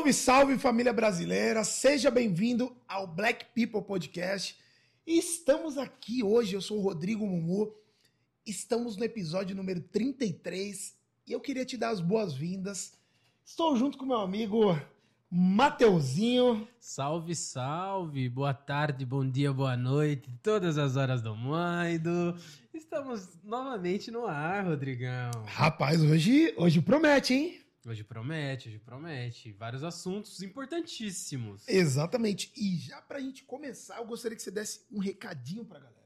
Salve, salve família brasileira, seja bem-vindo ao Black People Podcast. Estamos aqui hoje, eu sou o Rodrigo Mumu, estamos no episódio número 33 e eu queria te dar as boas-vindas. Estou junto com meu amigo Mateuzinho. Salve, salve, boa tarde, bom dia, boa noite, todas as horas do mundo. Estamos novamente no ar, Rodrigão. Rapaz, hoje, hoje promete, hein? Hoje promete, hoje promete. Vários assuntos importantíssimos. Exatamente. E já pra gente começar, eu gostaria que você desse um recadinho pra galera.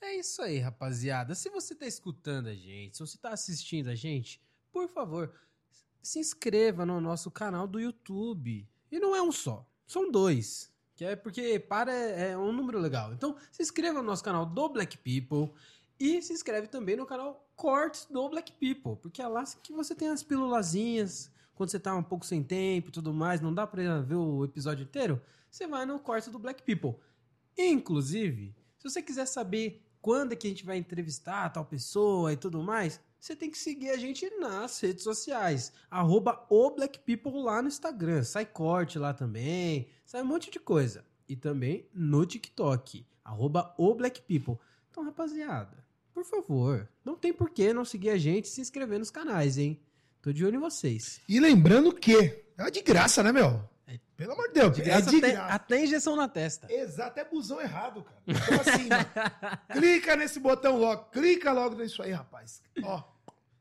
É isso aí, rapaziada. Se você tá escutando a gente, se você tá assistindo a gente, por favor, se inscreva no nosso canal do YouTube. E não é um só, são dois. Que é porque para é um número legal. Então, se inscreva no nosso canal do Black People e se inscreve também no canal Cortes do Black People, porque é lá que você tem as pílulazinhas, quando você tá um pouco sem tempo e tudo mais, não dá pra ver o episódio inteiro, você vai no Cortes do Black People. Inclusive, se você quiser saber quando é que a gente vai entrevistar tal pessoa e tudo mais, você tem que seguir a gente nas redes sociais. Arroba o Black People lá no Instagram. Sai corte lá também. Sai um monte de coisa. E também no TikTok. Arroba o Black People. Então, rapaziada, por favor, não tem por que não seguir a gente e se inscrever nos canais, hein? Tô de olho em vocês. E lembrando que é de graça, né, meu? Pelo amor de Deus, De é graça de até, graça. até injeção na testa. Exato, é busão errado, cara. Então assim, mano, clica nesse botão logo, clica logo nisso aí, rapaz. Ó,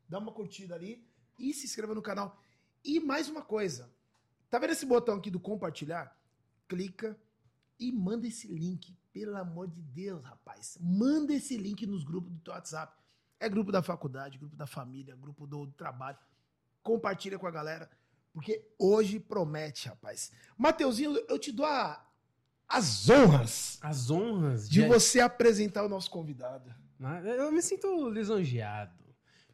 dá uma curtida ali e se inscreva no canal. E mais uma coisa, tá vendo esse botão aqui do compartilhar? Clica e manda esse link, pelo amor de Deus, rapaz. Manda esse link nos grupos do teu WhatsApp. É grupo da faculdade, grupo da família, grupo do trabalho. Compartilha com a galera, porque hoje promete, rapaz. Mateuzinho, eu te dou a- as honras As honras de você apresentar o nosso convidado. Né? Eu me sinto lisonjeado.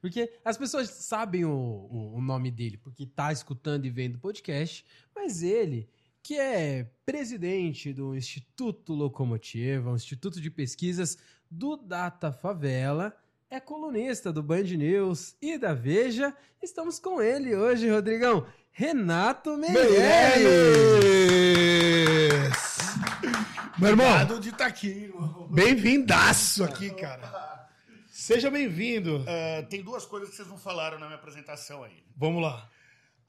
Porque as pessoas sabem o, o, o nome dele, porque tá escutando e vendo o podcast, mas ele, que é presidente do Instituto Locomotiva, um instituto de pesquisas do Data Favela, é colunista do Band News e da Veja. Estamos com ele hoje, Rodrigão. Renato Meirelles! Meu irmão, Obrigado de estar aqui, irmão. bem-vindaço aqui, cara. Seja bem-vindo. É, tem duas coisas que vocês não falaram na minha apresentação aí. Vamos lá.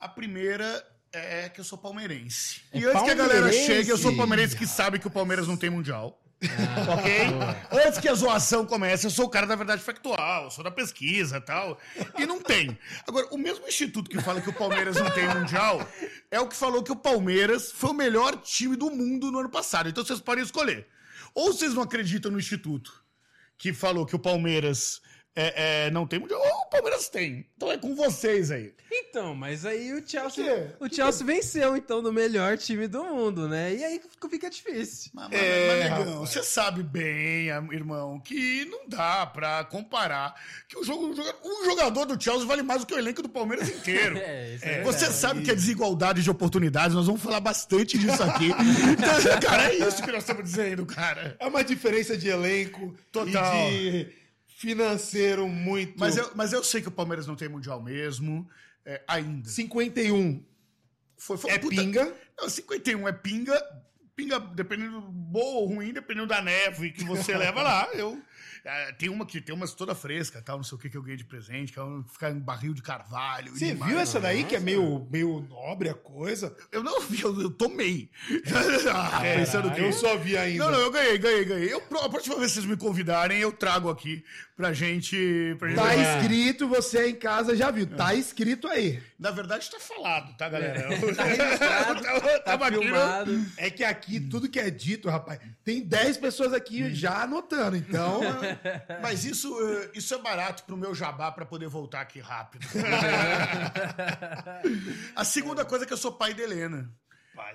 A primeira é que eu sou palmeirense. É e antes que a galera chegue, eu sou palmeirense que sabe que o Palmeiras não tem mundial. ok? Antes que a zoação comece, eu sou o cara da verdade factual, sou da pesquisa e tal. E não tem. Agora, o mesmo instituto que fala que o Palmeiras não tem mundial é o que falou que o Palmeiras foi o melhor time do mundo no ano passado. Então vocês podem escolher. Ou vocês não acreditam no instituto que falou que o Palmeiras é, é, não tem mundial, ou o Palmeiras tem. Então é com vocês aí. Então, mas aí o Chelsea, o Chelsea venceu, então, do melhor time do mundo, né? E aí fica difícil. Mas, É, mas, negão, você sabe bem, irmão, que não dá pra comparar que o jogo, um jogador do Chelsea vale mais do que o elenco do Palmeiras inteiro. É, isso é Você sabe que é desigualdade de oportunidades, nós vamos falar bastante disso aqui. Então, cara, é isso que nós estamos dizendo, cara. É uma diferença de elenco Total. e de financeiro muito. Mas eu, mas eu sei que o Palmeiras não tem mundial mesmo, é, ainda. 51 Foi, foi é puta- pinga. Não, 51 é pinga, pinga dependendo boa ou ruim, dependendo da neve que você leva lá. Eu tem uma que tem umas toda fresca, tal, não sei o que que eu ganhei de presente, que é um- ficar em barril de carvalho. Você viu essa daí que é meio, meio nobre a coisa? Eu não vi, eu, eu tomei. Ah, Pensando que eu só vi ainda. Não, não, eu ganhei, ganhei, ganhei. Eu, a próxima vez que vocês me convidarem, eu trago aqui pra gente. Pra gente Tá levar. escrito, você em casa já viu. Tá escrito aí. Na verdade, tá falado, tá, galera? Tá registrado, Tava- Tá aqui, né? filmado. É que aqui, tudo que é dito, rapaz, tem 10 pessoas aqui já anotando. Então, Mas isso, eh, isso é barato pro meu jabá pra poder voltar aqui rápido. A segunda coisa é que eu sou pai da Helena,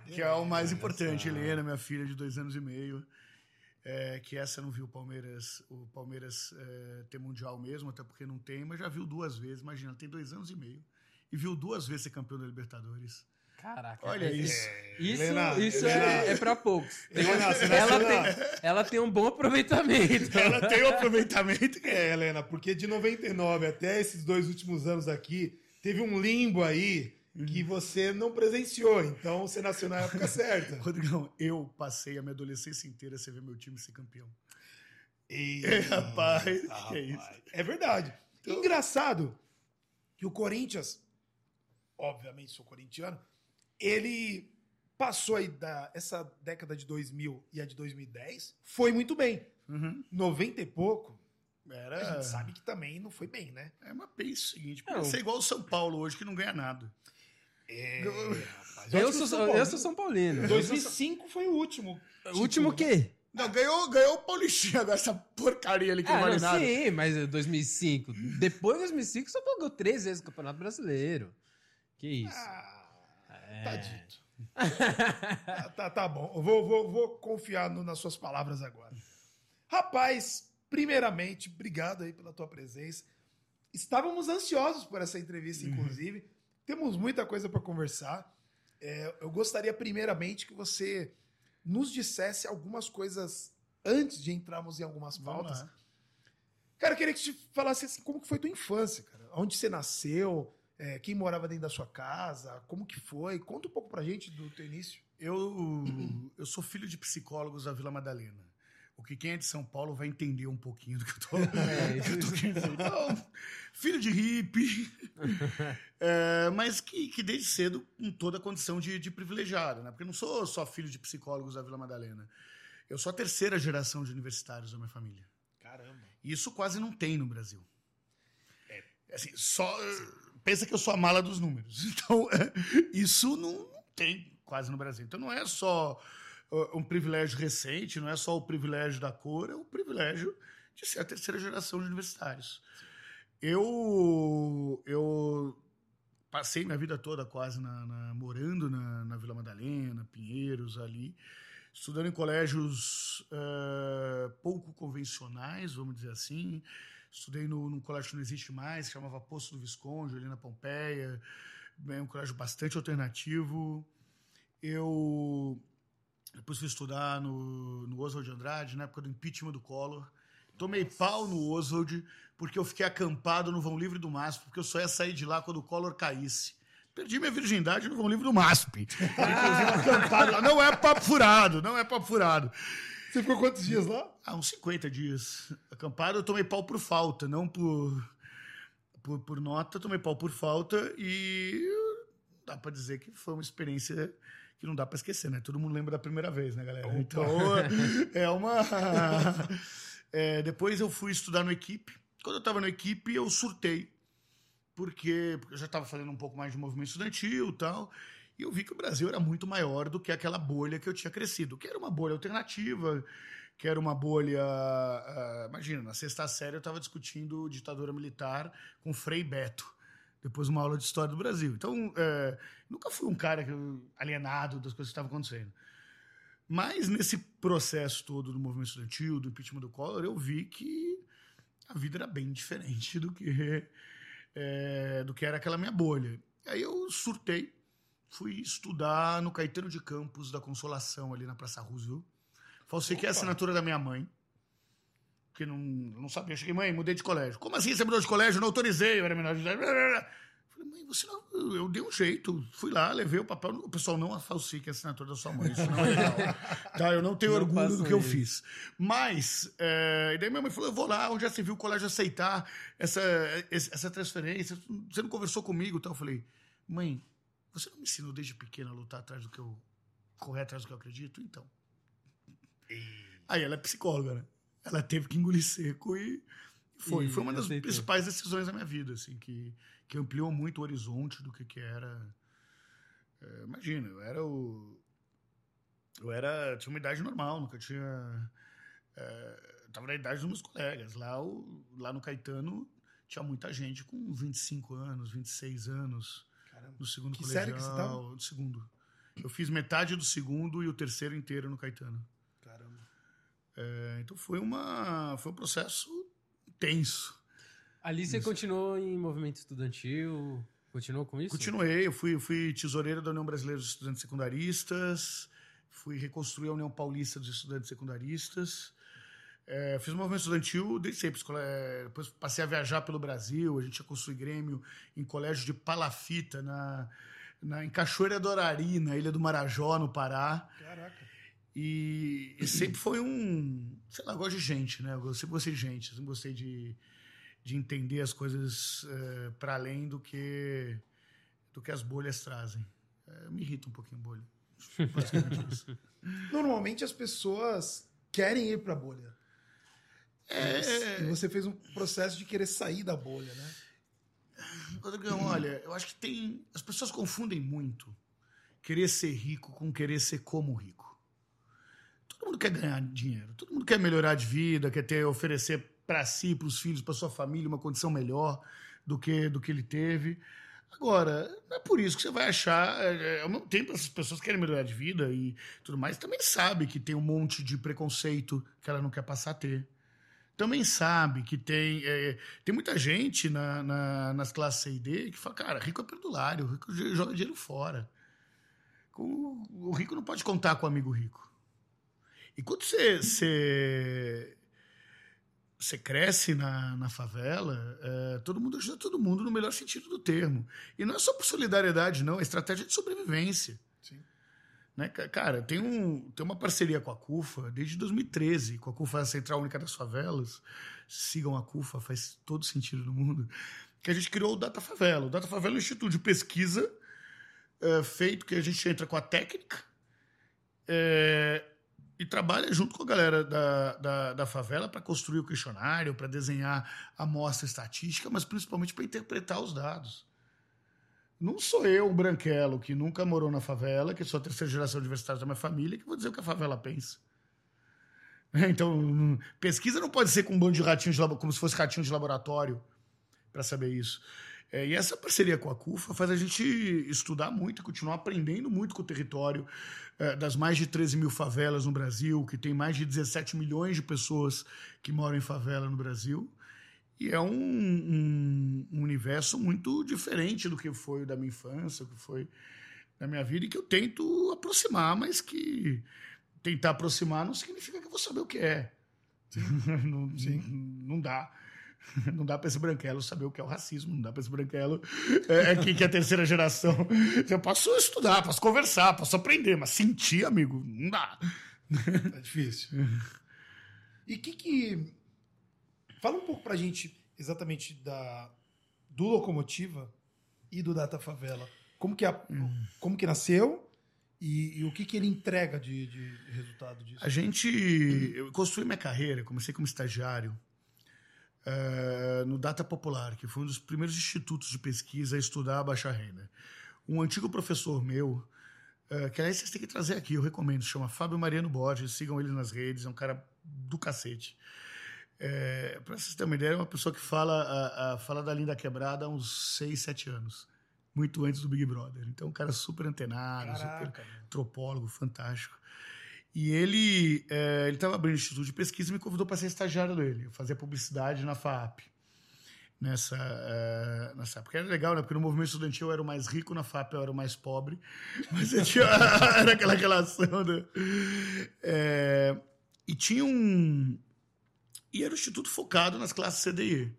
que é o mais importante. Helena, minha filha de dois anos e meio. é, que essa não viu o Palmeiras, o Palmeiras é, ter mundial mesmo, até porque não tem, mas já viu duas vezes. Imagina, ela tem dois anos e meio. E viu duas vezes ser campeão da Libertadores. Caraca. Olha é- isso. Isso, Helena, isso Helena. é, é pra poucos. Helena, ela, tem, ela tem um bom aproveitamento. Ela tem o aproveitamento que é, Helena, porque de 99 até esses dois últimos anos aqui, teve um limbo aí que você não presenciou. Então você nasceu na época certa. Rodrigão, eu passei a minha adolescência inteira sem ver meu time ser campeão. E... É, rapaz, que é isso? É verdade. Engraçado que o Corinthians, obviamente sou corintiano, ele passou aí da essa década de 2000 e a de 2010, foi muito bem. Uhum. 90 e pouco, a Era. gente sabe que também não foi bem, né? É uma pensa o seguinte: Não. ser igual o São Paulo hoje, que não ganha nada. É, Eu- rapaz, Eu que sou, São eu sou São Paulino. 2005 foi o último. O último o quê? Não, ganhou, ganhou o Paulistinha, agora essa porcaria ali que Ah, não vale não, nada. sim, mas é 2005. Depois de 2005, São Paulo ganhou três vezes o Campeonato Brasileiro. Que isso. Ah, É. tá dito. Tá, tá, tá bom. Eu vou, vou, vou confiar no- nas suas palavras agora. Rapaz, primeiramente, obrigado aí pela tua presença. Estávamos ansiosos por essa entrevista, inclusive. Temos muita coisa para conversar. É, eu gostaria, primeiramente, que você nos dissesse algumas coisas antes de entrarmos em algumas pautas. Cara, eu queria que te falasse assim, como que foi tua infância, cara. Onde você nasceu, é, quem morava dentro da sua casa, como que foi. Conta um pouco pra gente do teu início. Eu, eu sou filho de psicólogos da Vila Madalena. O que quem é de São Paulo vai entender um pouquinho do que eu tô, É, eu tô querendo filho de hippie, é, mas que, que desde cedo com toda a condição de, de privilegiado, né? Porque eu não sou só filho de psicólogos da Vila Madalena. Eu sou a terceira geração de universitários da minha família. Caramba. E isso quase não tem no Brasil. É, assim, só pensa que eu sou a mala dos números. Então, é, isso não, tem quase no Brasil. Então, não é só uh, um privilégio recente, não é só o privilégio da cor, é o privilégio de ser a terceira geração de universitários. Eu, eu passei minha vida toda quase na, na- morando na, na Vila Madalena, Pinheiros, ali, estudando em colégios eh, pouco convencionais, vamos dizer assim. Estudei no, num colégio que não existe mais, que chamava Poço do Visconde, ali na Pompeia. É um colégio bastante alternativo. Eu depois fui estudar no, no Oswald de Andrade, na época do impeachment do Collor. Tomei pau no Oswald, porque eu fiquei acampado no Vão Livre do MASP, porque eu só ia sair de lá quando o Collor caísse. Perdi minha virgindade no Vão Livre do MASP. Inclusive acampado lá. Não é papo furado, não é papo furado. Você ficou quantos dias lá? Há uns 50 dias acampado, eu tomei pau por falta, não por, por, por nota, tomei pau por falta e dá pra dizer que foi uma experiência que não dá pra esquecer, né? Todo mundo lembra da primeira vez, né, galera? Então, é uma... É, depois eu fui estudar no equipe. Quando eu tava no equipe, eu surtei. Porque, porque eu já estava fazendo um pouco mais de movimento estudantil e tal. E eu vi que o Brasil era muito maior do que aquela bolha que eu tinha crescido. Que era uma bolha alternativa, que era uma bolha. ah, imagina, na sexta série eu estava discutindo ditadura militar com Frei Beto, depois de uma aula de história do Brasil. Então, é, nunca fui um cara alienado das coisas que estavam acontecendo. Mas nesse processo todo do movimento estudantil, do impeachment do Collor, eu vi que a vida era bem diferente do que, é, do que era aquela minha bolha. Aí eu surtei, fui estudar no Caetano de Campos da Consolação, ali na Praça Roosevelt. Falsei que é a assinatura da minha mãe. Porque não, eu não sabia. Eu cheguei, mãe, mudei de colégio. Como assim você mudou de colégio? Não autorizei, eu era menor de idade. Falei, mãe, você não. Eu dei um jeito. Fui lá, levei o papel. O pessoal não falsifique a assinatura da sua mãe. Isso não é legal. tá, eu não tenho Não orgulho do que eu isso. fiz. Mas, é, e daí minha mãe falou: eu vou lá, onde já se viu o colégio aceitar essa, essa transferência. Você não conversou comigo? Então eu falei: mãe, você não me ensinou desde pequena a lutar atrás do que eu. correr atrás do que eu acredito? Então. Aí ela é psicóloga, né? Ela teve que engolir seco e foi. E foi uma das aceitou. principais decisões da minha vida, assim, que, que ampliou muito o horizonte do que, que era. É, imagina, eu era o. Eu era. tinha uma idade normal, nunca tinha. É, eu tava na idade dos meus colegas. Lá, o, lá no Caetano tinha muita gente com 25 anos, 26 anos, Caramba. no segundo Que colegial. série que você tava? No segundo. Eu fiz metade do segundo e o terceiro inteiro no Caetano. Caramba. É, então foi uma foi um processo tenso. Ali você continuou em movimento estudantil? Continuou com isso? Continuei, eu fui, fui tesoureiro da União Brasileira dos Estudantes Secundaristas, fui reconstruir a União Paulista dos Estudantes Secundaristas. É, fiz um movimento estudantil desde sempre. escola- é, depois passei a viajar pelo Brasil, a gente ia construir grêmio em colégio de palafita na, na, em Cachoeira do Arari, na Ilha do Marajó, no Pará. Caraca. E, e sempre foi um. Sei lá, eu gosto de gente, né? Eu sempre gostei de gente. Eu sempre gostei de, de entender as coisas eh, para além do que, do que as bolhas trazem. Eh, me irrita um pouquinho bolha. Basicamente isso. Normalmente as pessoas querem ir pra bolha. É, E você fez um processo de querer sair da bolha, né? Rodrigão, olha, eu acho que tem. As pessoas confundem muito querer ser rico com querer ser como rico. Todo mundo quer ganhar dinheiro, todo mundo quer melhorar de vida, quer ter, oferecer para si, para os filhos, para sua família uma condição melhor do que, do que ele teve. Agora, não é por isso que você vai achar. é, é, Ao mesmo tempo, essas pessoas querem melhorar de vida e tudo mais, também sabe que tem um monte de preconceito que ela não quer passar a ter também sabe que tem é, tem muita gente na, na- nas classes C e D que fala, cara, rico é perdulário, rico joga dinheiro fora. Com- o rico não pode contar com o amigo rico. E quando você, você, você cresce na, na favela, é, todo mundo ajuda todo mundo no melhor sentido do termo. E não é só por solidariedade, não, é estratégia de sobrevivência. Né, ca- Cara, tem, um, tem uma parceria com a CUFA desde 2013, com a CUFA a Central Única das Favelas. Sigam a CUFA, faz todo sentido no mundo. Que a gente criou o Data Favela. O Data Favela é um instituto de pesquisa é, feito que a gente entra com a técnica é, e trabalha junto com a galera da, da, da favela para construir o questionário, para desenhar a amostra estatística, mas principalmente para interpretar os dados. Não sou eu, um branquelo, que nunca morou na favela, que sou a terceira geração universitária da minha família, que vou dizer o que a favela pensa. Então, pesquisa não pode ser com um bando de ratinhos, como se fosse ratinho de laboratório, para saber isso. É, e essa parceria com a CUFA faz a gente estudar muito continuar aprendendo muito com o território é, das mais de 13 mil favelas no Brasil, que tem mais de 17 milhões de pessoas que moram em favela no Brasil. E é um, um- um universo muito diferente do que foi o da minha infância, o que foi da minha vida, e que eu tento aproximar, mas que tentar aproximar não significa que eu vou saber o que é. não, não dá. Não dá para esse branquelo saber o que é o racismo, não dá para esse branquelo é, é, que, que é a terceira geração. Eu posso estudar, posso conversar, posso aprender, mas sentir, amigo, não dá. É difícil. E que que... Fala um pouco pra gente exatamente da, do Locomotiva e do Data Favela. Como que, a, como que nasceu e, e o que que ele entrega de, de resultado disso? A gente. Eu construí minha carreira, comecei como estagiário eh, no Data Popular, que foi um dos primeiros institutos de pesquisa a estudar a baixa renda. Um antigo professor meu, eh, que aliás vocês têm que trazer aqui, eu recomendo, chama Fábio Mariano Borges, sigam ele nas redes, é um cara do cacete. É, para vocês terem uma ideia, é uma pessoa que fala, a, a- fala da linda quebrada há uns 6, 7 anos. Muito antes do Big Brother. Então, um cara super antenado, super Caraca, meu. antropólogo fantástico. E ele é, ele estava abrindo um instituto de pesquisa e me convidou para ser estagiário dele. Eu fazia publicidade na FAP. Nessa, é, nessa época. Era legal, né? Porque no movimento estudantil eu era o mais rico, na FAP eu era o mais pobre. Mas tinha, era aquela relação. Né? É, e tinha um. E era um instituto focado nas classes CDI.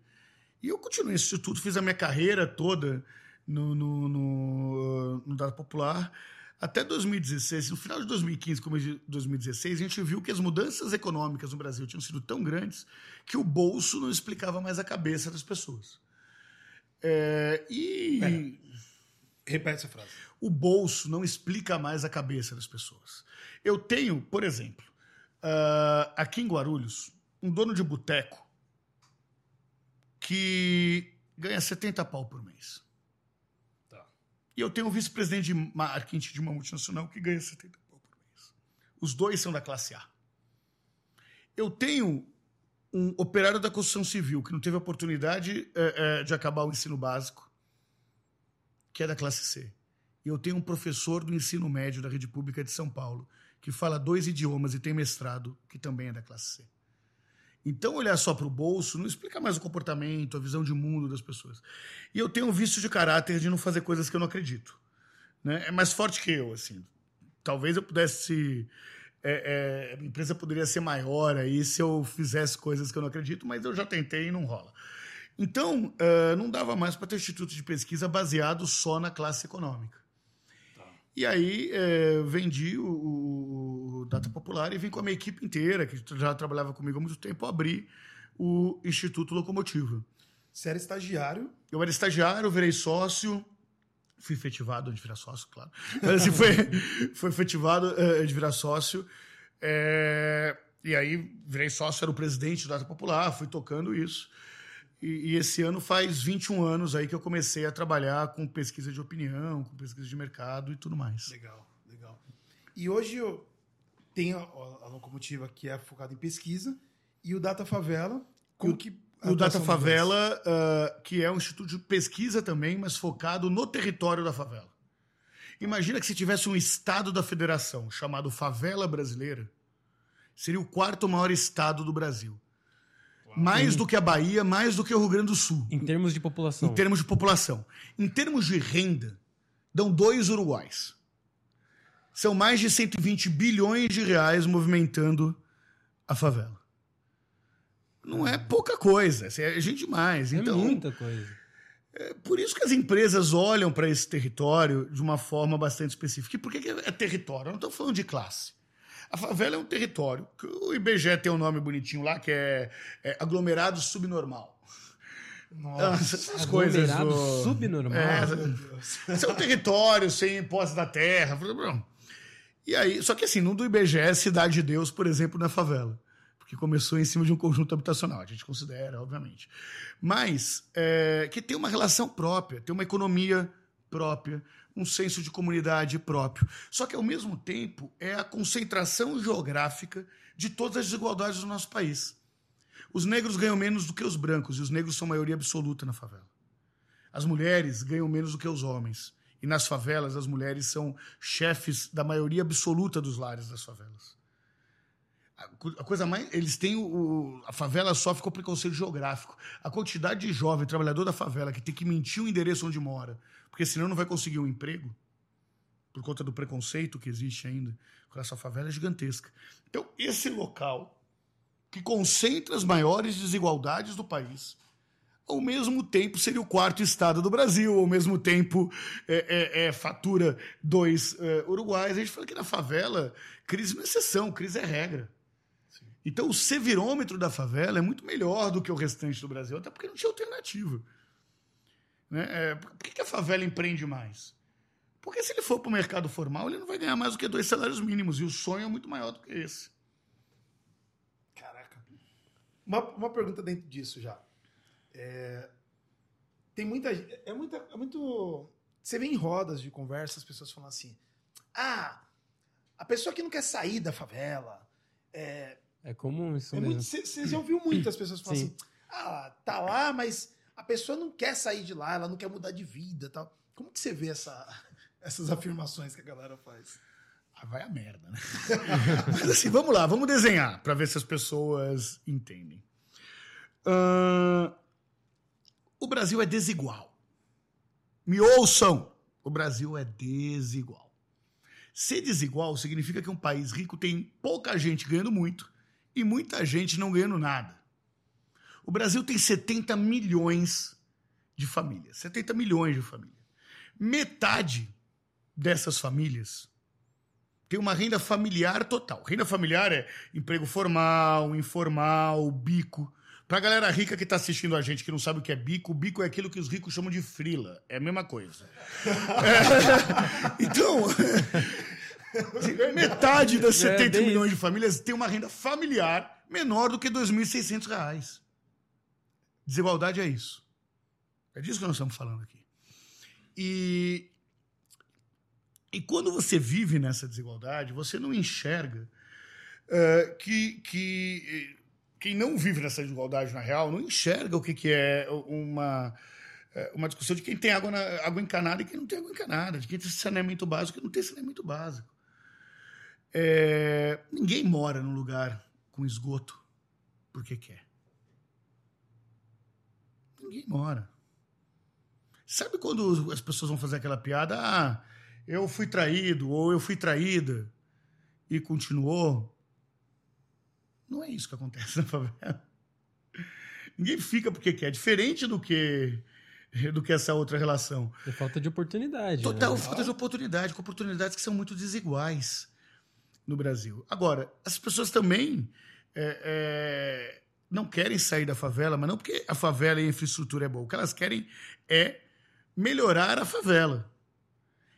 E eu continuei nesse instituto, fiz a minha carreira toda no, no, no, no Dado Popular. Até 2016, no final de 2015, começo de 2016, a gente viu que as mudanças econômicas no Brasil tinham sido tão grandes que o bolso não explicava mais a cabeça das pessoas. É, e Pera. Repete essa frase. o bolso não explica mais a cabeça das pessoas. Eu tenho, por exemplo, ah, aqui em Guarulhos, um dono de boteco que ganha 70 pau por mês. Tá. E eu tenho um vice-presidente de marketing de uma multinacional que ganha 70 pau por mês. Os dois são da classe A. Eu tenho um operário da construção civil que não teve oportunidade eh, eh, de acabar o ensino básico, que é da classe C. E eu tenho um professor do ensino médio da rede pública de São Paulo, que fala dois idiomas e tem mestrado, que também é da classe C. Então, olhar só para o bolso não explica mais o comportamento, a visão de mundo das pessoas. E eu tenho um vício de caráter de não fazer coisas que eu não acredito. Né? É mais forte que eu, assim. Talvez eu pudesse. é, é, a empresa poderia ser maior aí se eu fizesse coisas que eu não acredito, mas eu já tentei e não rola. Então, eh, não dava mais para ter instituto de pesquisa baseado só na classe econômica. E aí é, vendi o, o Data Popular e vim com a minha equipe inteira, que já trabalhava comigo há muito tempo, abrir o Instituto Locomotiva. Você era estagiário? Eu era estagiário, virei sócio, fui efetivado de virar sócio, claro. Mas assim, foi, foi efetivado uh, de virar sócio. É, e aí virei sócio, era o presidente do Data Popular, fui tocando isso. E, e, esse ano faz 21 anos aí que eu comecei a trabalhar com pesquisa de opinião, com pesquisa de mercado e tudo mais. Legal, legal. E hoje eu tenho a, a locomotiva que é focada em pesquisa e o Data Favela. Como o, que o Data Favela, uh, que é um instituto de pesquisa também, mas focado no território da favela. Imagina que se tivesse um estado da federação chamado Favela Brasileira, seria o quarto maior estado do Brasil. Mais do que a Bahia, mais do que o Rio Grande do Sul. Em termos de população. Em termos de população. Em termos de renda, dão dois uruguais. São mais de 120 bilhões de reais movimentando a favela. Não é pouca coisa, é gente demais. É então, muita coisa. É por isso que as empresas olham para esse território de uma forma bastante específica. E por que é território? Eu não estou falando de classe. A favela é um território que o IBGE tem um nome bonitinho lá, que é, é aglomerado subnormal. Nossa, essas coisas. Do... subnormal. É, são territórios sem posse da terra. E aí, só que assim, no do IBGE é Cidade de Deus, por exemplo, na favela. Porque começou em cima de um conjunto habitacional, a gente considera, obviamente. Mas é, que tem uma relação própria, tem uma economia própria, um senso de comunidade próprio. Só que, ao mesmo tempo, é a concentração geográfica de todas as desigualdades do nosso país. Os negros ganham menos do que os brancos, e os negros são maioria absoluta na favela. As mulheres ganham menos do que os homens. E nas favelas, as mulheres são chefes da maioria absoluta dos lares das favelas. A coisa mais. Eles têm o. A favela sofre com preconceito geográfico. A quantidade de jovem trabalhador da favela que tem que mentir o endereço onde mora porque senão não vai conseguir um emprego, por conta do preconceito que existe ainda com essa favela é gigantesca. Então, esse local que concentra as maiores desigualdades do país, ao mesmo tempo seria o quarto estado do Brasil, ao mesmo tempo é, é, é fatura dois é, uruguais. A gente fala que na favela, crise não é exceção, crise é regra. Então, o sevirômetro da favela é muito melhor do que o restante do Brasil, até porque não tinha alternativa. Né? É, por que a favela empreende mais? Porque se ele for para o mercado formal, ele não vai ganhar mais do que dois salários mínimos. E o sonho é muito maior do que esse. Caraca. Uma, uma pergunta dentro disso já. É, tem muita. É, muita, é muito. Você vê em rodas de conversa as pessoas falando assim: ah, a pessoa que não quer sair da favela. É, é comum isso é mesmo. Você já ouviu muitas pessoas falando assim: ah, tá lá, mas a pessoa não quer sair de lá, ela não quer mudar de vida tal. Como que você vê essa, essas afirmações que a galera faz? Ah, vai a merda, né? Mas assim, vamos lá, vamos desenhar para ver se as pessoas entendem. Uh, o Brasil é desigual. Me ouçam! O Brasil é desigual. Ser desigual significa que um país rico tem pouca gente ganhando muito e muita gente não ganhando nada. O Brasil tem 70 milhões de famílias. 70 milhões de famílias. Metade dessas famílias tem uma renda familiar total. Renda familiar é emprego formal, informal, bico. Pra galera rica que tá assistindo a gente, que não sabe o que é bico, bico é aquilo que os ricos chamam de frila. É a mesma coisa. É. Então, metade das 70 é milhões de famílias tem uma renda familiar menor do que R$ 2.600. Desigualdade é isso. É disso que nós estamos falando aqui. E, e quando você vive nessa desigualdade, você não enxerga uh, que, que quem não vive nessa desigualdade na real não enxerga o que, que é uma, eh, uma discussão de quem tem água, na, água encanada e quem não tem água encanada, de quem tem saneamento básico e quem não tem saneamento básico. É, ninguém mora num lugar com esgoto porque quer. Ninguém mora. Sabe quando as pessoas vão fazer aquela piada? Ah, eu fui traído ou eu fui traída e continuou? Não é isso que acontece na favela. Ninguém fica porque quer. Diferente do que do que essa outra relação. É falta de oportunidade. Total né? falta de oportunidade, com oportunidades que são muito desiguais no Brasil. Agora, as pessoas também é, é, não querem sair da favela, mas não porque a favela e a infraestrutura é boa. O que elas querem é melhorar a favela.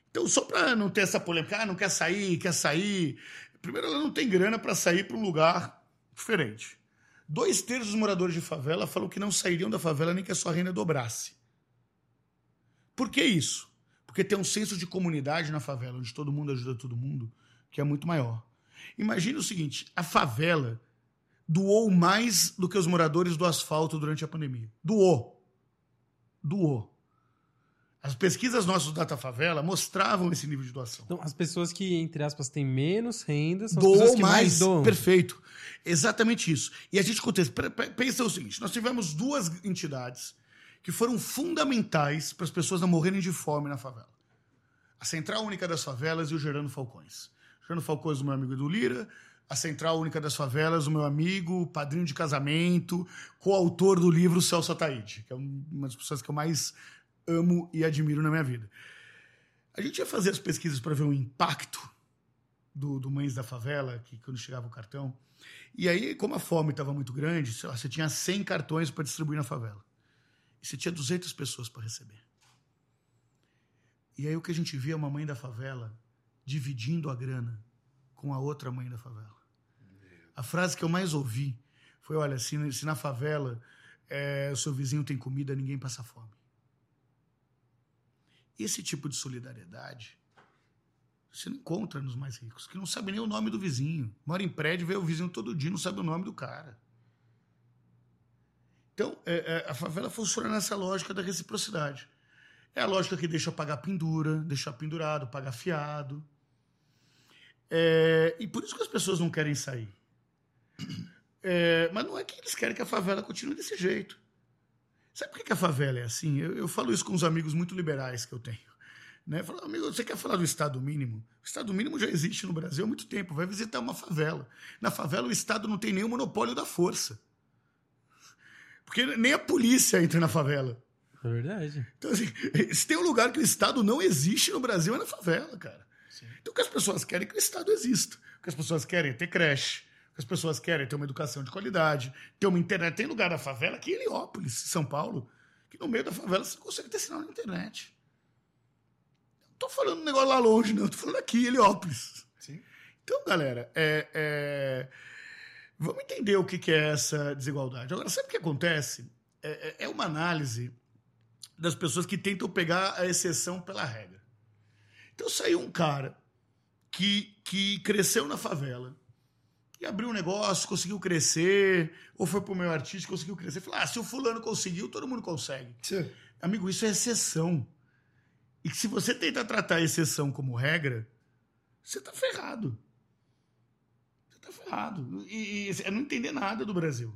Então, só para não ter essa polêmica, ah, não quer sair, quer sair. Primeiro, ela não tem grana para sair para um lugar diferente. Dois terços dos moradores de favela falam que não sairiam da favela nem que a sua renda dobrasse. Por que isso? Porque tem um senso de comunidade na favela, onde todo mundo ajuda todo mundo, que é muito maior. Imagine o seguinte: a favela doou mais do que os moradores do asfalto durante a pandemia. Doou. Doou. As pesquisas nossas do Data Favela mostravam esse nível de doação. Então, as pessoas que, entre aspas, têm menos renda são as Doou pessoas que mais, mais. doam. Perfeito. Exatamente isso. E a gente Pensa o seguinte: nós tivemos duas entidades que foram fundamentais para as pessoas não morrerem de fome na favela. A Central Única das Favelas e o Gerando Falcões. Gerando Falcões, o meu amigo Edu Lira. A Central Única das Favelas, o meu amigo, padrinho de casamento, coautor do livro Celso Ataíde, que é um- uma das pessoas que eu mais amo e admiro na minha vida. A gente ia fazer as pesquisas para ver o impacto do, do Mães da Favela, que quando chegava o cartão. E aí, como a fome estava muito grande, sei lá, você tinha 100 cartões para distribuir na favela. E você tinha 200 pessoas para receber. E aí o que a gente via é uma mãe da favela dividindo a grana com a outra mãe da favela. A frase que eu mais ouvi foi: olha, se, se na favela o seu vizinho tem comida, ninguém passa fome. Esse tipo de solidariedade você não encontra nos mais ricos, que não sabem nem o nome do vizinho. Mora em prédio, vê o vizinho todo dia, não sabe o nome do cara. Então, é, é, a favela funciona nessa lógica da reciprocidade. É a lógica que deixa pagar pendura, deixar pendurado, pagar fiado. É, e por isso que as pessoas não querem sair. É, mas não é que eles querem que a favela continue desse jeito. Sabe por que a favela é assim? Eu, eu falo isso com uns amigos muito liberais que eu tenho. Né? Falo, amigo, você quer falar do Estado mínimo? O Estado mínimo já existe no Brasil há muito tempo. Vai visitar uma favela. Na favela, o Estado não tem nenhum monopólio da força. Porque nem a polícia entra na favela. É verdade. Então, assim, se tem um lugar que o Estado não existe no Brasil, é na favela, cara. Então, o que as pessoas querem é que o Estado exista. O que as pessoas querem é ter creche. O que as pessoas querem é ter uma educação de qualidade, ter uma internet. Tem lugar da favela, aqui em Heliópolis, São Paulo, que no meio da favela você consegue ter sinal na internet. Não tô falando um negócio lá longe, não. Tô falando aqui, em Heliópolis. Sim. Então, galera, é, é, vamos entender o que, que é essa desigualdade. Agora, sabe o que acontece? É, é- é uma análise das pessoas que tentam pegar a exceção pela regra. Então, saiu um cara que, que cresceu na favela e abriu um negócio, conseguiu crescer, ou foi pro meio artístico, conseguiu crescer. Falou, ah, se o fulano conseguiu, todo mundo consegue. Sim. Amigo, isso é exceção. E que se você tentar tratar a exceção como regra, você tá ferrado. Você tá ferrado. E, e é não entender nada do Brasil.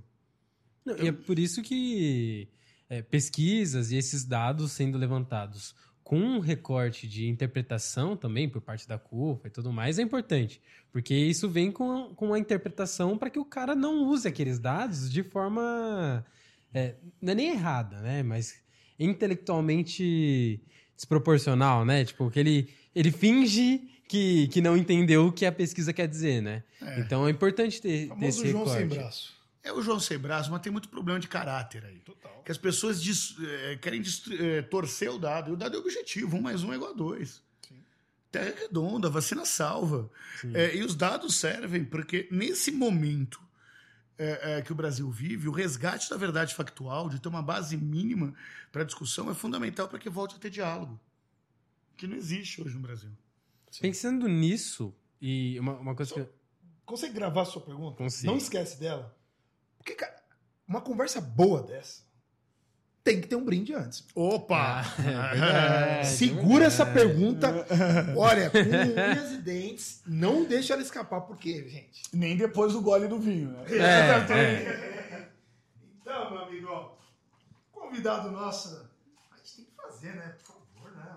Não, e é por isso que é, pesquisas e esses dados sendo levantados com um recorte de interpretação também por parte da CUFA e tudo mais é importante. Porque isso vem com, com a interpretação para que o cara não use aqueles dados de forma. é, não é nem errada, né? Mas intelectualmente desproporcional, né? Tipo, que ele, ele finge que, que não entendeu o que a pesquisa quer dizer, né? É. Então é importante ter, ter esse João recorte. sem braço. É o João sem braço, mas tem muito problema de caráter aí. Total. Que as pessoas dis- eh, querem eh, torcer o dado. E o dado é objetivo, um mais um é igual a dois. Sim. Terra é redonda, vacina salva. Sim. É, e os dados servem porque, nesse momento é, é, que o Brasil vive, o resgate da verdade factual, de ter uma base mínima para discussão, é fundamental para que volte a ter diálogo. Que não existe hoje no Brasil. Pensando nisso, e uma, uma coisa que. Consegue gravar a sua pergunta? Consigo. Não esquece dela. Porque, cara, uma conversa boa dessa tem que ter um brinde antes. Opa! Ah, é verdade. Segura é essa pergunta. Olha, com unhas e dentes, não deixa ela escapar, porque, gente. Nem depois do gole do vinho. Né? É, Então, meu amigo, convidado nosso, a gente tem que fazer, né? Por favor, né?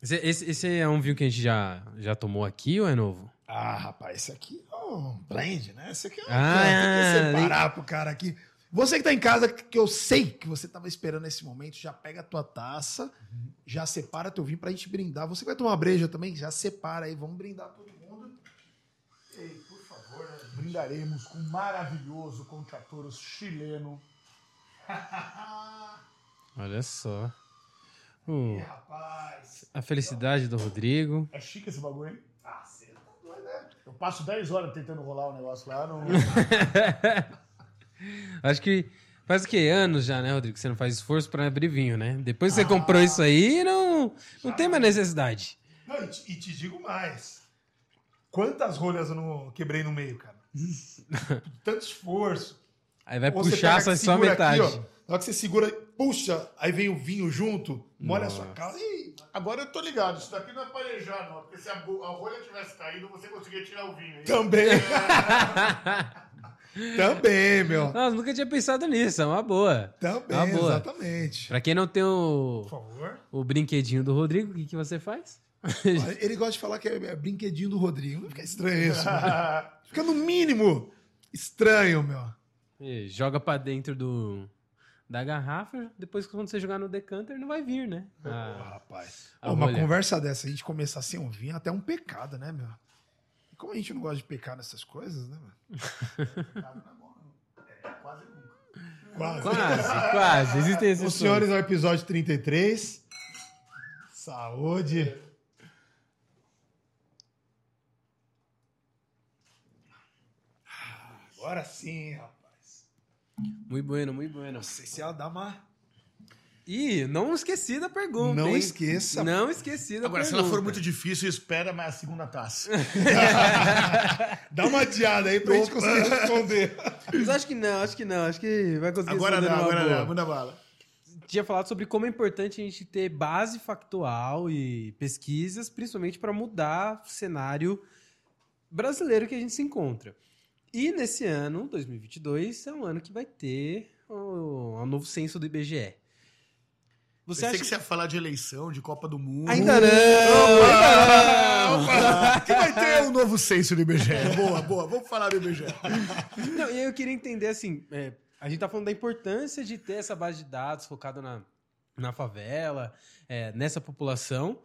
Esse, esse- esse é um vinho que a gente já, já tomou aqui ou é novo? Ah, rapaz, esse aqui é um blend, né? Esse aqui é um Ah, tem que separar pro cara aqui. Você que tá em casa, que eu sei que você tava esperando esse momento, já pega a tua taça, já separa teu vinho pra gente brindar. Você que vai tomar uma breja também, já separa aí, vamos brindar todo mundo. Ei, por favor, né? brindaremos com o maravilhoso Contratoros chileno. Olha só. Uh, Ih, rapaz. a felicidade do Rodrigo. É chique esse bagulho, hein? Ah, você tá doido, né? Eu passo 10 horas tentando rolar o negócio lá. Não... Acho que faz o quê? Anos já, né, Rodrigo? que Você não faz esforço pra abrir vinho, né? Depois que você comprou isso aí, não, não tem mais necessidade. Não, e, te, e te digo mais. Quantas rolhas eu não quebrei no meio, cara? Tanto esforço. Aí vai Ou puxar pega só, metade. Aqui, ó, na hora que você segura, puxa, aí vem o vinho junto, molha a sua cara. Ih, Agora eu tô ligado, isso daqui não é parejar, não. Porque se a, a rolha tivesse caído, você conseguia tirar o vinho. hein? também. também, meu. Nossa, nunca tinha pensado nisso, é uma boa. Também, Uma boa. exatamente. Pra quem não tem o, Por favor. o brinquedinho do Rodrigo, o que, que você faz? Ele gosta de falar que é é brinquedinho do Rodrigo. Não fica estranho isso, mano. Fica no mínimo estranho, meu. E joga pra dentro do, da garrafa, depois quando você jogar no decanter não vai vir, né? Ah, Ah, rapaz. a uma conversa dessa, a gente começar sem um vinho, é até um pecado, né, meu? E como a gente não gosta de pecar nessas coisas, né, mano? Quase nunca. Quase. quase, quase. Existem esses Os senhores, ao episódio 33. Saúde. Agora sim, rapaz. Muito bueno, muito bueno. Não sei se ela dá uma. Ih, não esqueci da pergunta. Não hein? esqueça. Não esqueci da Agora, se pergunta. ela for muito difícil, espera mais a segunda taça. Dá uma adiada aí pra gente conseguir responder. Mas acho que não, acho que não. Acho que vai conseguir Agora responder não, agora boa. não. Manda bala. Tinha falado sobre como é importante a gente ter base factual e pesquisas, principalmente para mudar o cenário brasileiro que a gente se encontra. E nesse ano, 2022, é um ano que vai ter o, o novo censo do IBGE. Você Pensei acha que você ia falar de eleição, de Copa do Mundo. Ainda não! Opa! Que vai ter um novo censo do IBGE. Boa, boa. Vamos falar do IBGE. Não, e eu queria entender assim, é, a gente tá falando da importância de ter essa base de dados focada na, na favela, é, nessa população,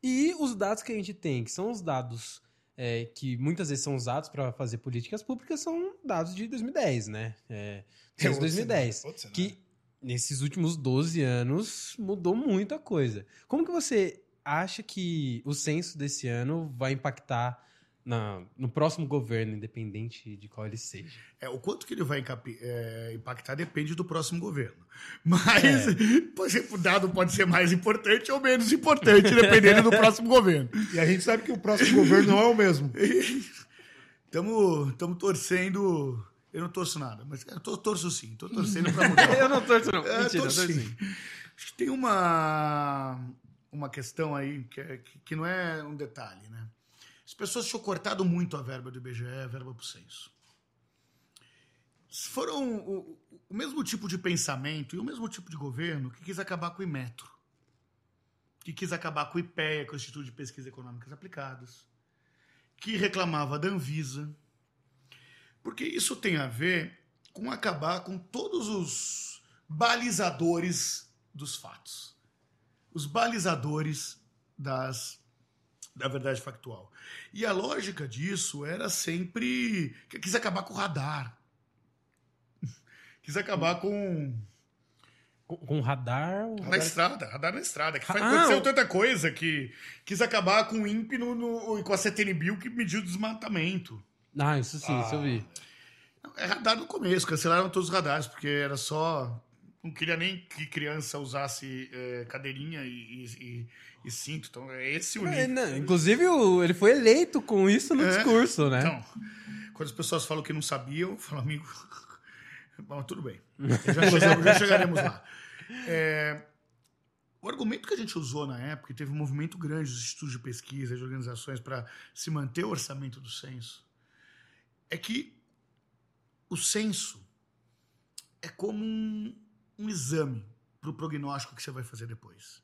e os dados que a gente tem, que são os dados é, que muitas vezes são usados para fazer políticas públicas, são dados de 2010, né? É, É desde outro 2010. cenário, outro cenário. que nesses últimos 12 anos mudou muita coisa. Como que você acha que o censo desse ano vai impactar na, no próximo governo, independente de qual ele seja? É, o quanto que ele vai é, impactar depende do próximo governo. Mas por exemplo, o dado pode ser mais importante ou menos importante, dependendo do próximo governo. E a gente sabe que o próximo governo não é o mesmo. Estamos torcendo. Eu não torço nada, mas eu tô, torço sim. Estou torcendo para mudar. Eu não torço, não. É, Mentira, eu torço torço sim. sim. Acho que tem uma, uma questão aí que, é- que, que não é um detalhe, né? As pessoas tinham cortado muito a verba do IBGE, a verba para o censo. Foram o, o mesmo tipo de pensamento e o mesmo tipo de governo que quis acabar com o Imetro, que quis acabar com o IPEA, com o Instituto de Pesquisas Econômicas Aplicadas, que reclamava da Anvisa, porque isso tem a ver com acabar com todos os balizadores dos fatos. Os balizadores das, da verdade factual. E a lógica disso era sempre que quis acabar com o radar. Quis acabar com. Com, com radar. o Na radar- estrada, radar na estrada. Que Ah, aconteceu o- tanta coisa que quis acabar com o INPE no, no- com a CTNBio que mediu o desmatamento. Ah, isso sim, isso eu vi. É radar no começo, cancelaram todos os radares, porque era só. Não queria nem que criança usasse é, cadeirinha e, e- e- cinto. Então, é esse o É, não, inclusive, ele foi eleito com isso no É. discurso, né? Então, quando as pessoas falam que não sabiam, eu falo, amigo. Bom, tudo bem. Já, chegamos- já chegaremos lá. É, o argumento que a gente usou na época, teve um movimento grande dos institutos de pesquisa, de organizações, para se manter o orçamento do censo, é que o censo é como um, um exame para o prognóstico que você vai fazer depois.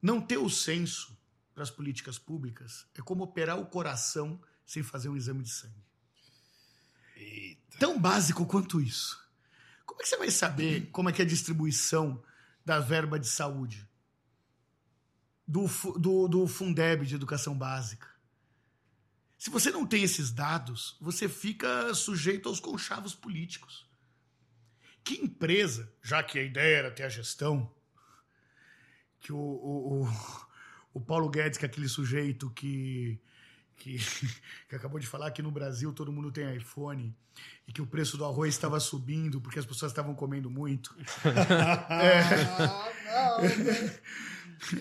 Não ter o censo para as políticas públicas é como operar o coração sem fazer um exame de sangue. Tão básico quanto isso. Como é que você vai saber como é que é a distribuição da verba de saúde? Do, do, do Fundeb de educação básica? Se você não tem esses dados, você fica sujeito aos conchavos políticos. Que empresa, já que a ideia era ter a gestão, que o, o, o, o Paulo Guedes, que é aquele sujeito que, que, que acabou de falar que no Brasil todo mundo tem iPhone e que o preço do arroz estava subindo porque as pessoas estavam comendo muito.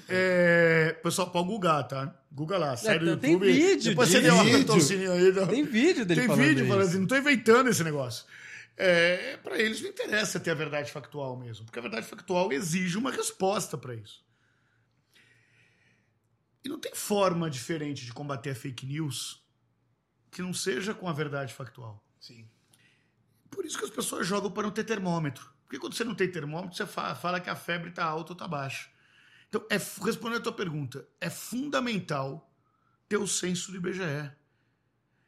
É, pessoal, pode googar, tá? Google lá, sai do É, tem YouTube. vídeo Depois de você deu uma vídeo. sininho aí. Tem vídeo dele tem falando vídeo falando isso. assim, não tô inventando esse negócio. É, para eles não interessa ter a verdade factual mesmo, porque a verdade factual exige uma resposta para isso. E não tem forma diferente de combater a fake news que não seja com a verdade factual. Sim. Por isso que as pessoas jogam para não ter termômetro. Porque quando você não tem termômetro, você fa- fala que a febre está alta ou está baixa. Então, é, respondendo a tua pergunta, é fundamental ter o censo do IBGE.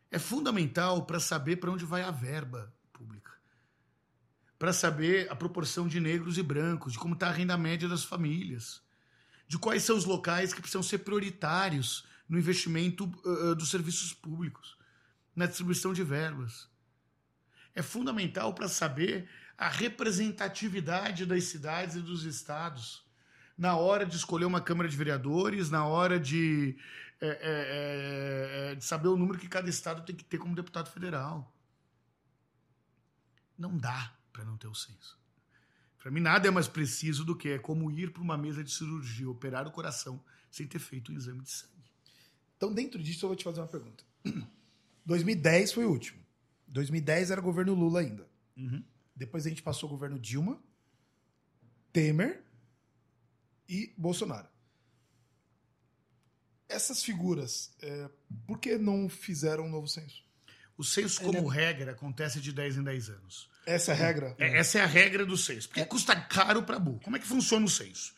É fundamental para saber para onde vai a verba pública. Para saber a proporção de negros e brancos, de como está a renda média das famílias, de quais são os locais que precisam ser prioritários no investimento ah, ah, dos serviços públicos, na distribuição de verbas é fundamental para saber a representatividade das cidades e dos estados na hora de escolher uma Câmara de Vereadores, na hora de, é, é, é, de saber o número que cada estado tem que ter como deputado federal. Não dá para não ter o censo. Para mim, nada é mais preciso do que é como ir para uma mesa de cirurgia, operar o coração, sem ter feito um exame de sangue. Então, dentro disso, eu vou te fazer uma pergunta. 2010 foi o último. 2010 era governo Lula ainda. Uhum. Depois a gente passou o governo Dilma, Temer e Bolsonaro. Essas figuras, é, por que não fizeram um novo censo? O censo, como regra, acontece de 10 em 10 anos. Essa é a regra? É, essa é a regra do censo. Porque custa caro para burro. Como é que funciona o censo?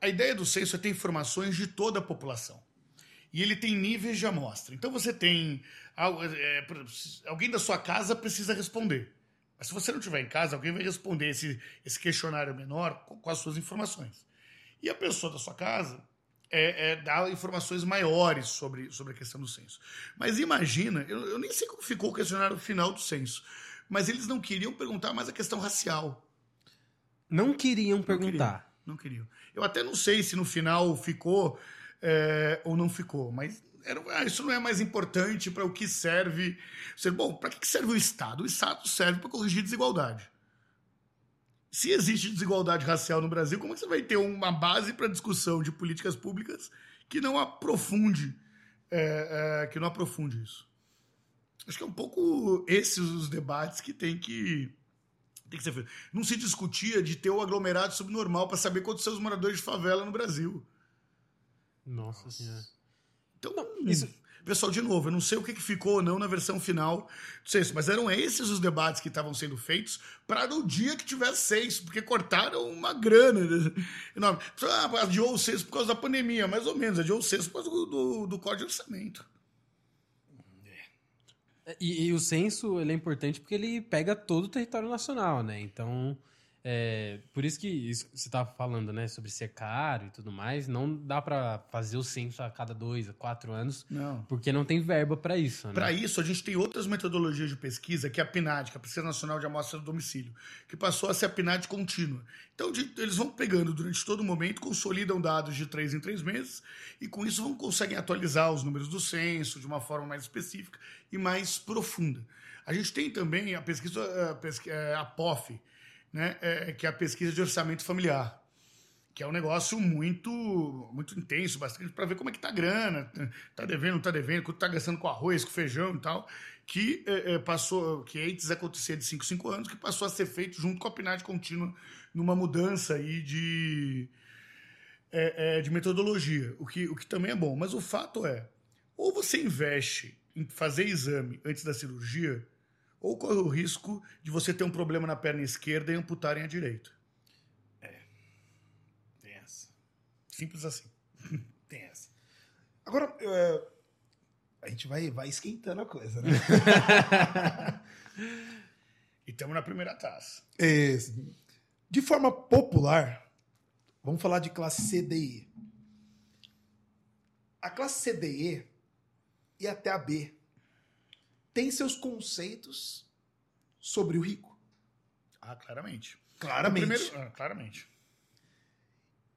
A ideia do censo é ter informações de toda a população. E ele tem níveis de amostra. Então você tem. é, alguém da sua casa precisa responder. Mas se você não estiver em casa, alguém vai responder esse, esse questionário menor com, com as suas informações. E a pessoa da sua casa é, é, dá informações maiores sobre, sobre a questão do censo. Mas imagina, eu, eu nem sei como ficou o questionário final do censo, mas eles não queriam perguntar mais a questão racial. Não queriam Não perguntar. queriam, Não queriam. Eu até não sei se no final ficou é, ou não ficou, mas era- ah, isso não é mais importante para o que serve. Bom, para que que serve o Estado? O Estado serve para corrigir desigualdade. Se existe desigualdade racial no Brasil, como é que você vai ter uma base para discussão de políticas públicas que não aprofunde, é, é, que não aprofunde isso? Acho que é um pouco esses os debates que tem que tem que ser feito. Não se discutia de ter o aglomerado subnormal para saber quantos são os moradores de favela no Brasil. Nossa senhora. Então, isso- pessoal, de novo, eu não sei o que que ficou ou não na versão final do censo, mas eram esses os debates que estavam sendo feitos para no dia que tivesse censo, porque cortaram uma grana enorme. Ah, adiou o censo por causa da pandemia, mais ou menos, adiou o censo por causa do, do, do código de orçamento. E, e o censo ele é importante porque ele pega todo o território nacional, né? Então, é, por isso que isso, você estava falando, né, sobre ser caro e tudo mais, não dá para fazer o censo a cada dois, a quatro anos, Não. porque não tem verba para isso, né? Para isso, a gente tem outras metodologias de pesquisa, que é a PNAD, que é a Pesquisa Nacional de Amostra do Domicílio, que passou a ser a PNAD contínua. Então, de- eles vão pegando durante todo o momento, consolidam dados de três em três meses, e com isso vão conseguem atualizar os números do censo de uma forma mais específica e mais profunda. A gente tem também a pesquisa, a, pesqui- eh, a POF, né, eh, que é a pesquisa de orçamento familiar que é um negócio muito muito intenso, bastante para ver como é que tá a grana, tá devendo, não tá devendo, quanto tá gastando com arroz, com feijão e tal, que é, é, passou, que antes acontecia de 5 5 anos, que passou a ser feito junto com a PNAD contínua numa mudança aí de é, é, de metodologia, o que, o que também é bom. Mas o fato é, ou você investe em fazer exame antes da cirurgia, ou corre o risco de você ter um problema na perna esquerda e amputarem a direita. Tem essa. Simples assim. Tem essa. Agora, é, a gente vai, vai esquentando a coisa, né? E estamos na primeira taça. Esse. De forma popular, vamos falar de classe C, D e E. A classe C, D e E e até a B tem seus conceitos sobre o rico. Ah, claramente. Claramente. Primeiro- ah, claramente.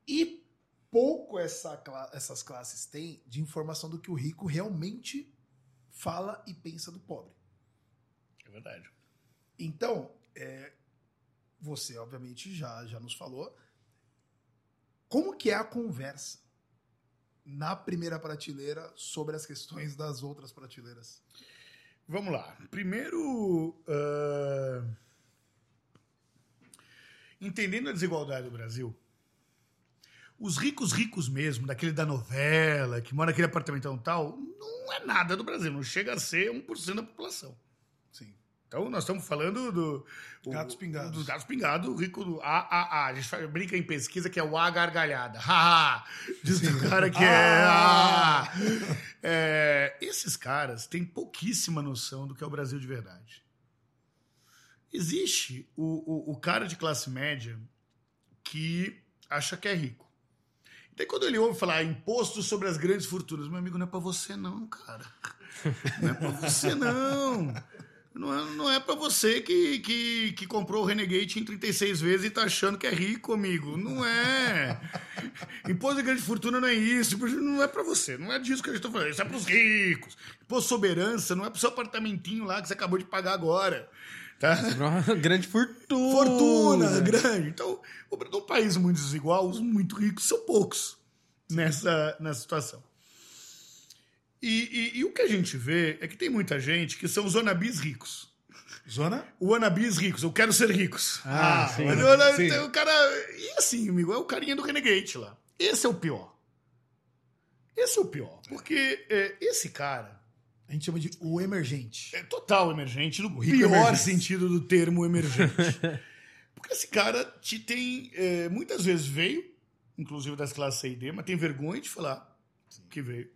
E pouco essa essas classes têm de informação do que o rico realmente fala e pensa do pobre. É verdade. Então, é, você obviamente já, já nos falou como que é a conversa na primeira prateleira sobre as questões das outras prateleiras. Vamos lá. Primeiro, ah, entendendo a desigualdade do Brasil, os ricos ricos mesmo, daquele da novela, que mora naquele apartamentão tal, não é nada do Brasil, não chega a ser 1% da população. Então, nós estamos falando do. o- Gatos pingados. Dos gatos pingados, rico do A, A, A. A gente brinca em pesquisa que é o A gargalhada. Ha, ha. Diz o cara que é. Ah. É, esses caras têm pouquíssima noção do que é o Brasil de verdade. Existe o, o, o cara de classe média que acha que é rico. Daí quando ele ouve falar imposto sobre as grandes fortunas, meu amigo, não é pra você não, cara. Não é pra você não. Não é, não é pra você que, que, que comprou o Renegade em 36 vezes e tá achando que é rico, amigo. Não é. Imposto de grande fortuna não é isso. Não é pra você. Não é disso que a gente tá falando. Isso é pros ricos. Imposto soberança não é pro seu apartamentinho lá que você acabou de pagar agora. Tá? Uma grande fortuna. Fortuna grande. Então, o Brasil é um país muito desigual, os muito ricos são poucos nessa, nessa situação. E, e- e o que a gente vê é que tem muita gente que são os wanabis ricos. Zona? Wanabis ricos, eu quero ser ricos. Ah, sim. Mas o- Sim. o cara. E assim, amigo, é o carinha do Renegade lá. Esse é o pior. Esse é o pior. Porque é, esse cara A gente chama de o emergente. é total emergente, no pior emergente. sentido do termo emergente. Porque esse cara te tem. é, muitas vezes veio, inclusive das classes C e D, mas tem vergonha de falar que veio.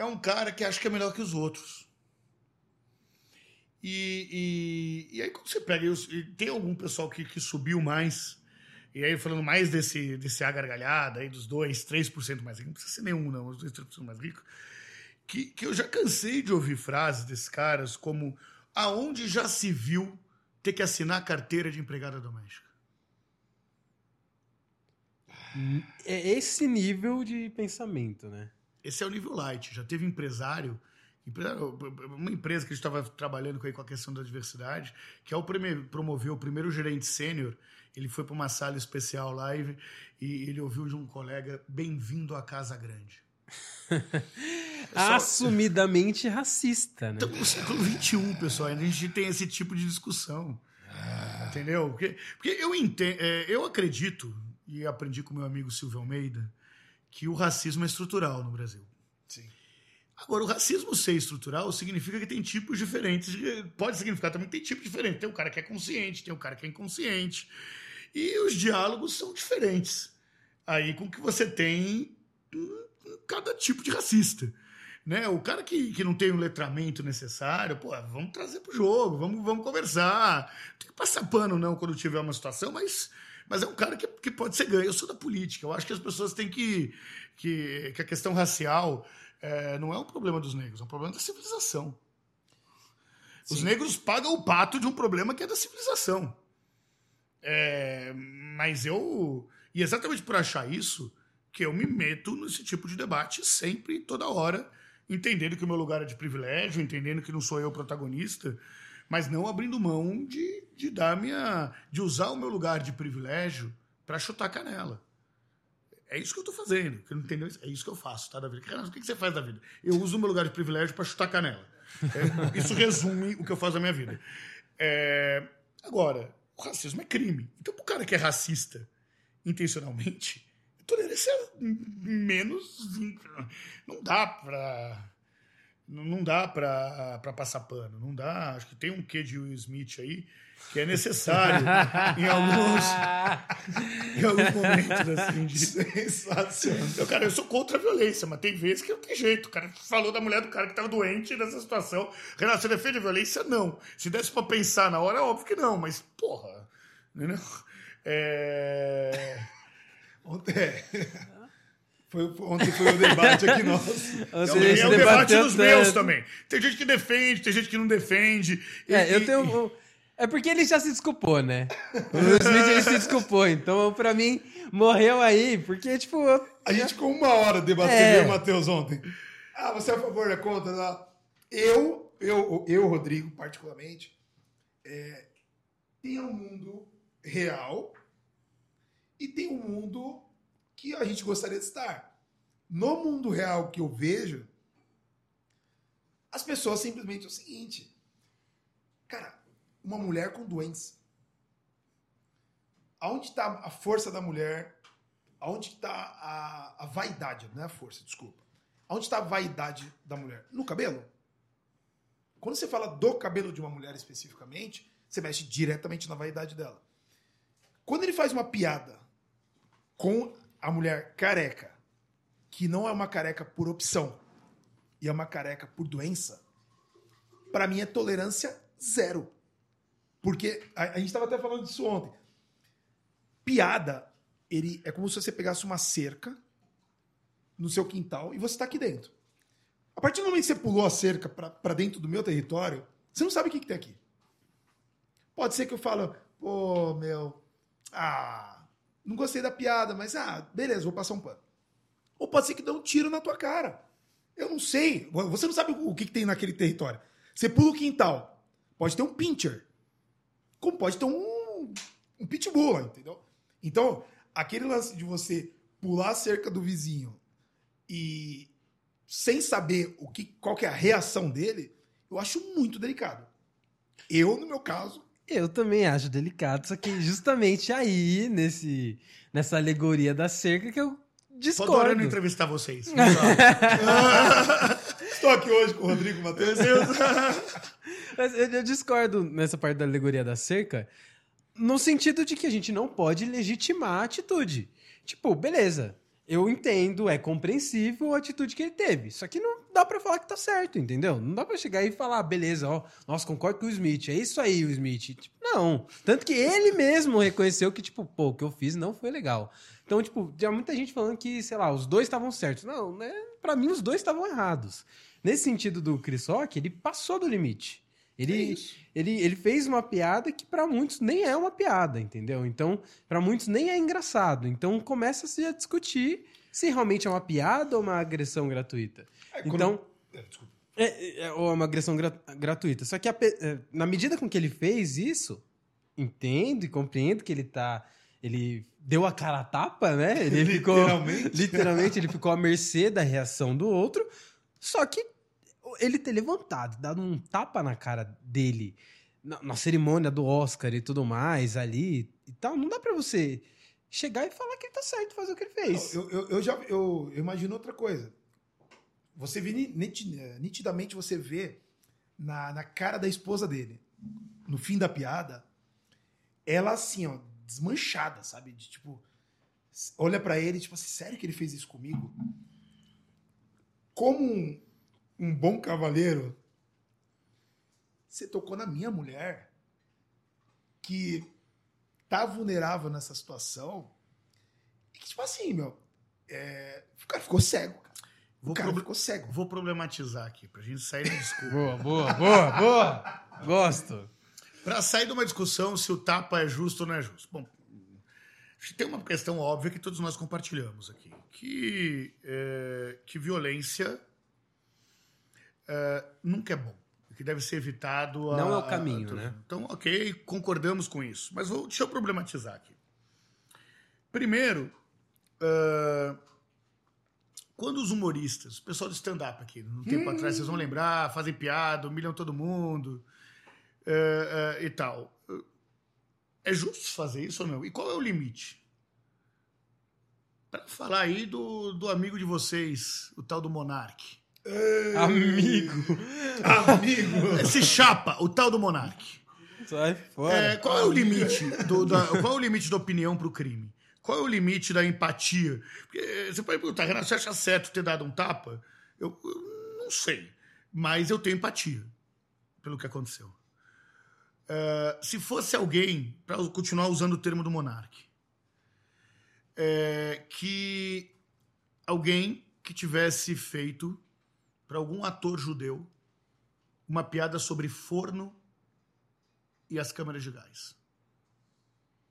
É um cara que acha que é melhor que os outros. E, e, e aí, quando você pega. tem algum pessoal que, que subiu mais. E aí, falando mais desse, desse A gargalhada aí, dos 2, 3% mais ricos, não precisa ser nenhum, não, os 2, 3% mais ricos que, que eu já cansei de ouvir frases desses caras como aonde já se viu ter que assinar carteira de empregada doméstica. É esse nível de pensamento, né? Esse é o nível light. Já teve empresário, empresário- uma empresa que a gente estava trabalhando com, a questão da diversidade, que ao primeiro, promover o primeiro gerente sênior, ele foi para uma sala especial live e ele ouviu de um colega bem-vindo à casa grande. Pessoal, Assumidamente racista, né? Estamos no século XXI, pessoal. A gente tem esse tipo de discussão. Entendeu? Porque, porque eu, entendo, eu acredito, e aprendi com meu amigo Silvio Almeida, que o racismo é estrutural no Brasil. Sim. Agora, o racismo ser estrutural significa que tem tipos diferentes. de- Pode significar também que tem tipo diferente. Tem o cara que é consciente, tem o cara que é inconsciente. E os diálogos são diferentes. Aí com que você tem cada tipo de racista. Né? O cara que, que não tem o letramento necessário, pô, vamos trazer pro jogo, vamos, vamos conversar. Não tem que passar pano, não, quando tiver uma situação, mas, mas é um cara que, que pode ser ganho. Eu sou da política, eu acho que as pessoas têm que. que, que a questão racial é, não é um problema dos negros, é um problema da civilização. Os Sim. negros pagam o pato de um problema que é da civilização. É, mas eu. E exatamente por achar isso, que eu me meto nesse tipo de debate sempre, toda hora, entendendo que o meu lugar é de privilégio, entendendo que não sou eu o protagonista, mas não abrindo mão de, de dar minha. de usar o meu lugar de privilégio para chutar canela. É isso que eu tô fazendo. Não entendeu? É isso que eu faço, tá, David? Cara, o que você faz da vida? Eu uso o meu lugar de privilégio para chutar canela. É, isso resume o que eu faço da minha vida. É, agora, o racismo é crime. Então, pro cara que é racista intencionalmente, tolerância é menos. Não dá pra Não, dá pra passar pano. Não dá. Acho que tem um quê de Will Smith aí que é necessário em alguns, em alguns momentos, assim, de sensacional. Eu, cara, eu sou contra a violência, mas tem vezes que não tem jeito. O cara falou da mulher do cara que tava doente nessa situação. Renato, você defende a violência? Não. Se desse pra pensar na hora, é óbvio que não, mas, porra. Entendeu? É... Ontem, foi, ontem foi o debate aqui nosso. É, o debate dos meus também. Tem gente que defende, tem gente que não defende. E- É, eu e- tenho. É porque ele já se desculpou, né? O Will Smith ele se desculpou. Então, pra mim, morreu aí. Porque, tipo. eu- A gente ficou uma hora debatendo, É. eu o Matheus, ontem. Ah, você é a favor da contra? Lá. Eu, eu, eu, Rodrigo, particularmente, é, tem um mundo real e tem um mundo que a gente gostaria de estar. No mundo real que eu vejo, as pessoas simplesmente é o seguinte. Cara, uma mulher com doença. Aonde está a força da mulher Aonde está a, a vaidade? Não é a força, desculpa. Aonde está a vaidade da mulher? No cabelo. Quando você fala do cabelo de uma mulher especificamente, você mexe diretamente na vaidade dela. Quando ele faz uma piada com a mulher careca, que não é uma careca por opção, e é uma careca por doença, para mim é tolerância zero. Porque a, a gente estava até falando disso ontem. Piada ele é como se você pegasse uma cerca no seu quintal e você está aqui dentro. A partir do momento que você pulou a cerca para dentro do meu território, você não sabe o que, que tem aqui. Pode ser que eu falo, pô, meu, ah, não gostei da piada, mas ah, beleza, vou passar um pano. Ou pode ser que dê um tiro na tua cara. Eu não sei. Você não sabe o que, que tem naquele território. Você pula o quintal. Pode ter um pincher. Como pode ter um, um pitbull, entendeu? Então, aquele lance de você pular a cerca do vizinho e sem saber o que, qual que é a reação dele, eu acho muito delicado. Eu, no meu caso, Eu também acho delicado, só que justamente aí, nesse, nessa alegoria da cerca, que eu Tô discordo. adorando entrevistar vocês. estou aqui hoje com o Rodrigo Matheus. Mas eu, eu discordo nessa parte da alegoria da cerca, no sentido de que a gente não pode legitimar a atitude. Tipo, beleza, eu entendo, é compreensível a atitude que ele teve. Só que não dá pra falar que tá certo, entendeu? Não dá pra chegar e falar, ah, beleza, ó, nossa, concordo com o Smith, é isso aí, o Smith. Tipo, não. Tanto que ele mesmo reconheceu que, tipo, pô, o que eu fiz não foi legal. Então, tipo, tinha muita gente falando que, sei lá, os dois estavam certos. Não, né? Pra mim, os dois estavam errados. Nesse sentido do Chris Rock, ele passou do limite. Ele, ele, ele fez uma piada que pra muitos nem é uma piada, entendeu? Então, pra muitos nem é engraçado. Então, começa-se a discutir se realmente é uma piada ou uma agressão gratuita. É, quando- Então, É, desculpa. é, é, ou é uma agressão gra- gratuita. Só que a é, na medida com que ele fez isso, entendo e compreendo que ele tá. Ele deu a cara a tapa, né? Ele ficou. Literalmente. literalmente, ele ficou à mercê da reação do outro. Só que ele ter levantado, dado um tapa na cara dele na, na cerimônia do Oscar e tudo mais ali e tal, não dá pra você chegar e falar que ele tá certo fazer o que ele fez. Eu, eu, eu já eu, eu imagino outra coisa. Você vê eh, nitidamente você vê na, na cara da esposa dele, no fim da piada, ela assim, ó, desmanchada, sabe? De, tipo, olha pra ele, tipo assim, sério que ele fez isso comigo? Como um, um bom cavaleiro, você tocou na minha mulher, que tá vulnerável nessa situação, e que, tipo assim, meu, é, o cara ficou cego, cara. O Vou cara proble- ficou cego. Vou problematizar aqui, pra gente sair da discussão. Boa, boa, boa, boa. Gosto. Pra sair de uma discussão se o tapa é justo ou não é justo. Bom, acho que tem uma questão óbvia que todos nós compartilhamos aqui. Que, é, que violência é, nunca é bom. Que deve ser evitado. a- Não é o a- caminho, a- né? Então, ok, concordamos com isso. Mas vou, deixa eu problematizar aqui. Primeiro, é, quando os humoristas, o pessoal do stand-up aqui, no tempo atrás, vocês vão lembrar, fazem piada, humilham todo mundo é, é, e tal. É justo fazer isso ou não? E qual é o limite? Para falar aí do, do amigo de vocês, o tal do Amigo. Amigo. Esse chapa, o tal do Monark. Sai fora. É, qual é o limite do, da, qual é o limite da opinião pro crime? Qual é o limite da empatia? Porque você pode perguntar, Renato, você acha certo ter dado um tapa? Eu, eu não sei, mas eu tenho empatia pelo que aconteceu. É, se fosse alguém, para continuar usando o termo do Monark, é, que alguém que tivesse feito para algum ator judeu uma piada sobre forno e as câmeras de gás.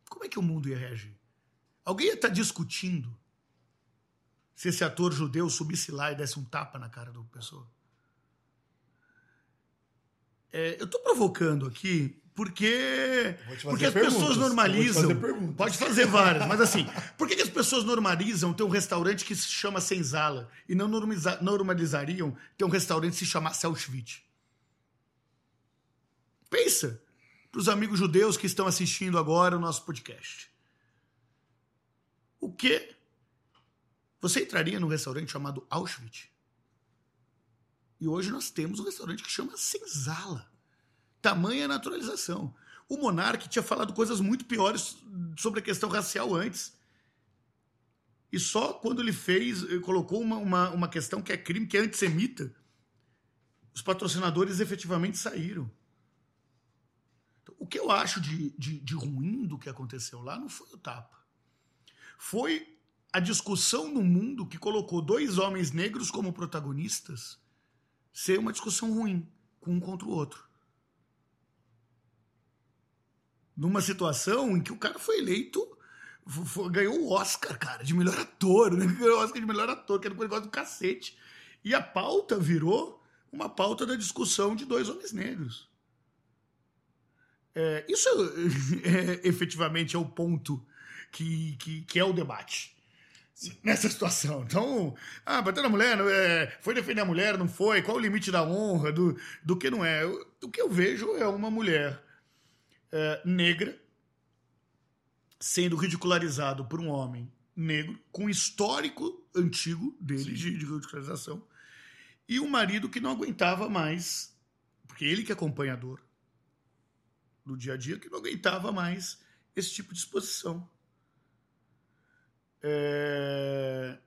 Como é que o mundo ia reagir? Alguém ia estar discutindo se esse ator judeu subisse lá e desse um tapa na cara da pessoa? É, eu estou provocando aqui porque, porque as perguntas. pessoas normalizam. fazer. Pode fazer várias, mas assim, por que, que as pessoas normalizam ter um restaurante que se chama Senzala e não normaliza- normalizariam ter um restaurante que se chamasse Auschwitz? Pensa para os amigos judeus que estão assistindo agora o nosso podcast. O que? Você entraria num restaurante chamado Auschwitz? E hoje nós temos um restaurante que chama Senzala. Tamanha naturalização. O Monark tinha falado coisas muito piores sobre a questão racial antes. E só quando ele fez, ele colocou uma, uma, uma questão que é crime, que é antissemita, os patrocinadores efetivamente saíram. Então, o que eu acho de, de, de ruim do que aconteceu lá não foi o tapa. Foi a discussão no mundo que colocou dois homens negros como protagonistas ser uma discussão ruim, com um contra o outro. Numa situação em que o cara foi eleito, fo- fo- ganhou o Oscar, cara, de melhor ator, né? Ganhou o Oscar de melhor ator, que era um negócio do cacete. E a pauta virou uma pauta da discussão de dois homens negros. É, isso é, efetivamente é o ponto que, que, que é o debate nessa situação. Então, ah, bater na mulher, é, foi defender a mulher, não foi? Qual o limite da honra, do, do que não é? O que eu vejo é uma mulher é, negra sendo ridicularizado por um homem negro com histórico antigo dele de, de ridicularização e um marido que não aguentava mais, porque ele que acompanha a dor do dia a dia, que não aguentava mais esse tipo de exposição. É,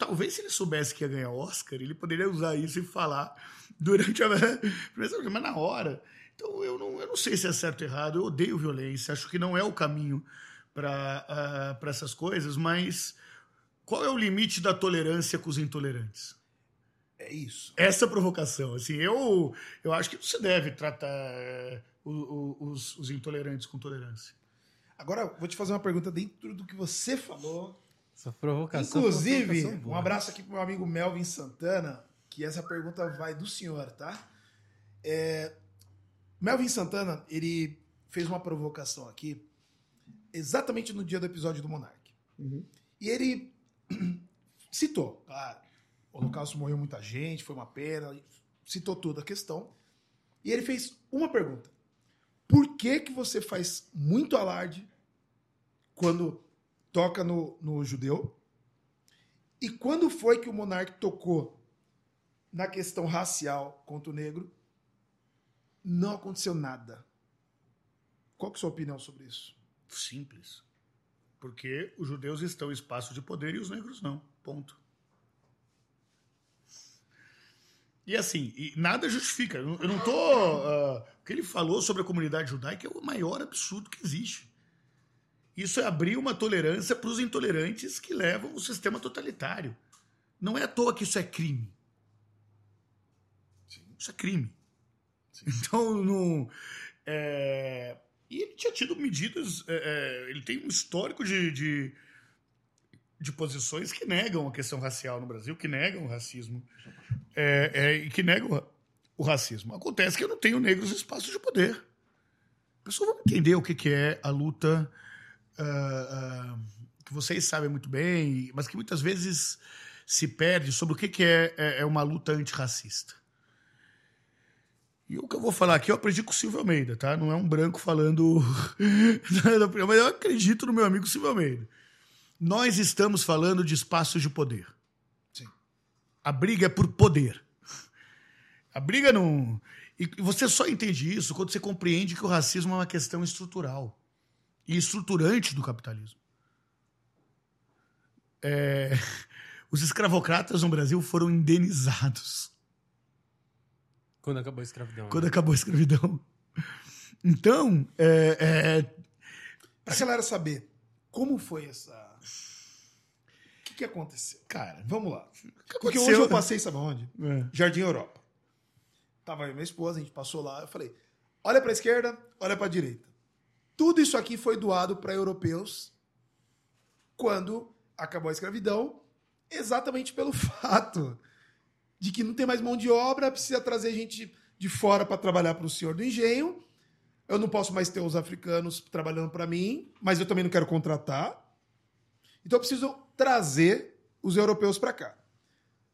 Talvez se ele soubesse que ia ganhar Oscar, ele poderia usar isso e falar durante a. Mas na hora. Então eu não, eu não sei se é certo ou errado, eu odeio violência, acho que não é o caminho para uh, essas coisas, mas qual é o limite da tolerância com os intolerantes? É isso. Essa provocação, assim, eu, eu acho que não se deve tratar o- o- os, os intolerantes com tolerância. Agora, vou te fazer uma pergunta dentro do que você falou. Essa provocação. Inclusive, provocação um abraço aqui pro meu amigo Melvin Santana, que essa pergunta vai do senhor, tá? É, Melvin Santana, ele fez uma provocação aqui, exatamente no dia do episódio do Monark. E ele citou, claro, o Holocausto morreu muita gente, foi uma pena, citou toda a questão. E ele fez uma pergunta. Por que que você faz muito alarde quando toca no, no judeu? E quando foi que o monarca tocou na questão racial contra o negro? Não aconteceu nada. Qual que é a sua opinião sobre isso? Simples. Porque os judeus estão em espaço de poder e os negros não. Ponto. E assim, e nada justifica. Eu não- tô. ah, o que ele falou sobre a comunidade judaica é o maior absurdo que existe. Isso é abrir uma tolerância para os intolerantes que levam o sistema totalitário. Não é à toa que isso é crime. Isso é crime. Então, não. é, E ele tinha tido medidas. é, é, ele tem um histórico de, de, de posições que negam a questão racial no Brasil, que negam o racismo. é, é, e que negam o ra- o racismo. Acontece que eu não tenho negros em espaços de poder. As pessoas vão entender o que, que é a luta. ah, ah, que vocês sabem muito bem, mas que muitas vezes se perde sobre o que, que é, é, é uma luta antirracista. E o que eu vou falar aqui eu aprendi com o Silvio Almeida, tá? Não é um branco falando. Mas eu acredito no meu amigo Silvio Almeida. Nós estamos falando de espaços de poder. Sim. A briga é por poder. A briga não. E você só entende isso quando você compreende que o racismo é uma questão estrutural e estruturante do capitalismo. É, Os escravocratas no Brasil foram indenizados Quando acabou a escravidão. quando acabou a escravidão. Então, é, é, Pra galera saber como foi essa. O que, que aconteceu? cara, Vamos lá. Porque hoje eu né? passei, sabe onde? É. Jardim Europa. Tava eu e minha esposa, a gente passou lá, eu falei: olha pra esquerda, olha pra direita. Tudo isso aqui foi doado para europeus quando acabou a escravidão, exatamente pelo fato de que não tem mais mão de obra, precisa trazer gente de fora para trabalhar para o senhor do engenho. Eu não posso mais ter os africanos trabalhando para mim, mas eu também não quero contratar. Então eu preciso trazer os europeus para cá.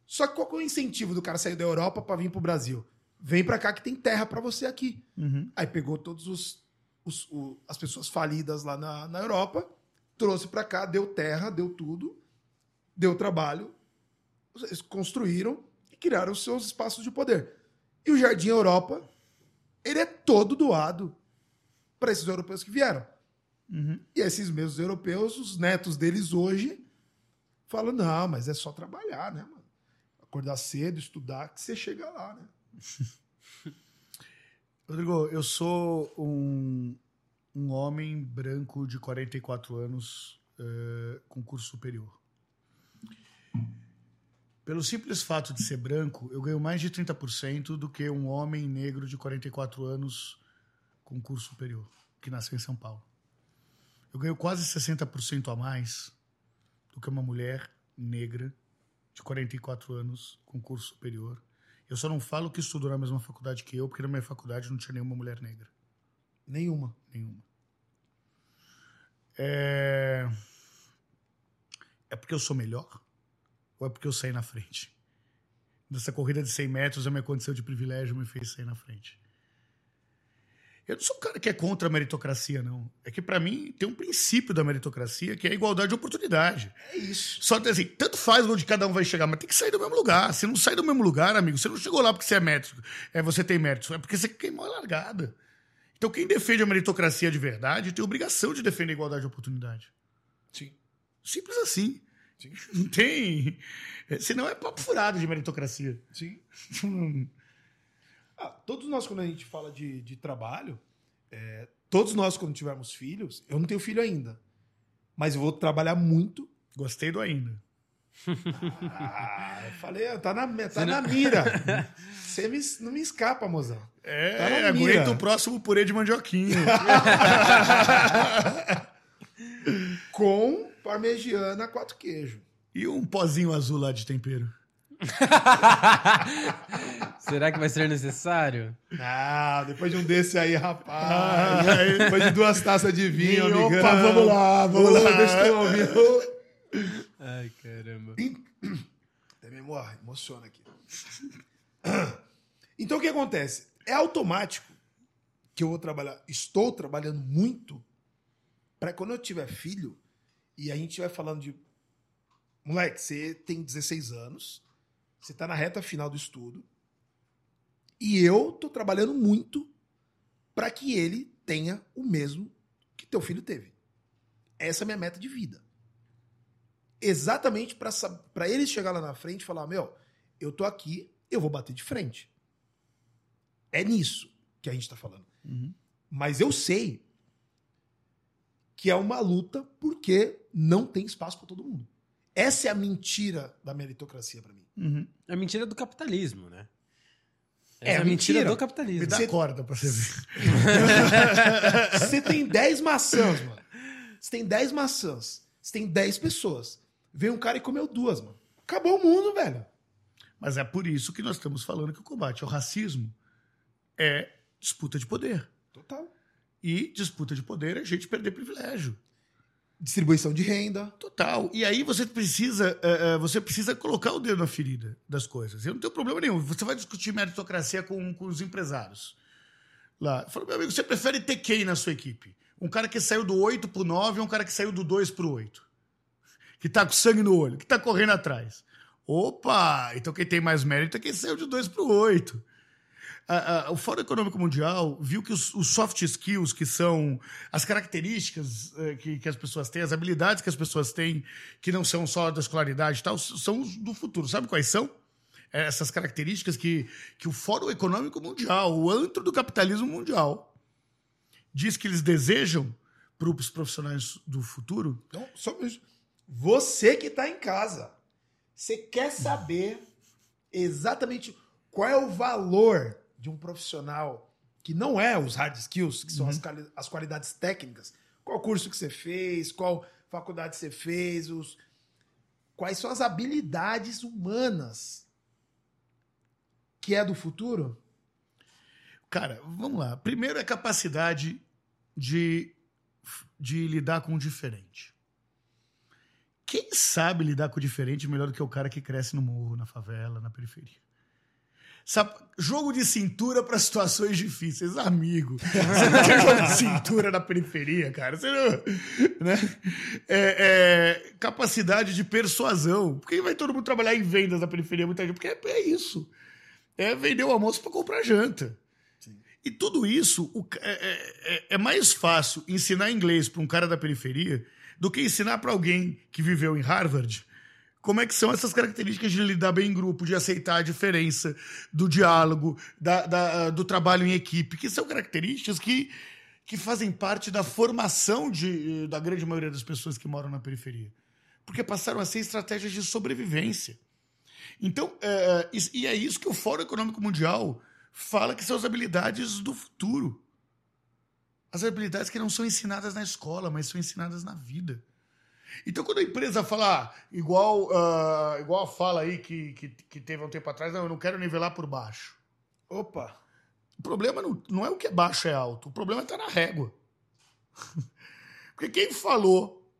Só que qual que é o incentivo do cara sair da Europa para vir para o Brasil? Vem para cá que tem terra para você aqui. Uhum. Aí pegou todos os, os- o- as pessoas falidas lá na, na Europa, trouxe para cá, deu terra, deu tudo, deu trabalho, eles construíram e criaram os seus espaços de poder. E o Jardim Europa, ele é todo doado para esses europeus que vieram. Uhum. E esses mesmos europeus, os netos deles hoje, falam: não, mas é só trabalhar, né, mano? Acordar cedo, estudar, que você chega lá, né? Rodrigo, eu sou um, um homem branco de 44 anos eh, com curso superior. Pelo simples fato de ser branco, eu ganho mais de 30% do que um homem negro de 44 anos com curso superior, que nasceu em São Paulo. Eu ganho quase 60% a mais do que uma mulher negra de 44 anos com curso superior. Eu só não falo que estudou na mesma faculdade que eu, porque na minha faculdade não tinha nenhuma mulher negra. Nenhuma. Nenhuma. É... é porque eu sou melhor? Ou é porque eu saí na frente? Nessa corrida de 100 metros, a minha condição de privilégio me fez sair na frente. Eu não sou um cara que é contra a meritocracia, não. É que, pra mim, tem um princípio da meritocracia que é a igualdade de oportunidade. É isso. Só que assim, tanto faz onde cada um vai chegar, mas tem que sair do mesmo lugar. Se não sai do mesmo lugar, amigo, você não chegou lá porque você é mérito, é, você tem mérito, é porque você queimou a largada. Então quem defende a meritocracia de verdade tem obrigação de defender a igualdade de oportunidade. Sim. Simples assim. Sim. Não tem. é, Senão é papo furado de meritocracia. Sim. Ah, todos nós, quando a gente fala de, de trabalho, é, todos nós, quando tivermos filhos, eu não tenho filho ainda, mas eu vou trabalhar muito. Gostei do ainda. Ah, eu falei, tá na, tá na mira. Você me- não me escapa, mozão. É, Tá na aguenta mira. o próximo purê de mandioquinha. Com parmegiana, quatro queijo. e um pozinho azul lá de tempero. Será que vai ser necessário? Ah, depois de um desse aí, rapaz. Ah, aí- depois de duas taças de vinho, Opa, amigão. vamos lá, vamos lá. Deixa eu ouvir. Ai, caramba. Até me emo- emociona aqui. Então o que acontece? É automático que eu vou trabalhar, estou trabalhando muito para quando eu tiver filho e a gente vai falando de moleque, você tem 16 anos, você tá na reta final do estudo e eu tô trabalhando muito para que ele tenha o mesmo que teu filho teve. Essa é a minha meta de vida exatamente para eles chegar lá na frente e falar: Meu, eu tô aqui, eu vou bater de frente. É nisso que a gente tá falando. Uhum. Mas eu sei que é uma luta porque não tem espaço para todo mundo. Essa é a mentira da meritocracia para mim. Uhum. É a mentira do capitalismo, né? É Essa a mentira. do Me capitalismo. dá Você- corda pra você ver. Você tem 10 maçãs, mano. Você tem 10 maçãs. Você tem 10 pessoas. Veio um cara e comeu duas, mano. Acabou o mundo, velho. Mas é por isso que nós estamos falando que o combate ao racismo é disputa de poder. Total. E disputa de poder é a gente perder privilégio. Distribuição de renda. Total. E aí você precisa, eh, você precisa colocar o dedo na ferida das coisas. Eu não tenho problema nenhum. Você vai discutir meritocracia com, com os empresários. Lá. Eu falo, meu amigo, você prefere ter quem na sua equipe? Um cara que saiu do 8 pro 9 ou um cara que saiu do 2 pro 8? Que tá com sangue no olho, que tá correndo atrás. Opa! Então quem tem mais mérito é quem saiu de 2 para o 8. O Fórum Econômico Mundial viu que os, os soft skills, que são as características eh, que, que, as pessoas têm, as habilidades que as pessoas têm, que não são só da escolaridade e tal, são os do futuro. Sabe quais são? É essas características que, que o Fórum Econômico Mundial, o antro do capitalismo mundial, diz que eles desejam para os profissionais do futuro. Então, só você que está em casa, você quer saber exatamente qual é o valor de um profissional que não é os hard skills, que são uhum. as, as qualidades técnicas. Qual curso que você fez, qual faculdade você fez, os, quais são as habilidades humanas que é do futuro? Cara, vamos lá. Primeiro é a capacidade de, de lidar com o diferente. Quem sabe lidar com o diferente melhor do que o cara que cresce no morro, na favela, na periferia? Jogo de cintura para situações difíceis, amigo. Você não tem jogo de cintura na periferia, cara. Você não, né? É, é, capacidade de persuasão. Por que vai todo mundo trabalhar em vendas na periferia? Muita gente, porque é, é isso. É vender o almoço para comprar janta. Sim. E tudo isso o, é, é, é, é mais fácil ensinar inglês para um cara da periferia do que ensinar para alguém que viveu em Harvard como é que são essas características de lidar bem em grupo, de aceitar a diferença, do diálogo, da, da, do trabalho em equipe, que são características que, que fazem parte da formação de, da grande maioria das pessoas que moram na periferia. Porque passaram a ser estratégias de sobrevivência. Então, é, e é isso que o Fórum Econômico Mundial fala que são as habilidades do futuro. As habilidades que não são ensinadas na escola, mas são ensinadas na vida. Então, quando a empresa fala, igual, uh, igual a fala aí que, que, que, teve um tempo atrás, não, eu não quero nivelar por baixo. Opa! O problema não, não é o que é baixo, é alto. O problema está na régua. Porque quem falou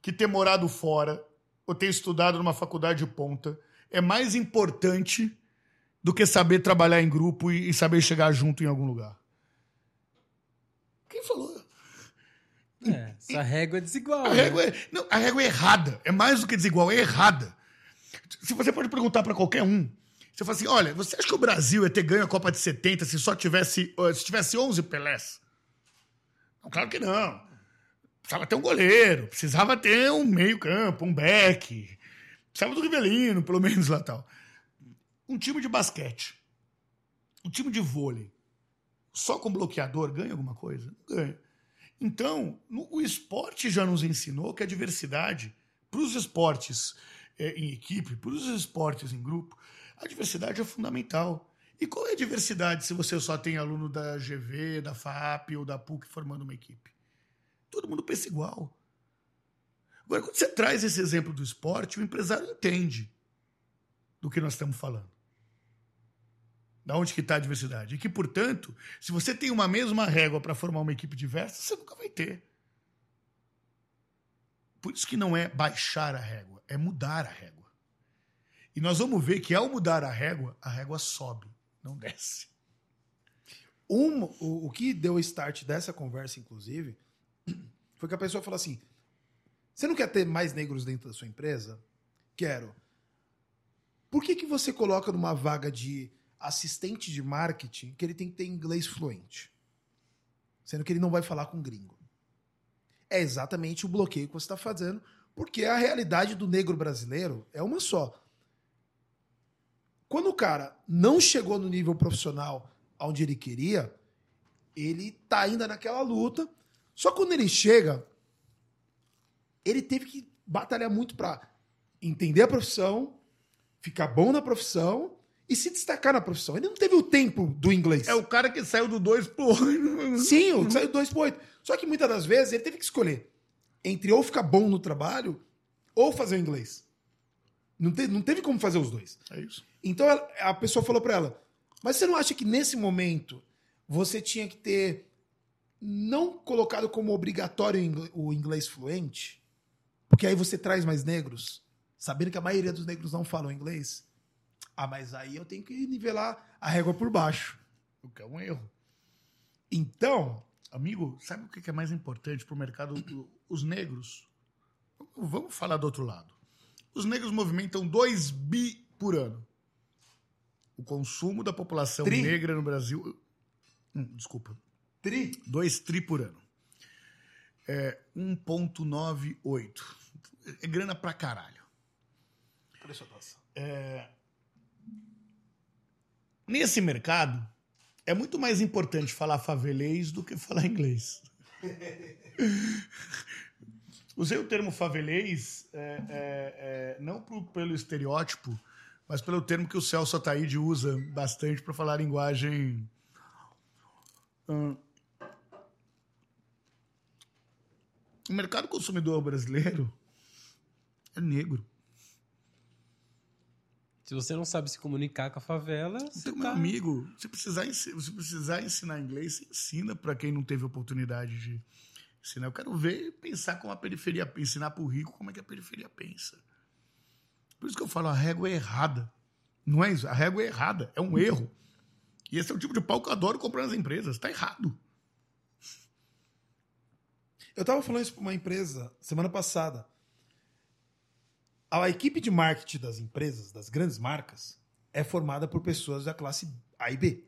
que ter morado fora ou ter estudado numa faculdade de ponta é mais importante do que saber trabalhar em grupo e, e saber chegar junto em algum lugar? Quem falou? É, essa régua é desigual. A, né? régua é, não, a régua é errada. É mais do que desigual, é errada. Se você pode perguntar para qualquer um, você fala assim: olha, você acha que o Brasil ia ter ganho a Copa de 70 se só tivesse, se tivesse 11 Pelés? Não, claro que não. Precisava ter um goleiro, precisava ter um meio-campo, um back. Precisava do Rivelino, pelo menos lá tal. Um time de basquete, um time de vôlei, só com bloqueador ganha alguma coisa? Não ganha. Então, no, o esporte já nos ensinou que a diversidade, para os esportes é, em equipe, para os esportes em grupo, a diversidade é fundamental. E qual é a diversidade se você só tem aluno da GV, da FAP ou da PUC formando uma equipe? Todo mundo pensa igual. Agora, quando você traz esse exemplo do esporte, o empresário entende do que nós estamos falando. Da onde que está a diversidade? E que, portanto, se você tem uma mesma régua para formar uma equipe diversa, você nunca vai ter. Por isso que não é baixar a régua, é mudar a régua. E nós vamos ver que ao mudar a régua, a régua sobe, não desce. Um, o, o que deu o start dessa conversa, inclusive, foi que a pessoa falou assim: você não quer ter mais negros dentro da sua empresa? Quero. Por que, que você coloca numa vaga de assistente de marketing que ele tem que ter inglês fluente. Sendo que ele não vai falar com gringo. É exatamente o bloqueio que você está fazendo, porque a realidade do negro brasileiro é uma só. Quando o cara não chegou no nível profissional onde ele queria, ele tá ainda naquela luta. Só quando ele chega, ele teve que batalhar muito para entender a profissão, ficar bom na profissão e se destacar na profissão. Ele não teve o tempo do inglês. É o cara que saiu do 2 pro 8. Sim, o que saiu do 2 pro 8. Só que muitas das vezes ele teve que escolher entre ou ficar bom no trabalho ou fazer o inglês. Não, te, não teve como fazer os dois. É isso. Então ela, a pessoa falou para ela: Mas você não acha que nesse momento você tinha que ter não colocado como obrigatório o inglês fluente? Porque aí você traz mais negros, sabendo que a maioria dos negros não falam inglês? Ah, mas aí eu tenho que nivelar a régua por baixo. O que é um erro. Então, amigo, sabe o que é mais importante para o mercado? Os negros. Vamos falar do outro lado. Os negros movimentam 2 bi por ano. O consumo da população Tri? negra no Brasil. Hum, desculpa. Tri? 2 tri por ano. É 1,98. É grana pra caralho. Cadê sua taça? Nesse mercado, é muito mais importante falar favelês do que falar inglês. Usei o termo favelês é, é, é, não pro- pelo estereótipo, mas pelo termo que o Celso Ataíde usa bastante para falar linguagem. hum, o mercado consumidor brasileiro é negro. Se você não sabe se comunicar com a favela, você Então, meu tá... amigo, se precisar, se precisar ensinar inglês, você ensina para quem não teve oportunidade de ensinar. Eu quero ver, pensar como a periferia, ensinar para o rico como é que a periferia pensa. Por isso que eu falo, a régua é errada. Não é isso? A régua é errada, é um erro. E esse é o tipo de pau que eu adoro comprar nas empresas. Está errado. Eu tava falando isso pra uma empresa semana passada. A equipe de marketing das empresas, das grandes marcas, é formada por pessoas da classe A e B.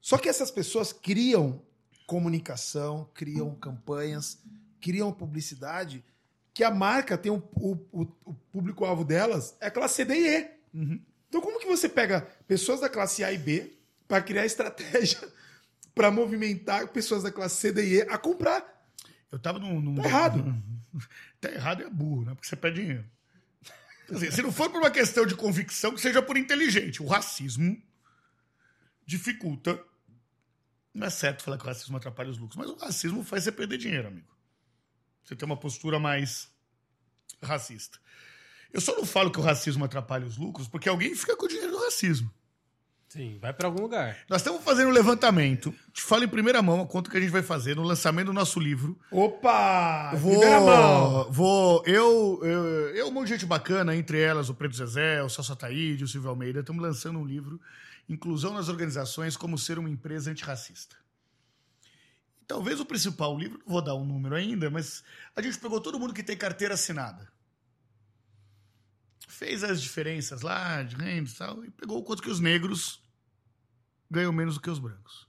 Só que essas pessoas criam comunicação, criam campanhas, criam publicidade, que a marca tem um- o, o- o público-alvo delas é a classe C, D e E. Então como que você pega pessoas da classe A e B para criar estratégia para movimentar pessoas da classe C, D e E a comprar? Eu tava num. num Tá errado. Tá errado é burro, né? Porque você perde dinheiro. Se não for por uma questão de convicção, que seja por inteligente. O racismo dificulta. Não é certo falar que o racismo atrapalha os lucros, mas o racismo faz você perder dinheiro, amigo. Você tem uma postura mais racista. Eu só não falo que o racismo atrapalha os lucros porque alguém fica com o dinheiro do racismo. Sim, vai pra algum lugar. Nós estamos fazendo um levantamento. Te falo em primeira mão a conta que a gente vai fazer no lançamento do nosso livro. Opa! Vou, Primeira mão! vou, eu, eu, eu, um monte de gente bacana, entre elas o Preto Zezé, o Celso Ataíde, o Silvio Almeida, estamos lançando um livro, Inclusão nas Organizações, como ser uma empresa antirracista. Talvez o principal livro, não vou dar um número ainda, mas a gente pegou todo mundo que tem carteira assinada. Fez as diferenças lá, de renda e tal, e pegou o quanto que os negros ganham menos do que os brancos.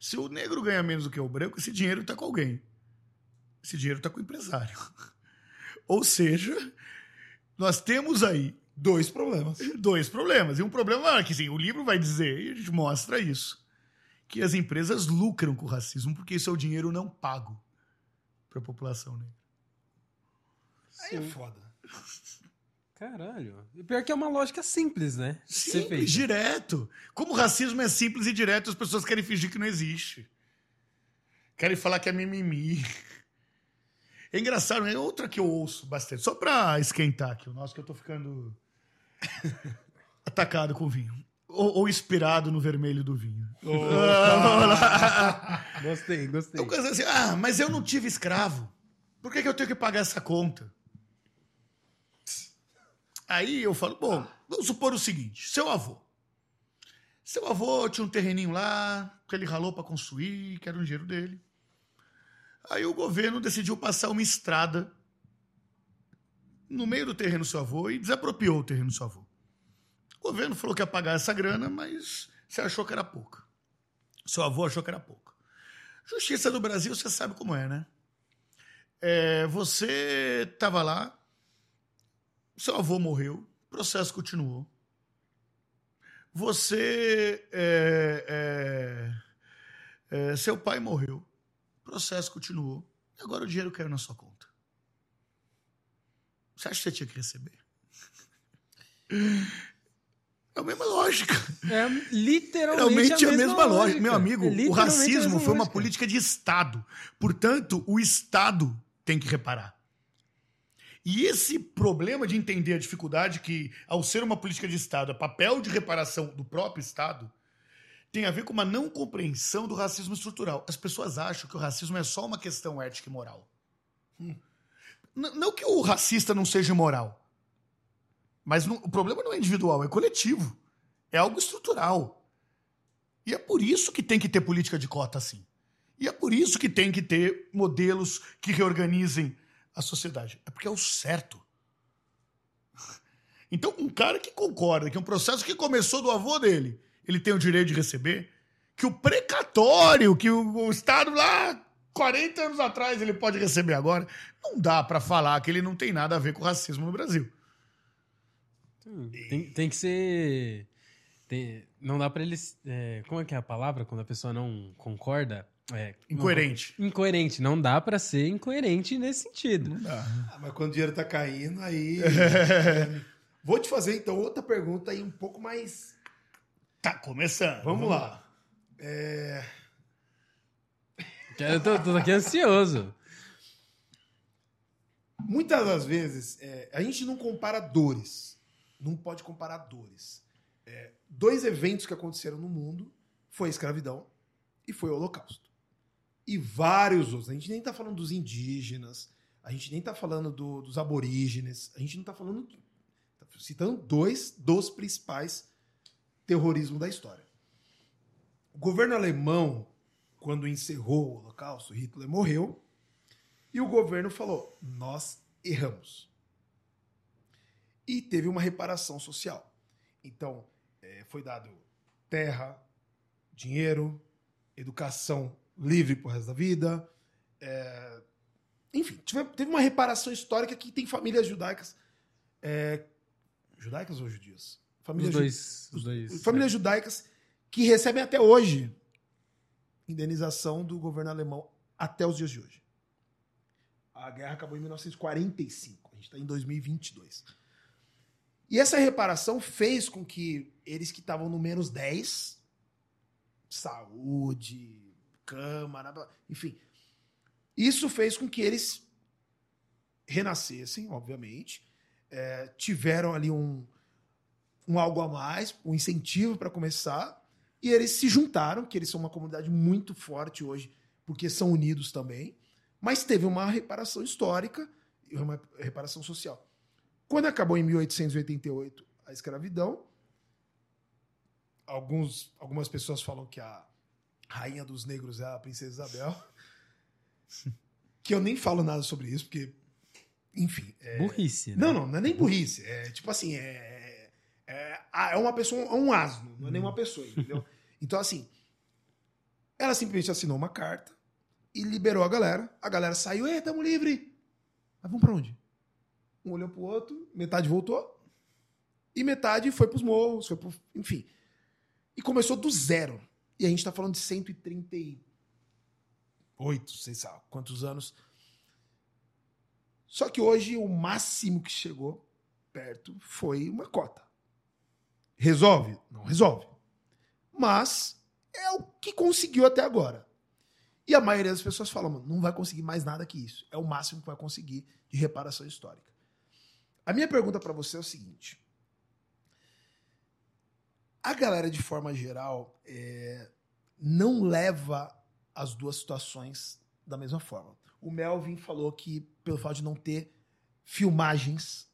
Se o negro ganha menos do que o branco, esse dinheiro está com alguém. Esse dinheiro está com o empresário. Ou seja, nós temos aí Dois problemas. dois problemas. E um problema que sim, o livro vai dizer, e a gente mostra isso, que as empresas lucram com o racismo porque isso é o dinheiro não pago para a população negra. Aí é foda. Caralho. E pior que é uma lógica simples, né? Simples, direto. Como o racismo é simples e direto, as pessoas querem fingir que não existe. Querem falar que é mimimi. É engraçado, é outra que eu ouço bastante. Só pra esquentar aqui o nosso, que eu tô ficando atacado com vinho. Ou, ou inspirado no vermelho do vinho. Gostei, gostei. Eu coisa assim, ah, mas eu não tive escravo. Por que, que eu tenho que pagar essa conta? Aí eu falo, bom, vamos supor o seguinte: seu avô. Seu avô tinha um terreninho lá, que ele ralou para construir, que era o dinheiro dele. Aí o governo decidiu passar uma estrada no meio do terreno do seu avô e desapropriou o terreno do seu avô. O governo falou que ia pagar essa grana, mas você achou que era pouca. Seu avô achou que era pouco. Justiça do Brasil, você sabe como é, né? É, você estava lá, seu avô morreu, o processo continuou. Você. é, é, é, seu pai morreu, o processo continuou. E agora o dinheiro caiu na sua conta. Você acha que você tinha que receber? É a mesma lógica. É literalmente Realmente a a mesma lógica. Meu É amigo, o literalmente a racismo mesma foi uma lógica. política de Estado. Portanto, o Estado tem que reparar. E esse problema de entender a dificuldade que, ao ser uma política de Estado, é papel de reparação do próprio Estado, tem a ver com uma não compreensão do racismo estrutural. As pessoas acham que o racismo é só uma questão ética e moral. N- Não que o racista não seja moral. Mas não- o problema não é individual, é coletivo. É algo estrutural. E é por isso que tem que ter política de cota assim. E é por isso que tem que ter modelos que reorganizem a sociedade. É porque é o certo. Então, um cara que concorda que é um processo que começou do avô dele, ele tem o direito de receber, que o precatório, que o, o Estado lá 40 anos atrás ele pode receber agora, não dá pra falar que ele não tem nada a ver com racismo no Brasil. Tem, tem que ser. tem- não dá pra eles. é, como é que é a palavra quando a pessoa não concorda? É, Incoerente. não- incoerente. Não dá pra ser incoerente nesse sentido. Não dá. Ah, mas quando o dinheiro tá caindo, aí. Vou te fazer então outra pergunta aí um pouco mais. Tá começando. Vamos lá. Eu tô, tô aqui ansioso. Muitas das vezes, é, a gente não compara dores. Não pode comparar dores. É, dois eventos que aconteceram no mundo foi a escravidão e foi o holocausto. E vários outros. A gente nem tá falando dos indígenas, a gente nem tá falando do- dos aborígenes, a gente não tá falando... Tá citando dois dos principais terrorismos da história. O governo alemão, quando encerrou o holocausto, Hitler morreu, e o governo falou: nós erramos. E teve uma reparação social. Então, eh, foi dado terra, dinheiro, educação livre pro resto da vida. eh, enfim, tive- teve uma reparação histórica que tem famílias judaicas. eh, judaicas ou judias? Os Famílias ju- dois. Os dois. famílias judaicas que recebem até hoje indenização do governo alemão até os dias de hoje. A guerra acabou em 1945, a gente está em 2022. E essa reparação fez com que eles que estavam no menos 10, saúde, câmara, enfim, isso fez com que eles renascessem, obviamente, eh, tiveram ali um, um algo a mais, um incentivo para começar, e eles se juntaram, que eles são uma comunidade muito forte hoje, porque são unidos também, mas teve uma reparação histórica e uma reparação social. Quando acabou em 1888 a escravidão, alguns, algumas pessoas falam que a rainha dos negros é a princesa Isabel, que eu nem falo nada sobre isso, porque, enfim, Burrice. né? não, não, não é nem burrice. É tipo assim, é, é, é uma pessoa, é um asno, não é nem uma pessoa, entendeu? Então, assim, ela simplesmente assinou uma carta e liberou a galera. A galera saiu, ei, tamo livre. Mas vamos pra onde? Um olhou pro outro, metade voltou e metade foi pros morros, foi pro, enfim. E começou do zero. E a gente tá falando de 138, sei lá, quantos anos. Só que hoje o máximo que chegou perto foi uma cota. Resolve? Não resolve. Mas é o que conseguiu até agora. E a maioria das pessoas fala, mano, não vai conseguir mais nada que isso. É o máximo que vai conseguir de reparação histórica. A minha pergunta para você é o seguinte: a galera, de forma geral, é, não leva as duas situações da mesma forma. O Melvin falou que, pelo fato de não ter filmagens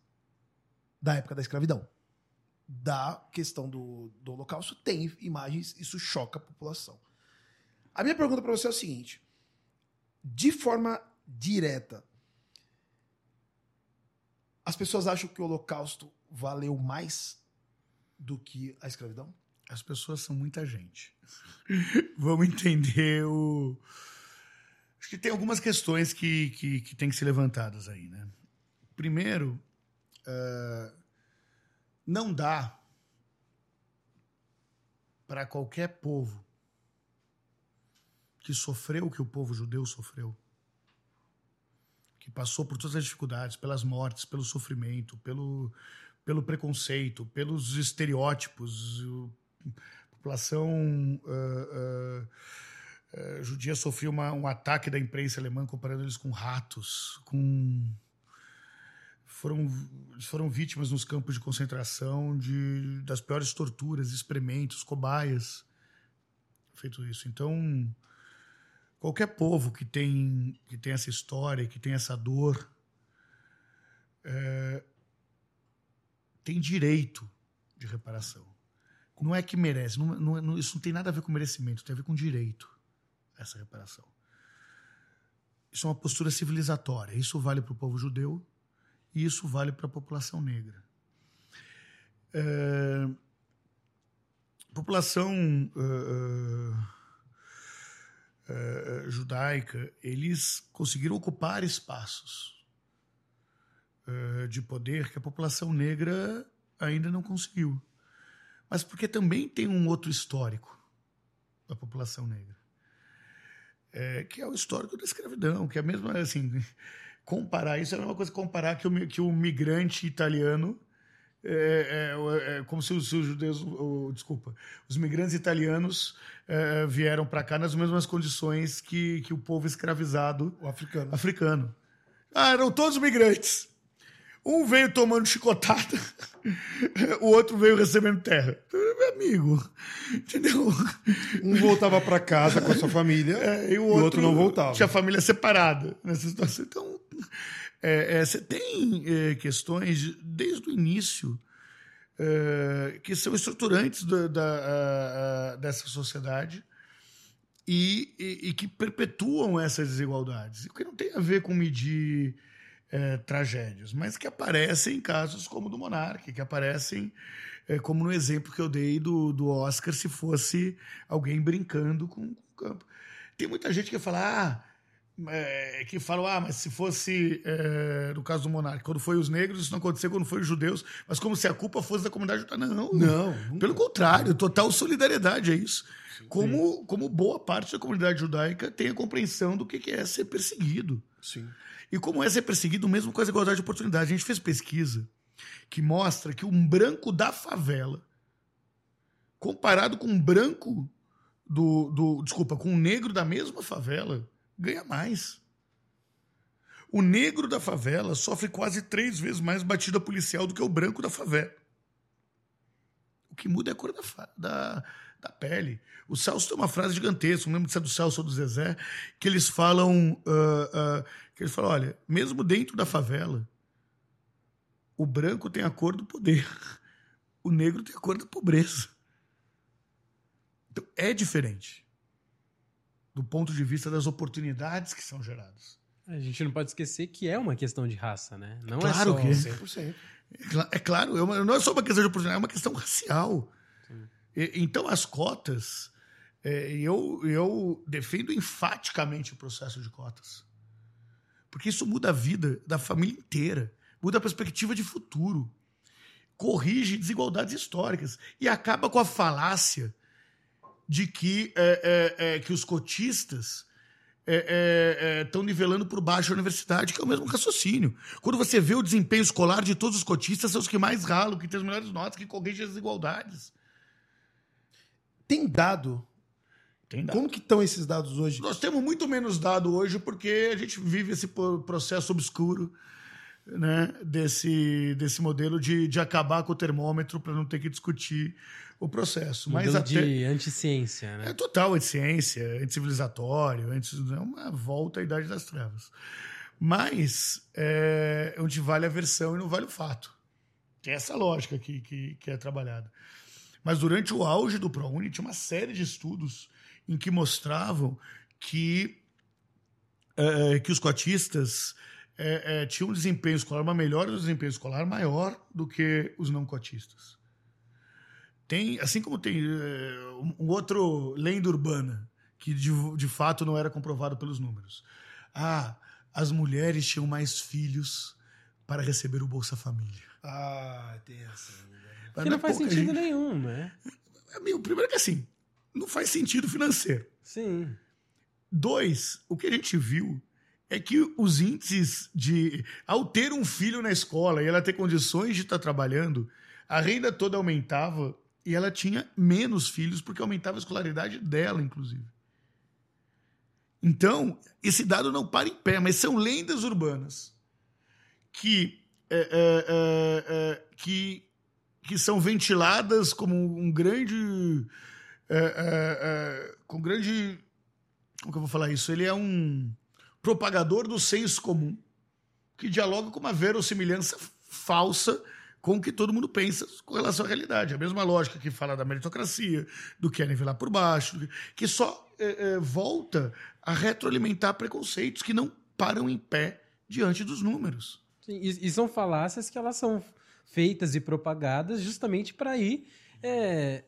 da época da escravidão, da questão do, do Holocausto, tem imagens, isso choca a população. A minha pergunta para você é o seguinte: de forma direta, as pessoas acham que o Holocausto valeu mais do que a escravidão? As pessoas são muita gente. Vamos entender o. Acho que tem algumas questões que, que, que têm que ser levantadas aí, né? Primeiro, eh, não dá para qualquer povo que sofreu o que o povo judeu sofreu, que passou por todas as dificuldades, pelas mortes, pelo sofrimento, pelo, pelo preconceito, pelos estereótipos. A população ah, ah, ah, judia sofreu uma- um ataque da imprensa alemã comparando eles com ratos, com foram, foram vítimas nos campos de concentração de, das piores torturas, experimentos, cobaias. Feito isso. Então, qualquer povo que tem, que tem essa história, que tem essa dor, é, tem direito de reparação. Não é que merece, não- não- isso não tem nada a ver com merecimento, tem a ver com direito, essa reparação. Isso é uma postura civilizatória. Isso vale para o povo judeu e isso vale para a população negra. é, população uh, uh, judaica, eles conseguiram ocupar espaços uh, de poder que a população negra ainda não conseguiu. Mas porque também tem um outro histórico da população negra. É, que é o histórico da escravidão, que é mesmo assim, comparar isso é a mesma coisa que comparar que o, que o migrante italiano é, é, é, como se os, os judeus, oh, desculpa, os migrantes italianos é, vieram para cá nas mesmas condições que, que o povo escravizado O africano. africano. Ah, eram todos migrantes. Um veio tomando chicotada, o outro veio recebendo terra. Meu amigo, entendeu? Um voltava para casa com a sua família É, e o outro, não voltava. Tinha família separada nessa situação. Então, é, é, você tem é, questões de- desde o início é, que são estruturantes da, da- a- dessa sociedade e, e- e que perpetuam essas desigualdades. O que não tem a ver com medir é, tragédias, mas que aparecem em casos como o do Monark, que aparecem é, como no exemplo que eu dei do, do Oscar, se fosse alguém brincando com, com o campo. Tem muita gente que fala, ah, é, que falam, ah, mas se fosse, é, no caso do Monark, quando foi os negros, isso não aconteceu quando foi os judeus, mas como se a culpa fosse da comunidade judaica. Não, Não, nunca. Pelo contrário, total solidariedade é isso. Como, como boa parte da comunidade judaica tem a compreensão do que é ser perseguido. Sim. E como é ser perseguido mesmo com as igualdade de oportunidade. A gente fez pesquisa que mostra que um branco da favela, comparado com um branco do, do. Desculpa, com um negro da mesma favela, ganha mais. O negro da favela sofre quase três vezes mais batida policial do que o branco da favela. O que muda é a cor da, da, da pele. O Celso tem uma frase gigantesca, não lembro se é do Celso ou do Zezé, que eles falam. ah, ah, que eles falam: olha, mesmo dentro da favela, o branco tem a cor do poder, o negro tem a cor da pobreza. Então é diferente. Do ponto de vista das oportunidades que são geradas. A gente não pode esquecer que é uma questão de raça, né? Não Claro é só... que é. 100%. É cla- É claro, é uma- não é só uma questão de oportunidade, é uma questão racial. E- então, as cotas, é, eu, eu defendo enfaticamente o processo de cotas. Porque isso muda a vida da família inteira, muda a perspectiva de futuro, corrige desigualdades históricas e acaba com a falácia de que, é, é, é, que os cotistas estão nivelando por baixo a universidade, que é o mesmo raciocínio. Quando você vê o desempenho escolar de todos os cotistas, são os que mais ralam, que têm as melhores notas, que corrigem as desigualdades. Tem dado. Tem dado. Como que estão esses dados hoje? Nós temos muito menos dado hoje porque a gente vive esse processo obscuro né, desse, desse modelo de, de acabar com o termômetro para não ter que discutir o processo. Mas Modelo até... de anticiência, É né? total anticiência, anticivilizatório, anti... é uma volta à Idade das Trevas. Mas é onde vale a versão e não vale o fato. Tem essa lógica que, que, que é trabalhada. Mas durante o auge do ProUni, tinha uma série de estudos em que mostravam que, é, que os cotistas é, é, tinham um desempenho escolar, uma melhora do desempenho escolar maior do que os não cotistas. Tem, assim como tem é, um um outro lenda urbana, que de, de fato não era comprovado pelos números. Ah, as mulheres tinham mais filhos para receber o Bolsa Família. Ah, tem essa. Que não é faz sentido gente. nenhum, né? Amigo, primeiro que assim, não faz sentido financeiro. Sim. Dois, o que a gente viu é que os índices de. Ao ter um filho na escola e ela ter condições de estar trabalhando, a renda toda aumentava e ela tinha menos filhos porque aumentava a escolaridade dela, inclusive. Então, esse dado não para em pé, mas são lendas urbanas que, é, é, é, é, que, que são ventiladas como um grande. É, é, é, com grande. Como que eu vou falar isso? Ele é um propagador do senso comum que dialoga com uma verossimilhança falsa com o que todo mundo pensa com relação à realidade. A mesma lógica que fala da meritocracia, do que é nivelar por baixo, que, só é, é, volta a retroalimentar preconceitos que não param em pé diante dos números. Sim, E, e são falácias que elas são feitas e propagadas justamente para ir é,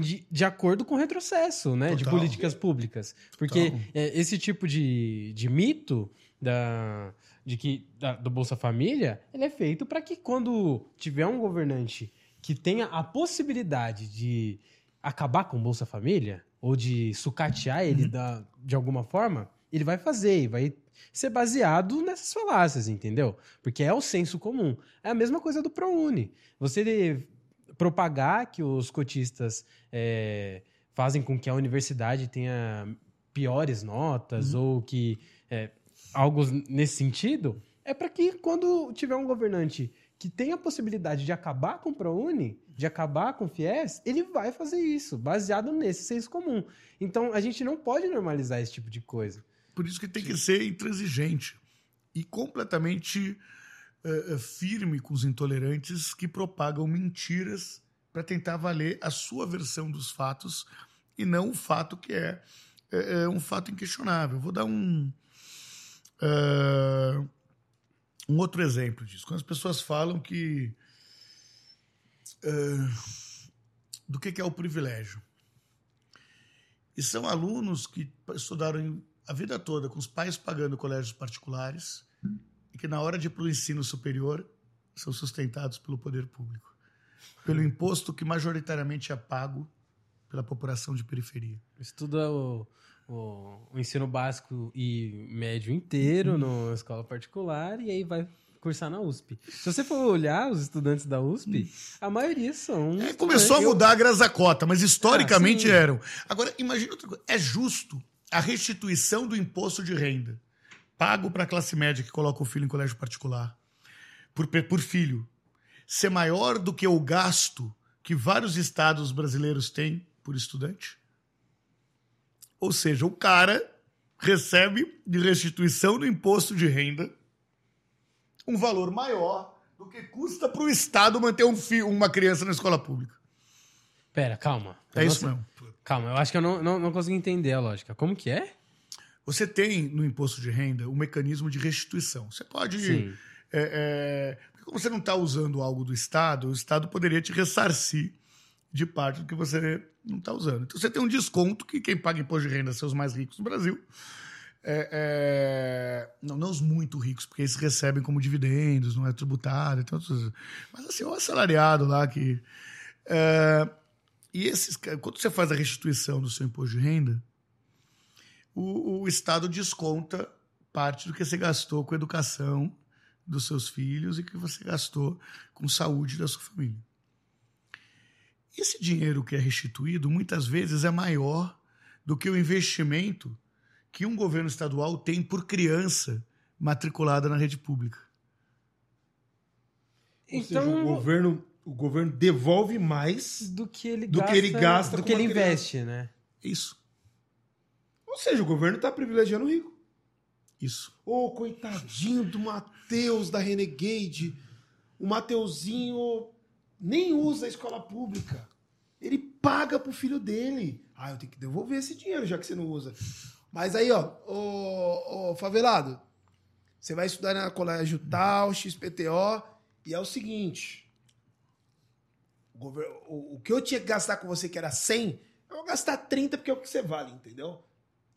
de, de acordo com o retrocesso né, de Total. políticas públicas. Porque é, esse tipo de, de mito da, de que, da- do Bolsa Família, ele é feito para que quando tiver um governante que tenha a possibilidade de acabar com o Bolsa Família, ou de sucatear ele da, de alguma forma, ele vai fazer e vai ser baseado nessas falácias, entendeu? Porque é o senso comum. É a mesma coisa do ProUni. Você propagar que os cotistas é, fazem com que a universidade tenha piores notas ou que é, algo nesse sentido, é para que quando tiver um governante que tenha a possibilidade de acabar com o ProUni, de acabar com o FIES, ele vai fazer isso, baseado nesse senso comum. Então, a gente não pode normalizar esse tipo de coisa. Por isso que tem que ser intransigente e completamente eh, firme com os intolerantes que propagam mentiras para tentar valer a sua versão dos fatos e não o fato que é, eh, eh, um fato inquestionável. Vou dar um, eh, um outro exemplo disso. Quando as pessoas falam que eh, do que que é o privilégio. E são alunos que estudaram a vida toda com os pais pagando colégios particulares e que na hora de ir para o ensino superior são sustentados pelo poder público, pelo imposto que majoritariamente é pago pela população de periferia. Estuda o, o, o ensino básico e médio inteiro na escola particular e aí vai cursar na USP. Se você for olhar os estudantes da USP, a maioria são. É, começou a mudar graças à cota, mas historicamente Ah, eram. Agora, imagina outra coisa. É justo a restituição do imposto de renda pago para a classe média que coloca o filho em colégio particular, por, por filho, ser maior do que o gasto que vários estados brasileiros têm por estudante? Ou seja, o cara recebe de restituição do imposto de renda um valor maior do que custa para o Estado manter um uma criança na escola pública. Pera, calma. É isso mesmo. Calma, eu acho que eu não, não, não consegui entender a lógica. Como que é? Você tem no imposto de renda um mecanismo de restituição. Você pode. É, é, porque como você não está usando algo do Estado, o Estado poderia te ressarcir de parte do que você não está usando. Então você tem um desconto que quem paga imposto de renda são os mais ricos no Brasil. É, é, não, não os muito ricos, porque eles recebem como dividendos, não é tributado. Então, mas assim, o assalariado lá que. é, e esses, quando você faz a restituição do seu imposto de renda, o, o Estado desconta parte do que você gastou com educação dos seus filhos e que você gastou com saúde da sua família. Esse dinheiro que é restituído muitas vezes é maior do que o investimento que um governo estadual tem por criança matriculada na rede pública. Ou seja, Então, o governo, o governo devolve mais. do que ele do gasta, que ele gasta do que ele uma criança. investe, né? Isso, Ou seja, o governo está privilegiando o rico. isso. Ô, coitadinho do Matheus da Renegade. O Mateuzinho nem usa a escola pública. Ele paga pro filho dele. Ah, eu tenho que devolver esse dinheiro, já que você não usa. Mas aí, ó, ô, ô, favelado, você vai estudar na colégio tal, XPTO, e é o seguinte. O, o- o que eu tinha que gastar com você, que era 100, eu vou gastar 30 porque é o que você vale, entendeu?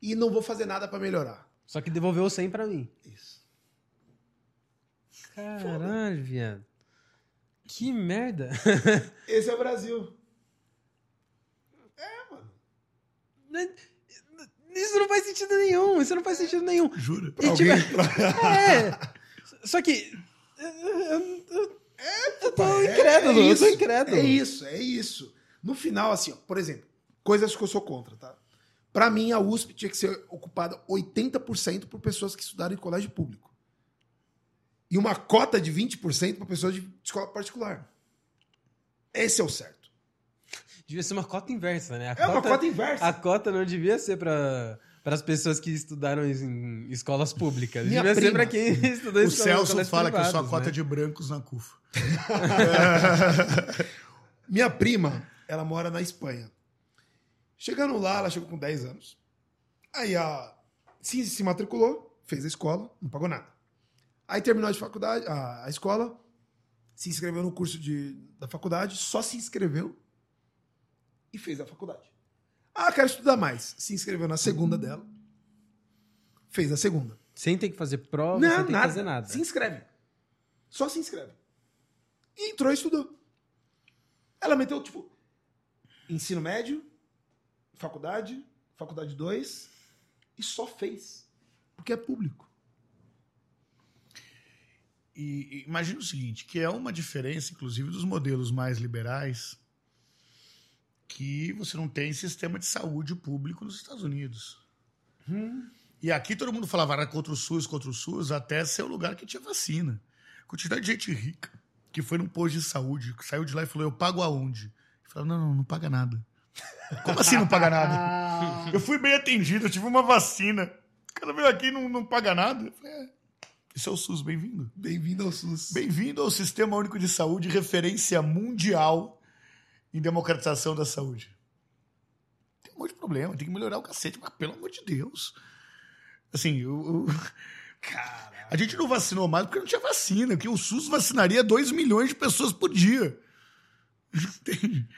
E não vou fazer nada pra melhorar. Só que devolveu o 100 pra mim. Isso. Caralho, viado. Que merda. Esse é o Brasil. Isso não faz sentido nenhum. Isso não faz sentido nenhum. Jura? E, tipo, é. Só que. Eu, eu- eu tô incrédulo, eu tô incrédulo. É isso, é isso. No final, assim, ó, por exemplo, coisas que eu sou contra, tá? Pra mim, a USP tinha que ser ocupada 80% por pessoas que estudaram em colégio público. E uma cota de 20% para pessoas de escola particular. Esse é o certo. Devia ser uma cota inversa, né? A É uma cota inversa. A cota não devia ser para para as pessoas que estudaram em escolas públicas. Minha devia ser prima. para quem estudou em O Celso fala que eu sou a cota né? de brancos na CUFA. Minha prima, ela mora na Espanha. Chegando lá, ela chegou com 10 anos. Aí a se, se matriculou, fez a escola, não pagou nada. Aí terminou a faculdade, a, a escola, se inscreveu no curso de, da faculdade, só se inscreveu e fez a faculdade. Ah, quero estudar mais. Se inscreveu na segunda dela, fez a segunda. Sem ter que fazer prova, Não, sem ter nada. que fazer nada. Se inscreve. Só se inscreve. E entrou e estudou. Ela meteu, tipo, ensino médio, faculdade, faculdade 2, e só fez. Porque é público. E, e imagina o seguinte, que é uma diferença, inclusive, dos modelos mais liberais, que você não tem sistema de saúde público nos Estados Unidos. E aqui todo mundo falava era contra o SUS, contra o SUS, até ser o lugar que tinha vacina. Quantidade de gente rica que foi num posto de saúde, que saiu de lá e falou, eu pago aonde? E falou, não, não, não paga nada. Como assim não paga nada? Eu fui bem atendido, eu tive uma vacina. O cara veio aqui e não, não paga nada. Eu falei, é, isso é o SUS, bem-vindo. Bem-vindo ao SUS. Bem-vindo ao Sistema Único de Saúde, referência mundial em democratização da saúde. Tem um monte de problema, tem que melhorar o cacete, mas pelo amor de Deus. Assim, o. o- A gente não vacinou mais porque não tinha vacina, porque o SUS vacinaria 2 milhões de pessoas por dia. Tem,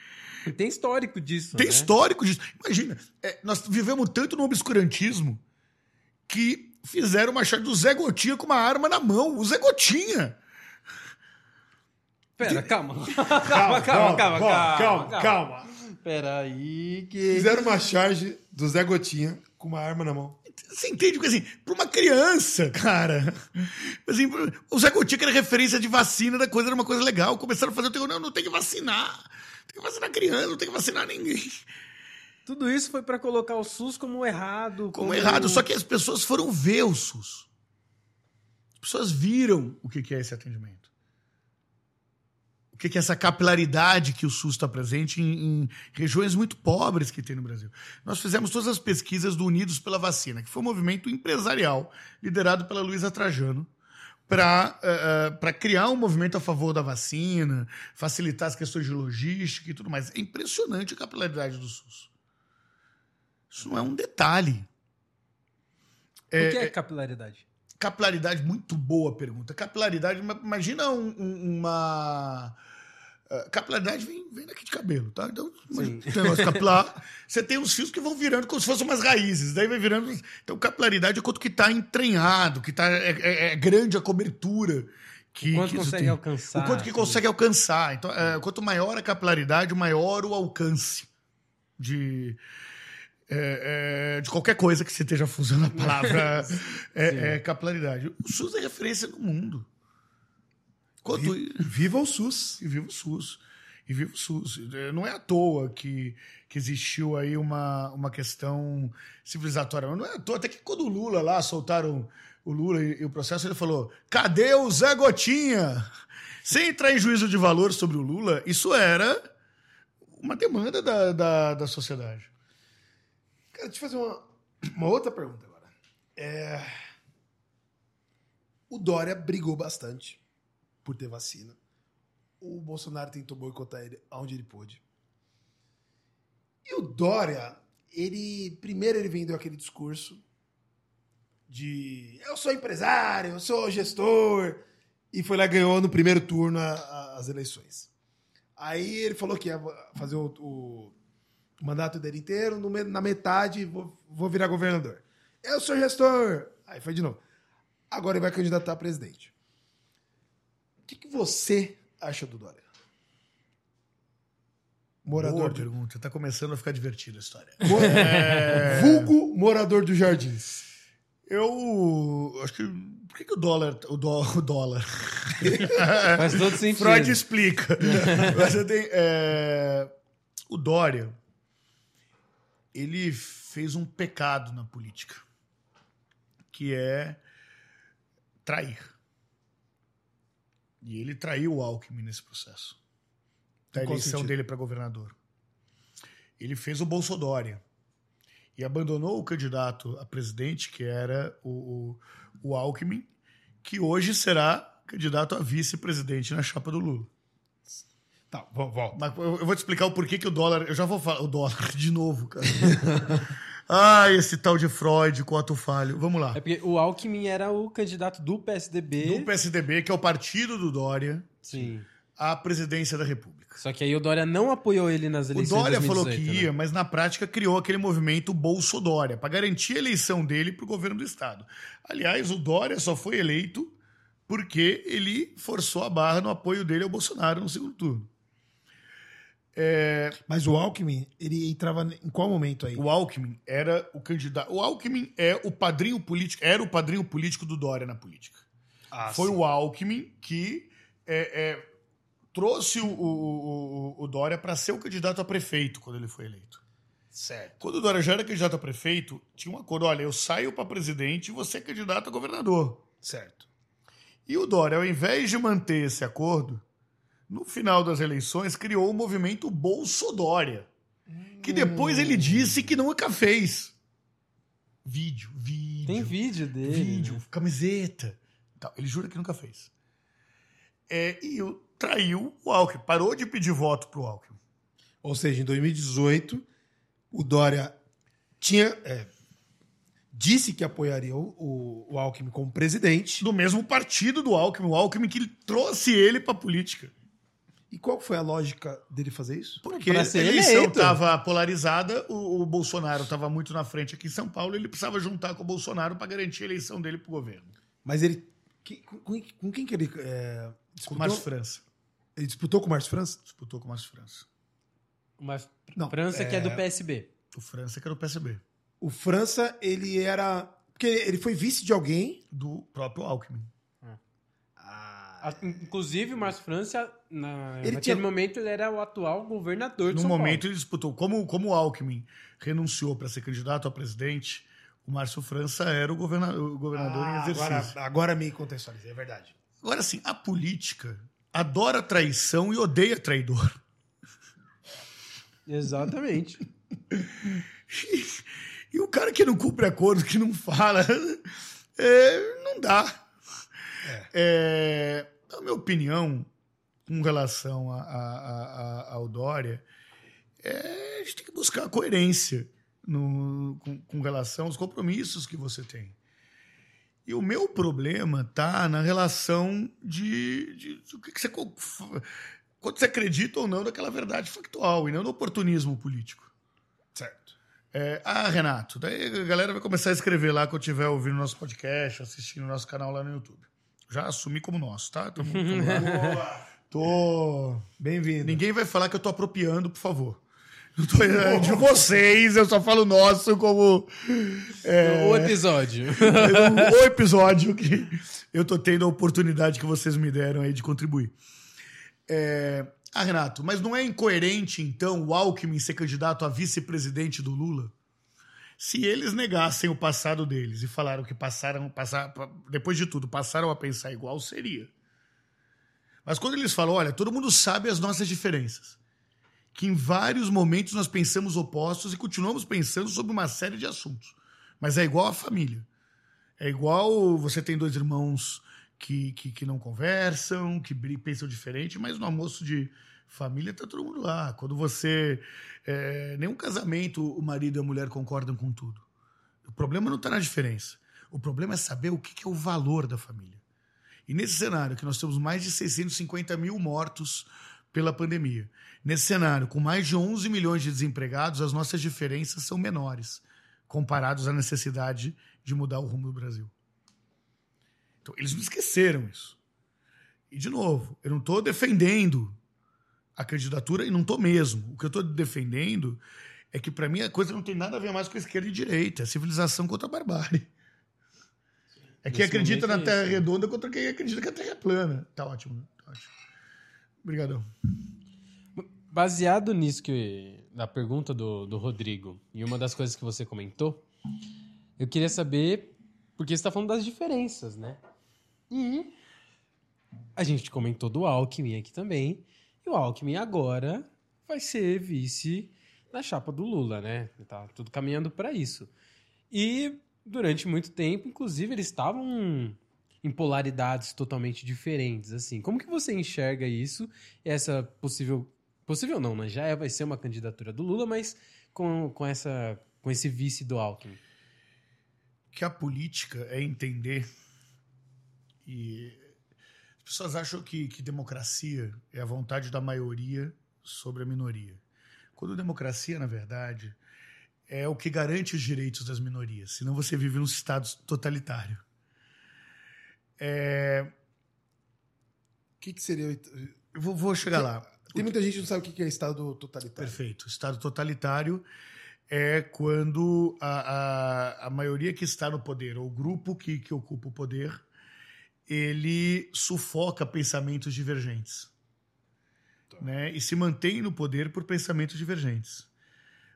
E tem histórico disso, tem né? histórico disso. Imagina, é, nós vivemos tanto no obscurantismo que fizeram uma charge do Zé Gotinha com uma arma na mão. O Zé Gotinha. Pera, calma. calma, calma, calma, calma, calma. Pera aí que... Fizeram uma charge do Zé Gotinha com uma arma na mão. Você entende? Porque assim, pra uma criança, cara. Assim, o Zé Gotinha, que era referência de vacina da coisa, era uma coisa legal. Começaram a fazer o. Não, não tem que vacinar. Tem que vacinar criança, não tem que vacinar ninguém. Tudo isso foi pra colocar o SUS como errado. Como errado. Só que as pessoas foram ver o SUS. As pessoas viram o que é esse atendimento. O que que é essa capilaridade que o SUS está presente em, em regiões muito pobres que tem no Brasil. Nós fizemos todas as pesquisas do Unidos pela Vacina, que foi um movimento empresarial liderado pela Luísa Trajano para criar um movimento a favor da vacina, facilitar as questões de logística e tudo mais. É impressionante a capilaridade do SUS. Isso não é um detalhe. O que é capilaridade? Capilaridade, muito boa pergunta. Capilaridade, ima- imagina um- um- uma. Ah, Capilaridade vem, vem daqui de cabelo, tá? Então, tem um negócio capilar. Você tem uns fios que vão virando como se fossem umas raízes. Daí vai virando. Então, capilaridade é quanto que está entranhado, que tá, é, é- é grande a cobertura. Que, O quanto que consegue alcançar, O quanto que assim. consegue alcançar. Então, é, quanto maior a capilaridade, maior o alcance de. é, é, de qualquer coisa que você esteja usando a palavra é, é, capilaridade. O SUS é referência no mundo. Quanto, Viva o SUS. e viva o SUS. E viva o SUS. É, Não é à toa que, que existiu aí uma, uma questão civilizatória. Não é à toa. Até que quando o Lula lá soltaram o Lula e, e o processo, ele falou: cadê o Zé Gotinha? Sem entrar em juízo de valor sobre o Lula, isso era uma demanda da, da, da sociedade. Cara, deixa eu fazer uma, uma outra pergunta agora. É, O Dória brigou bastante por ter vacina. O Bolsonaro tentou boicotar ele aonde ele pôde. E o Dória, ele. Primeiro ele vendeu aquele discurso de eu sou empresário, eu sou gestor. E foi lá ganhou no primeiro turno a- a- as eleições. Aí ele falou que ia fazer o- o, mandato dele inteiro, no na metade vou, vou virar governador. Eu sou gestor. Aí foi de novo. Agora ele vai candidatar a presidente. O que, que você acha do Dória? Morador Boa pergunta. Tá começando a ficar divertida a história. Mo- Vulgo morador dos jardins. Eu acho que. Por que, que o dólar. O, dó, o dólar. Faz todo sentido. Freud explica. Você tem, é, o Dória, ele fez um pecado na política, que é trair. E ele traiu o Alckmin nesse processo. Da eleição dele para governador. Ele fez o Bolsodória. E abandonou o candidato a presidente, que era o, o, o Alckmin, que hoje será candidato a vice-presidente na chapa do Lula. Tá, volta. Mas eu vou te explicar o porquê que o dólar. Eu já vou falar. O dólar, de novo, cara. ah, esse tal de Freud ato falho. Vamos lá. É porque o Alckmin era o candidato do PSDB. Do PSDB, que é o partido do Dória. Sim. à presidência da República. Só que aí o Dória não apoiou ele nas O eleições Dória de falou 2018, que ia, né? mas na prática criou aquele movimento Bolsodória para garantir a eleição dele para o governo do estado. Aliás, o Dória só foi eleito porque ele forçou a barra no apoio dele ao Bolsonaro no segundo turno. Mas o Alckmin, ele entrava em qual momento aí? O Alckmin era o candidato. O Alckmin é o padrinho político, era o padrinho político do Dória na política. Ah, Foi sim. o Alckmin que é, é, trouxe o, o, o- o Dória para ser o candidato a prefeito quando ele foi eleito. Certo. Quando o Dória já era candidato a prefeito, tinha um acordo: olha, eu saio para presidente e você é candidato a governador. Certo. E o Dória, ao invés de manter esse acordo, no final das eleições criou o movimento Bolsodória, que depois ele disse que nunca fez. Vídeo, vídeo. Tem vídeo dele. vídeo, né? camiseta. tal. Ele jura que nunca fez. É, e o- traiu o Alckmin, parou de pedir voto pro Alckmin. Ou seja, em 2018, o Dória tinha. é, disse que apoiaria o, o, o Alckmin como presidente. Do mesmo partido do Alckmin, o Alckmin que trouxe ele pra política. E qual foi a lógica dele fazer isso? Porque a eleição estava polarizada, o, o Bolsonaro estava muito na frente aqui em São Paulo, ele precisava juntar com o Bolsonaro para garantir a eleição dele pro governo. Mas ele. que- com, com quem que ele. é, Com disputou? o Márcio França. Ele disputou com o Márcio França? Disputou com o Márcio França. Mas Não, França que é do PSB. O França que era o PSB. O França, ele era. Porque ele foi vice de alguém. Do próprio Alckmin. Inclusive, o Márcio França, na, Ele naquele tinha- momento, ele era o atual governador de No São momento Paulo. ele disputou. Como, como o Alckmin renunciou para ser candidato a presidente, o Márcio França era o governador, o governador em Ah, exercício. agora, agora me contextualizei, é verdade. Agora, assim, a política adora traição e odeia traidor. Exatamente. E o cara que não cumpre acordo, que não fala, é, não dá. É, na minha opinião, com relação a, a- a- a- ao Dória, é, a gente tem que buscar coerência no- com, com relação aos compromissos que você tem. E o meu problema tá na relação de, de- de o que, que você. Quando você acredita ou não naquela verdade factual e não no oportunismo político. Certo. É, ah, Renato, daí a galera vai começar a escrever lá quando eu estiver ouvindo nosso podcast, assistindo nosso canal lá no YouTube. Já assumi como nosso, tá? Tamo- tamo lá. tô. Bem-vindo. Ninguém vai falar que eu tô apropriando, por favor. Não tô, é de vocês, eu só falo nosso como O episódio. o episódio que eu tô tendo a oportunidade que vocês me deram aí de contribuir. É, Ah, Renato, mas não é incoerente, então, o Alckmin ser candidato a vice-presidente do Lula? Se eles negassem o passado deles e falaram que passaram, passar, depois de tudo, passaram a pensar igual, seria. Mas quando eles falam, olha, todo mundo sabe as nossas diferenças, que em vários momentos nós pensamos opostos e continuamos pensando sobre uma série de assuntos, mas é igual a família. É igual você tem dois irmãos que, que, que não conversam, que pensam diferente, mas no almoço de família tá todo mundo lá. Quando você. É, nenhum casamento o marido e a mulher concordam com tudo. O problema não está na diferença. O problema é saber o que, que é o valor da família. E nesse cenário, que nós temos mais de 650 mil mortos pela pandemia, nesse cenário, com mais de 11 milhões de desempregados, as nossas diferenças são menores, comparados à necessidade de mudar o rumo do Brasil. Então, eles não esqueceram isso. E, de novo, eu não estou defendendo a candidatura, e não estou mesmo. O que eu estou defendendo é que, para mim, a coisa não tem nada a ver mais com a esquerda e direita. É civilização contra a barbárie. É quem Nesse acredita na é Terra isso. redonda contra quem acredita que a Terra é plana. Tá ótimo, né? Tá ótimo. Obrigadão. Baseado nisso que na pergunta do, do Rodrigo e uma das coisas que você comentou, eu queria saber porque você está falando das diferenças, né? E a gente comentou do Alckmin aqui também. E o Alckmin agora vai ser vice na chapa do Lula, né? Tá tudo caminhando para isso. E durante muito tempo, inclusive, eles estavam em polaridades totalmente diferentes, assim. Como que você enxerga isso? Essa possível possível não, né? Já é- vai ser uma candidatura do Lula, mas com, com essa com esse vice do Alckmin. que a política é entender e As pessoas acham que, que democracia é a vontade da maioria sobre a minoria. Quando democracia, na verdade, é o que garante os direitos das minorias. Senão você vive num estado totalitário. É... O que, que seria. Eu vou, vou chegar lá. Tem muita gente que não sabe o que é Estado totalitário. Perfeito. Estado totalitário é quando a, a, a maioria que está no poder, ou o grupo que, que ocupa o poder, ele sufoca pensamentos divergentes. Né? E se mantém no poder por pensamentos divergentes.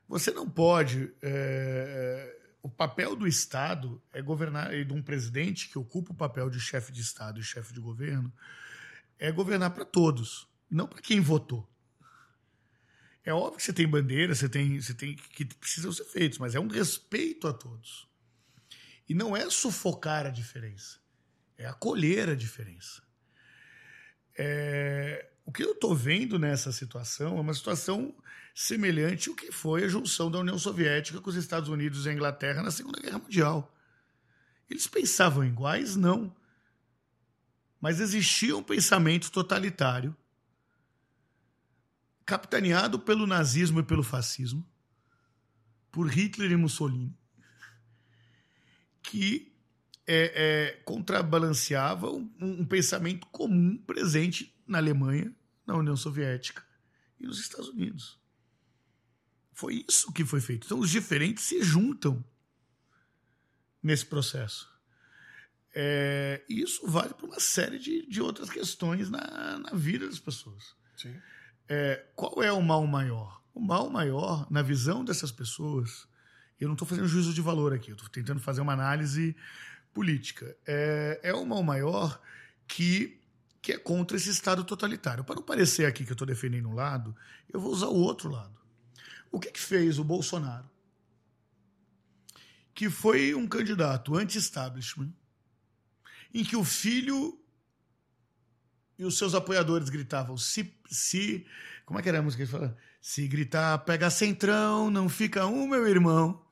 Você não pode. É, o papel do Estado é governar, e de um presidente que ocupa o papel de chefe de Estado e chefe de governo, é governar para todos, não para quem votou. É óbvio que você tem bandeira, você tem, você tem que precisam ser feitos, mas é um respeito a todos. E não é sufocar a diferença, é acolher a diferença. É, o que eu estou vendo nessa situação é uma situação semelhante ao que foi a junção da União Soviética com os Estados Unidos e a Inglaterra na Segunda Guerra Mundial. Eles pensavam iguais? Não. Mas existia um pensamento totalitário, capitaneado pelo nazismo e pelo fascismo, por Hitler e Mussolini, que é, é, contrabalanceava um, um pensamento comum presente na Alemanha, na União Soviética e nos Estados Unidos. Foi isso que foi feito. Então, os diferentes se juntam nesse processo. É, isso vale para uma série de, de outras questões na, na vida das pessoas. É, qual é o mal maior? O mal maior, na visão dessas pessoas, eu não estou fazendo juízo de valor aqui, eu estou tentando fazer uma análise política. É, é o mal maior que, que é contra esse Estado totalitário. Para não parecer aqui que eu estou defendendo um lado, eu vou usar o outro lado. O que, que fez o Bolsonaro? Que foi um candidato anti-establishment, em que o filho e os seus apoiadores gritavam: se. se como é que era a música que? Se gritar, pega centrão, não fica um, meu irmão.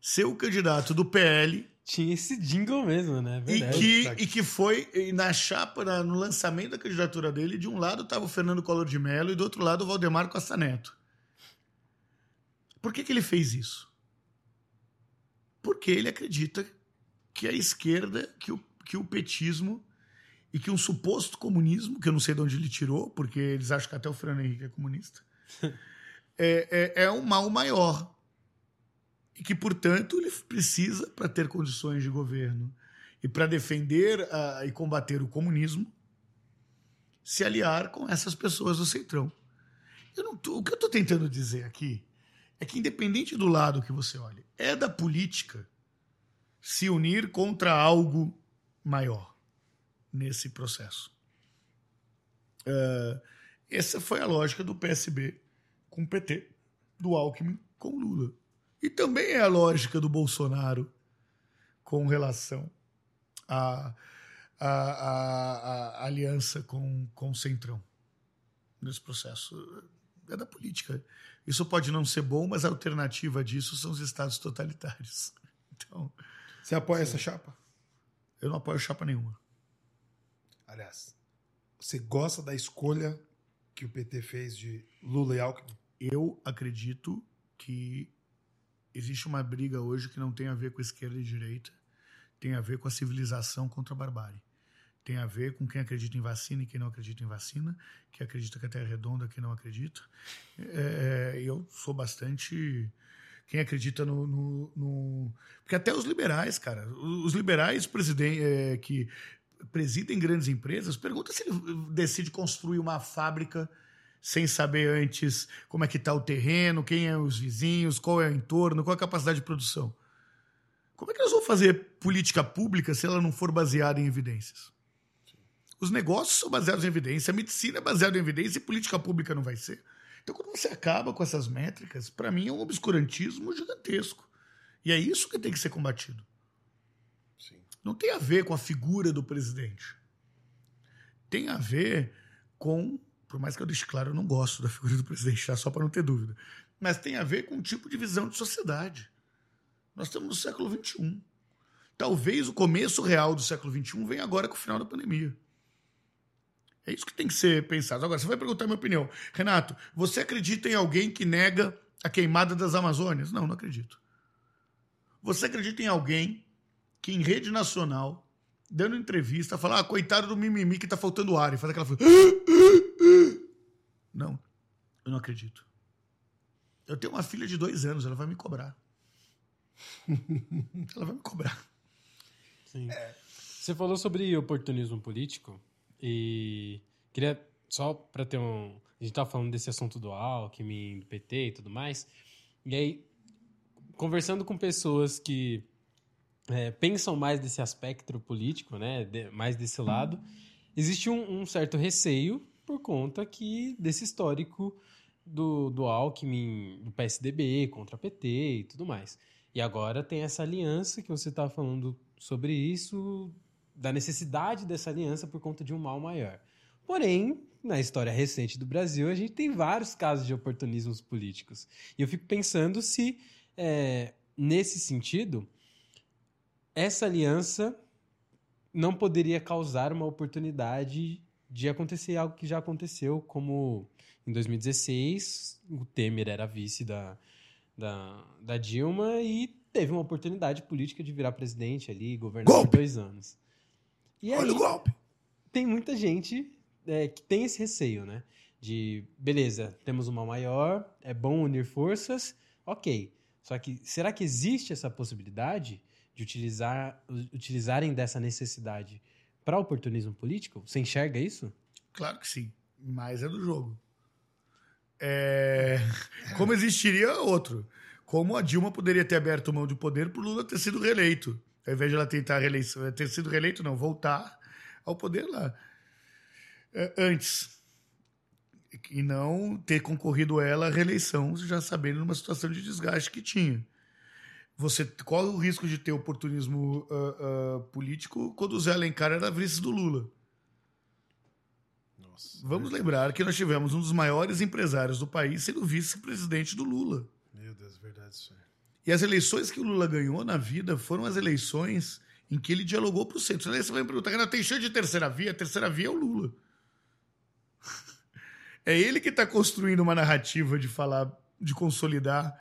Seu candidato do PL. Tinha esse jingle mesmo, né? E que, e que foi na chapa, na, no lançamento da candidatura dele, de um lado estava o Fernando Collor de Mello e do outro lado o Valdemar Costa Neto. Por que, que ele fez isso? Porque ele acredita que a esquerda, que o que o petismo e que um suposto comunismo, que eu não sei de onde ele tirou, porque eles acham que até o Fernando Henrique é comunista, é, é, é um mal maior. E que, portanto, ele precisa, para ter condições de governo e para defender e combater o comunismo, se aliar com essas pessoas do Centrão. Eu tô, o que eu estou tentando dizer aqui é que, independente do lado que você olhe, é da política se unir contra algo maior nesse processo. Uh, essa foi a lógica do PSB com o PT, do Alckmin com Lula. E também é a lógica do Bolsonaro com relação à, à, à, à aliança com, com o Centrão nesse processo. É da política. Isso pode não ser bom, mas a alternativa disso são os estados totalitários. Então, Você apoia sim. essa chapa? Eu não apoio chapa nenhuma. Aliás, você gosta da escolha que o PT fez de Lula e Alckmin? Eu acredito que existe uma briga hoje que não tem a ver com esquerda e direita, tem a ver com a civilização contra a barbárie. Tem a ver com quem acredita em vacina e quem não acredita em vacina, quem acredita que a Terra é redonda, quem não acredita. É, eu sou bastante quem acredita no, no, no, Porque até os liberais, cara, os liberais presidente, é, que presidem grandes empresas, pergunta se ele decide construir uma fábrica sem saber antes como é que está o terreno, quem é os vizinhos, qual é o entorno, qual é a capacidade de produção. Como é que nós vamos fazer política pública se ela não for baseada em evidências? Os negócios são baseados em evidência, a medicina é baseada em evidência e política pública não vai ser. Então, quando você acaba com essas métricas, para mim é um obscurantismo gigantesco. E é isso que tem que ser combatido. Sim. Não tem a ver com a figura do presidente. Tem a ver com, por mais que eu deixe claro, eu não gosto da figura do presidente, tá? só para não ter dúvida. Mas tem a ver com um tipo de visão de sociedade. Nós estamos no século XXI. Talvez o começo real do século XXI venha agora com o final da pandemia. É isso que tem que ser pensado. Agora, você vai perguntar minha opinião. Renato, você acredita em alguém que nega a queimada das Amazônias? Não, não acredito. Você acredita em alguém que em rede nacional, dando entrevista, fala, ah, coitado do mimimi que tá faltando ar, e faz aquela... Não, eu não acredito. Eu tenho uma filha de dois anos, ela vai me cobrar. ela vai me cobrar. Sim. Você falou sobre oportunismo político e queria só para ter um. A gente tava falando desse assunto do Alckmin, do PT e tudo mais. E aí, conversando com pessoas que é, pensam mais desse aspecto político, né? de- mais desse lado, existe um, um certo receio por conta que desse histórico do, do Alckmin, do PSDB contra PT e tudo mais. E agora tem essa aliança que você estava falando sobre isso, da necessidade dessa aliança por conta de um mal maior. Porém, na história recente do Brasil, a gente tem vários casos de oportunismos políticos. E eu fico pensando se, é, nesse sentido, essa aliança não poderia causar uma oportunidade de acontecer algo que já aconteceu, como em 2016, o Temer era vice da, da, da Dilma e teve uma oportunidade política de virar presidente ali, governar por Golpe! dois anos. E Olha aí, o golpe. tem muita gente é, que tem esse receio, né? De, beleza, temos uma maior, é bom unir forças, ok. Só que, será que existe essa possibilidade de utilizar, utilizarem dessa necessidade para oportunismo político? Você enxerga isso? Claro que sim, mas é do jogo. É, Como existiria outro? Como a Dilma poderia ter aberto mão de poder por Lula ter sido reeleito? Ao invés de ela tentar reeleição, ter sido reeleito, não, voltar ao poder lá. É, Antes. E não ter concorrido ela à reeleição, já sabendo numa situação de desgaste que tinha. Você corre o risco de ter oportunismo ah, ah, político quando o Zé Alencar era vice do Lula. Nossa. Vamos lembrar que nós tivemos um dos maiores empresários do país sendo vice-presidente do Lula. Meu Deus, verdade isso. E as eleições que o Lula ganhou na vida foram as eleições em que ele dialogou para o centro. Aí você vai me perguntar, Renato, tem cheio de terceira via? A terceira via é o Lula. É ele que está construindo uma narrativa de falar, de consolidar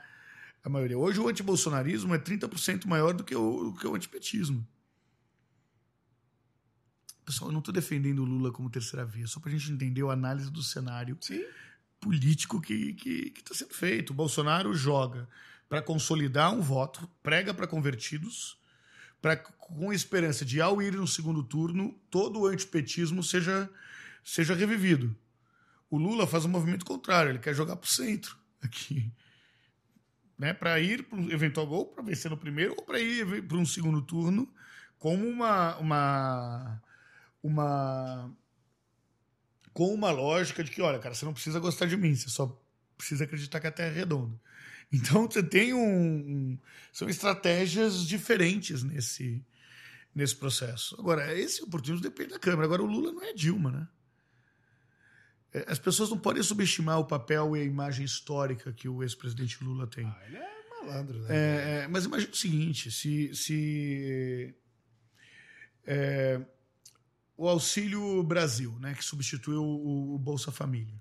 a maioria. Hoje o antibolsonarismo é 30% maior do que o, do que o antipetismo. Pessoal, eu não estou defendendo o Lula como terceira via, só para a gente entender a análise do cenário Sim. político que está que, que tá sendo feito. O Bolsonaro joga para consolidar um voto, prega para convertidos, pra, com esperança de, ao ir no segundo turno, todo o antipetismo seja, seja revivido. O Lula faz um movimento contrário, ele quer jogar para o centro aqui. Né, para ir para um eventual gol, para vencer no primeiro, ou para ir para um segundo turno, como uma, uma, uma com uma lógica de que, olha, cara, você não precisa gostar de mim, você só precisa acreditar que a Terra é redonda. Então você tem um, um- são estratégias diferentes nesse nesse processo. Agora, esse oportunismo depende da Câmara. Agora o Lula não é Dilma, né? É, As pessoas não podem subestimar o papel e a imagem histórica que o ex-presidente Lula tem. Ah, ele é malandro, né? É, é, mas imagina o seguinte: se, se é, o Auxílio Brasil, né, que substituiu o, o Bolsa Família,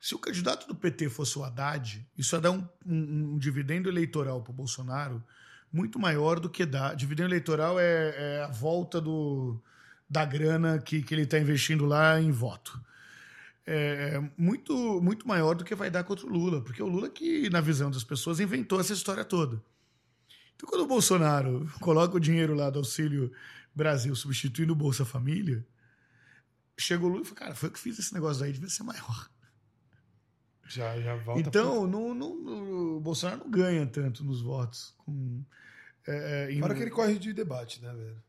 se o candidato do PT fosse o Haddad, isso ia dar um, um- um dividendo eleitoral para o Bolsonaro muito maior do que dá. Dividendo eleitoral é, é a volta do, da grana que, que ele está investindo lá em voto. É muito, muito maior do que vai dar contra o Lula, porque o Lula que, na visão das pessoas, inventou essa história toda. Então, quando o Bolsonaro coloca o dinheiro lá do Auxílio Brasil substituindo o Bolsa Família, chegou o Lula e falou: Cara, foi eu que fiz esse negócio aí, devia ser maior. Já, já volta então, não, não- não- o Bolsonaro não ganha tanto nos votos. Com, é, é, em- pro... Fora que ele corre de debate, né, velho?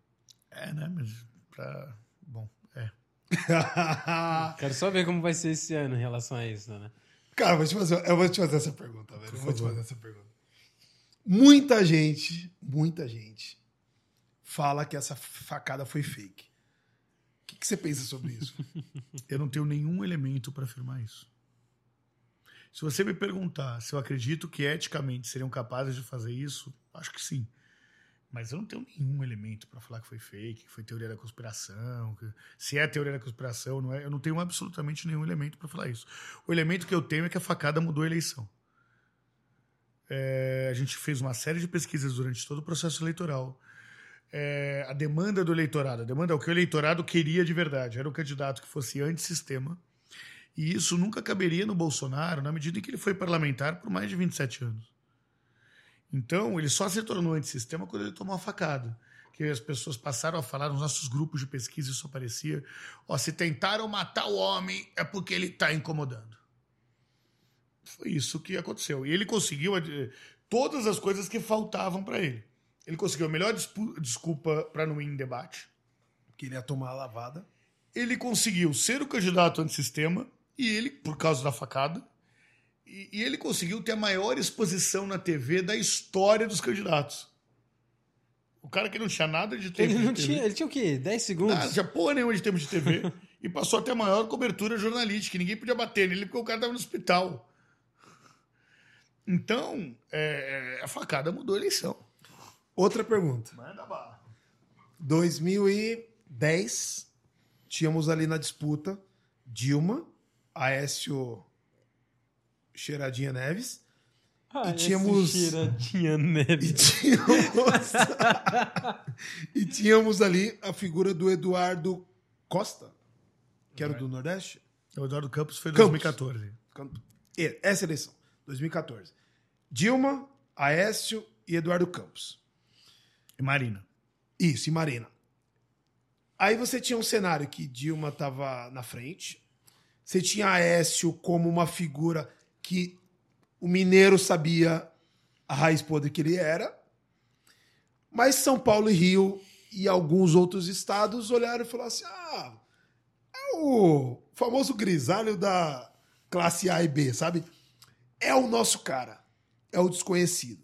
É, né? Mas pra. Bom, é. Quero só ver como vai ser esse ano em relação a isso, né? Cara, eu vou te fazer, eu vou te fazer essa pergunta, velho. Por Eu vou te fazer essa pergunta. Muita gente, muita gente fala que essa facada foi fake. O que, que você pensa sobre isso? Eu não tenho nenhum elemento para afirmar isso. Se você me perguntar se eu acredito que eticamente seriam capazes de fazer isso, acho que sim. Mas eu não tenho nenhum elemento para falar que foi fake, que foi teoria da conspiração, que- se é teoria da conspiração, não é. Eu não tenho absolutamente nenhum elemento para falar isso. O elemento que eu tenho é que a facada mudou a eleição. É, a gente fez uma série de pesquisas durante todo o processo eleitoral. É, a demanda do eleitorado, a demanda é o que o eleitorado queria de verdade, era um candidato que fosse antissistema. E isso nunca caberia no Bolsonaro na medida em que ele foi parlamentar por mais de 27 anos. Então, ele só se tornou antissistema quando ele tomou a facada. Que as pessoas passaram a falar nos nossos grupos de pesquisa, isso aparecia. Ó, se tentaram matar o homem, é porque ele está incomodando. Foi isso que aconteceu. E ele conseguiu todas as coisas que faltavam para ele. Ele conseguiu a melhor desculpa para não ir em debate. Que ele ia tomar a lavada. Ele conseguiu ser o candidato antissistema, e ele, por causa da facada, e, e ele conseguiu ter a maior exposição na TV da história dos candidatos. O cara que não tinha nada de tempo Ele de não TV, tinha. Ele tinha o quê? 10 segundos? nada, tinha porra nenhuma de tempo de TV, e passou a ter a maior cobertura jornalística, e ninguém podia bater nele porque o cara estava no hospital. Então, é, a facada mudou a eleição. Outra pergunta. Manda bala. 2010, tínhamos ali na disputa Dilma, Aécio Cheiradinha Neves Ah, e tínhamos- Cheiradinha e neve. tínhamos, e tínhamos ali a figura do Eduardo Costa, que era o do Nordeste. O Eduardo Campos foi em Campos. 2014. E- Essa eleição, 2014. Dilma, Aécio e Eduardo Campos. E Marina. Isso, e Marina. Aí você tinha um cenário que Dilma estava na frente. Você tinha Aécio como uma figura que o mineiro sabia a raiz podre que ele era. Mas São Paulo e Rio e alguns outros estados olharam e falaram assim: ah, é o famoso grisalho da classe A e B, sabe? É o nosso cara, é o desconhecido.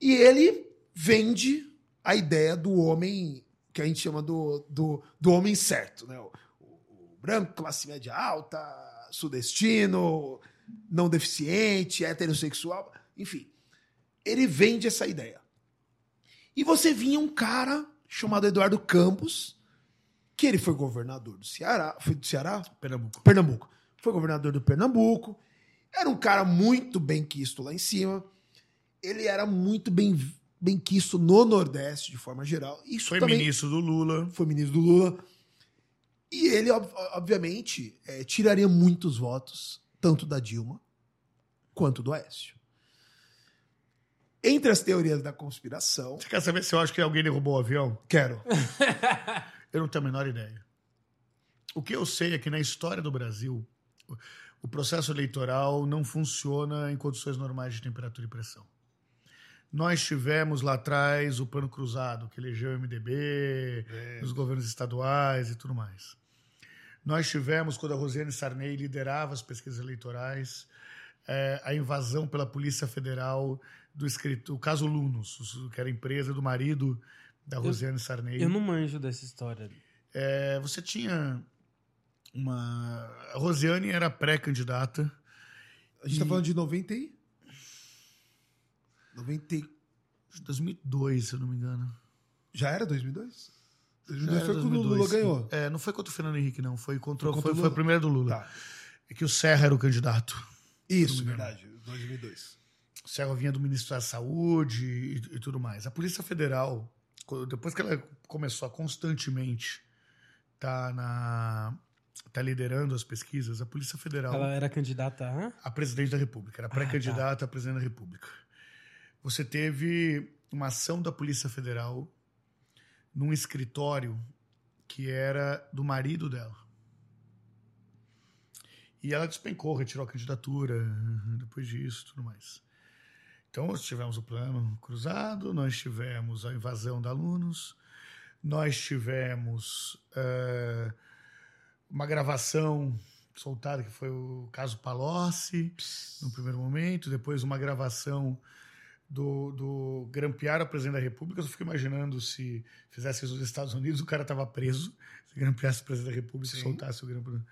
E ele vende a ideia do homem que a gente chama do, do, do homem certo, né? O, o branco, classe média alta, sudestino, não deficiente, heterossexual, enfim. Ele vende essa ideia. E você vinha um cara chamado Eduardo Campos, que ele foi governador do Ceará, foi do Ceará? Pernambuco. Pernambuco. Foi governador do Pernambuco. Era um cara muito bem quisto lá em cima. Ele era muito bem, bem quisto no Nordeste, de forma geral. Isso Foi também ministro do Lula. foi ministro do Lula. E ele, ob- obviamente, eh, tiraria muitos votos, tanto da Dilma quanto do Aécio. Entre as teorias da conspiração, Você quer saber se eu acho que alguém derrubou o avião? quero. Eu não tenho a menor ideia. O que eu sei é que na história do Brasil, o- processo eleitoral não funciona em condições normais de temperatura e pressão. Nós tivemos lá atrás o plano cruzado, que elegeu o MDB, os governos estaduais e tudo mais. Nós tivemos, quando a Rosiane Sarney liderava as pesquisas eleitorais, eh, a invasão pela Polícia Federal do escrito, o caso Lunos, que era a empresa do marido da Rosiane Sarney. Eu não manjo dessa história. É, você tinha uma. A Rosiane era pré-candidata. A gente tá falando de 90 e... 90 e- de 2002, se eu não me engano. Já era 2002? Já 2002 era foi quando o 2002. Lula ganhou. É, não foi contra o Fernando Henrique, não. Foi contra, Foi foi, contra o foi, Lula. a primeira do Lula. Tá. É que o Serra era o candidato. Isso, verdade. 2002. O Serra vinha do Ministro da Saúde e, e tudo mais. A Polícia Federal, depois que ela começou a constantemente tá na tá liderando as pesquisas, a Polícia Federal Ela era candidata a. a presidente da República, era pré-candidata a presidente da República. Você teve uma ação da Polícia Federal num escritório que era do marido dela. E ela despencou, retirou a candidatura depois disso tudo mais. Então, nós tivemos o plano cruzado, nós tivemos a invasão de alunos, nós tivemos eh, uma gravação soltada que foi o caso Palocci, no primeiro momento, depois uma gravação do, do grampear a presidente da República. Eu fico imaginando se fizesse isso nos Estados Unidos, o cara estava preso, se grampeasse o presidente da República e soltasse o grampo.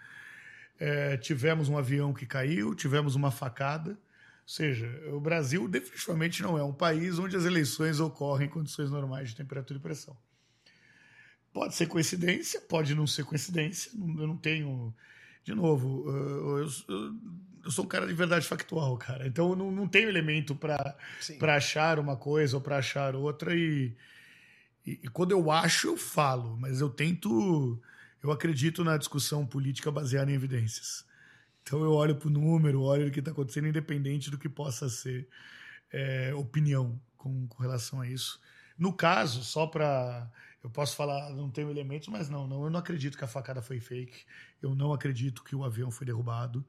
É, tivemos um avião que caiu, tivemos uma facada. seja, o Brasil definitivamente não é um país onde as eleições ocorrem em condições normais de temperatura e pressão. Pode ser coincidência, pode não ser coincidência. Eu não tenho. De novo, eu, eu, eu sou um cara de verdade factual, cara. Então eu não, não tenho elemento para achar uma coisa ou para achar outra. E, e, e quando eu acho, eu falo, mas eu tento. Eu acredito na discussão política baseada em evidências. Então eu olho para o número, olho o que está acontecendo, independente do que possa ser é, opinião com, com, relação a isso. No caso, só para. Eu posso falar, não tenho elementos, mas não, não, eu não acredito que a facada foi fake. Eu não acredito que o avião foi derrubado.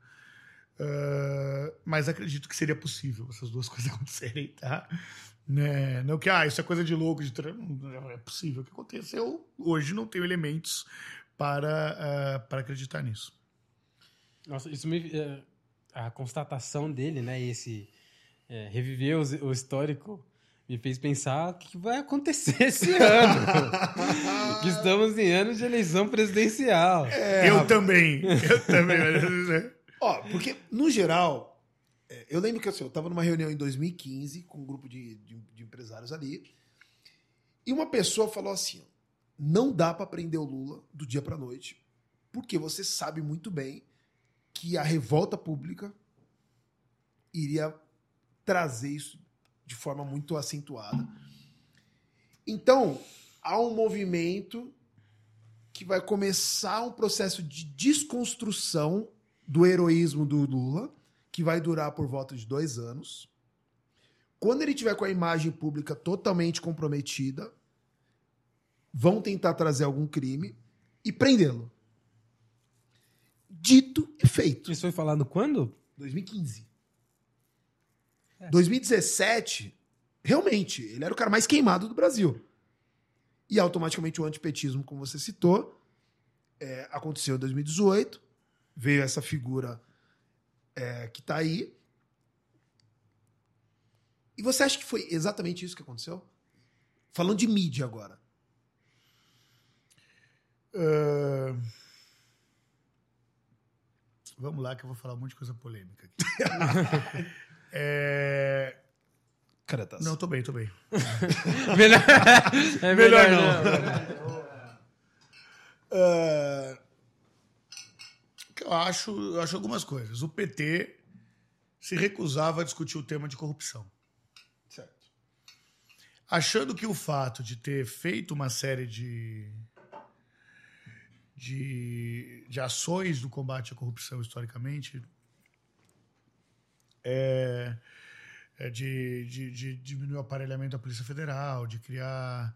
Uh, mas acredito que seria possível essas duas coisas acontecerem, tá? Né? Não que, ah, isso é coisa de louco, de não é possível que aconteceu. Hoje não tenho elementos para, uh, para acreditar nisso. Nossa, isso me. Uh, a constatação dele, né? Esse. É, reviver o, o histórico me fez pensar o que vai acontecer esse ano. estamos em ano de eleição presidencial. É, eu também. Eu também. Ó, porque, no geral, é, eu lembro que assim, eu estava numa reunião em 2015 com um grupo de, de, de empresários ali, e uma pessoa falou assim: não dá para prender o Lula do dia para noite, porque você sabe muito bem que a revolta pública iria trazer isso de forma muito acentuada. Então, há um movimento que vai começar um processo de desconstrução do heroísmo do Lula, que vai durar por volta de dois anos. Quando ele tiver com a imagem pública totalmente comprometida, vão tentar trazer algum crime e prendê-lo. Dito e feito. Isso foi falado quando? 2015. É. 2017, realmente, ele era o cara mais queimado do Brasil. E automaticamente o antipetismo, como você citou, é, aconteceu em 2018 veio essa figura é, que está aí. E você acha que foi exatamente isso que aconteceu? Falando de mídia agora. Uh... Vamos lá, que eu vou falar um monte de coisa polêmica aqui. é... Caretas. Não, tô bem, tô bem. melhor, é melhor, melhor não. não. Uh eu acho, eu acho algumas coisas. O PT se recusava a discutir o tema de corrupção. Certo. Achando que o fato de ter feito uma série de, de, de ações do combate à corrupção historicamente é, é de, de, de, diminuir o aparelhamento da Polícia Federal, de criar.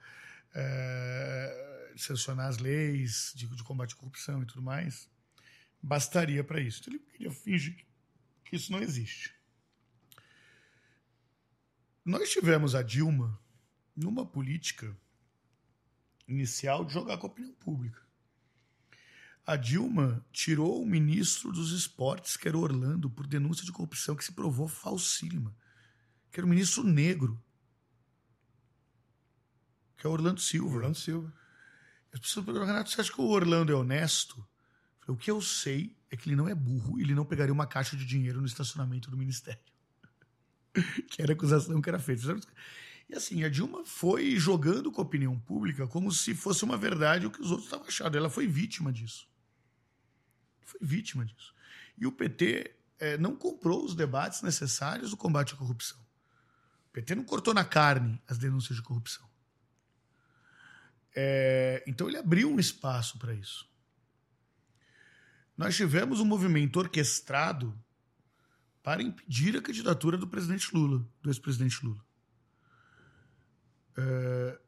É, de sancionar as leis de, de combate à corrupção e tudo mais bastaria para isso. Então, ele queria fingir que isso não existe. Nós tivemos a Dilma numa política inicial de jogar com a opinião pública. A Dilma tirou o ministro dos esportes, que era Orlando, por denúncia de corrupção que se provou falsíssima, que era o ministro negro, que é Orlando Silva. Orlando Silva. As pessoas perguntam, Renato, você acha que o Orlando é honesto? O que eu sei é que ele não é burro, ele não pegaria uma caixa de dinheiro no estacionamento do ministério. que era a acusação que era feita. E assim, a Dilma foi jogando com a opinião pública como se fosse uma verdade o que os outros estavam achando. Ela foi vítima disso. Foi vítima disso. E o PT é, não comprou os debates necessários do combate à corrupção. O PT não cortou na carne as denúncias de corrupção. É, então ele abriu um espaço para isso nós tivemos um movimento orquestrado para impedir a candidatura do presidente Lula, do ex-presidente Lula. É,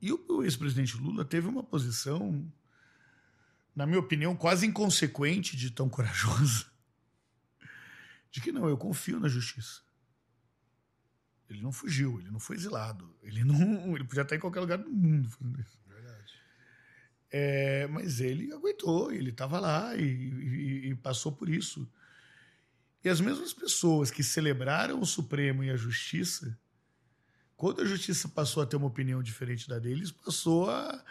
e o ex-presidente Lula teve uma posição, na minha opinião, quase inconsequente de tão corajosa, de que não, eu confio na justiça. Ele não fugiu, ele não foi exilado, ele não, ele podia estar em qualquer lugar do mundo fazendo isso. É, mas ele aguentou, ele estava lá e, e, e, passou por isso. E as mesmas pessoas que celebraram o Supremo e a Justiça, quando a Justiça passou a ter uma opinião diferente da deles, passou a,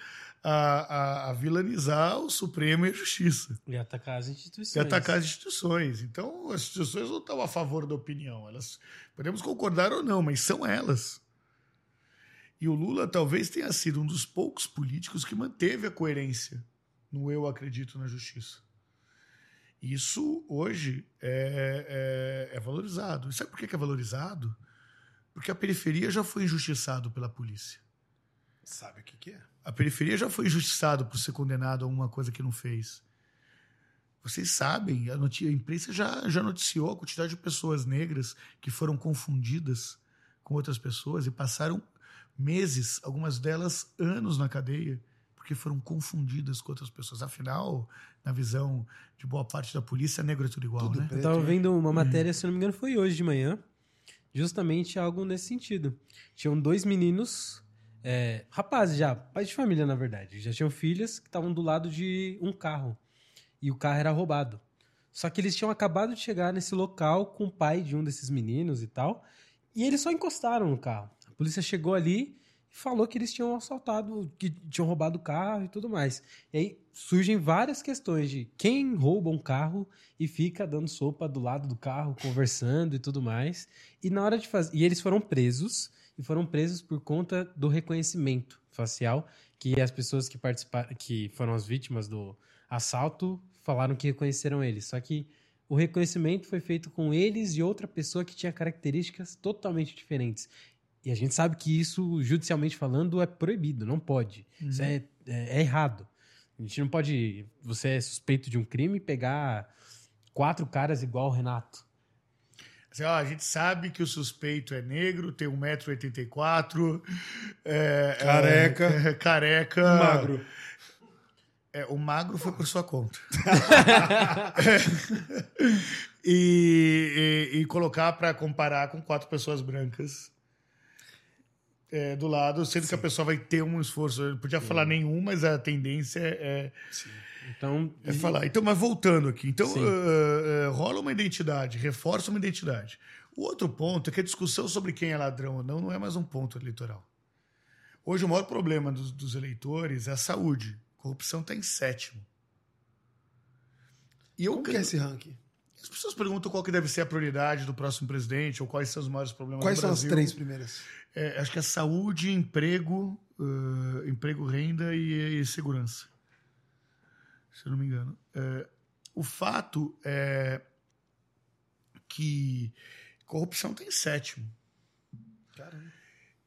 a, a, a vilanizar o Supremo e a Justiça. E atacar as instituições. E atacar as instituições. Então, as instituições não estão a favor da opinião. Elas podemos concordar ou não, mas são elas. E o Lula talvez tenha sido um dos poucos políticos que manteve a coerência no eu acredito na justiça. Isso hoje é, é, é valorizado. E sabe por que é valorizado? Porque a periferia já foi injustiçado pela polícia. Sabe o que, que é? A periferia já foi injustiçado por ser condenado a alguma coisa que não fez. Vocês sabem, a, a imprensa já, já noticiou a quantidade de pessoas negras que foram confundidas com outras pessoas e passaram meses, algumas delas anos na cadeia, porque foram confundidas com outras pessoas. Afinal, na visão de boa parte da polícia, negro é tudo igual, Tudo né? preto. Eu tava né? vendo uma matéria, se não me engano, foi hoje de manhã. Justamente algo nesse sentido. Tinham dois meninos, é, rapazes já, pais de família, na verdade. Já tinham filhas que estavam do lado de um carro. E o carro era roubado. Só que eles tinham acabado de chegar nesse local com o pai de um desses meninos e tal. E eles só encostaram no carro. A polícia chegou ali e falou que eles tinham assaltado, que tinham roubado o carro e tudo mais. E aí surgem várias questões de quem rouba um carro e fica dando sopa do lado do carro, conversando e tudo mais. E na hora de fazer. E eles foram presos. E foram presos por conta do reconhecimento facial, que as pessoas que participaram, que foram as vítimas do assalto, falaram que reconheceram eles. Só que o reconhecimento foi feito com eles e outra pessoa que tinha características totalmente diferentes. E a gente sabe que isso, judicialmente falando, é proibido, não pode. Isso é, é, é errado. A gente não pode. Você é suspeito de um crime e pegar quatro caras igual o Renato. Assim, ó, a gente sabe que o suspeito é negro, tem 1,84m. É, Careca. é, careca. Magro. É, o magro foi por sua conta. e, e- e colocar para comparar com quatro pessoas brancas é, do lado, sendo que a pessoa vai ter um esforço. Eu podia falar nenhum, mas a tendência é, Então. é falar. Então, mas voltando aqui. Então, Sim. eh, eh, rola uma identidade, reforça uma identidade. O outro ponto é que a discussão sobre quem é ladrão ou não não é mais um ponto eleitoral. Hoje, o maior problema dos, dos eleitores é a saúde. A corrupção está em sétimo. E eu Como que é esse ranking? As pessoas perguntam qual que deve ser a prioridade do próximo presidente ou quais são os maiores problemas Quais do são as Brasil. três primeiras? É, acho que é saúde, emprego, eh, emprego, renda e, e segurança. Se eu não me engano. É, o fato é que corrupção tem sétimo. Caramba.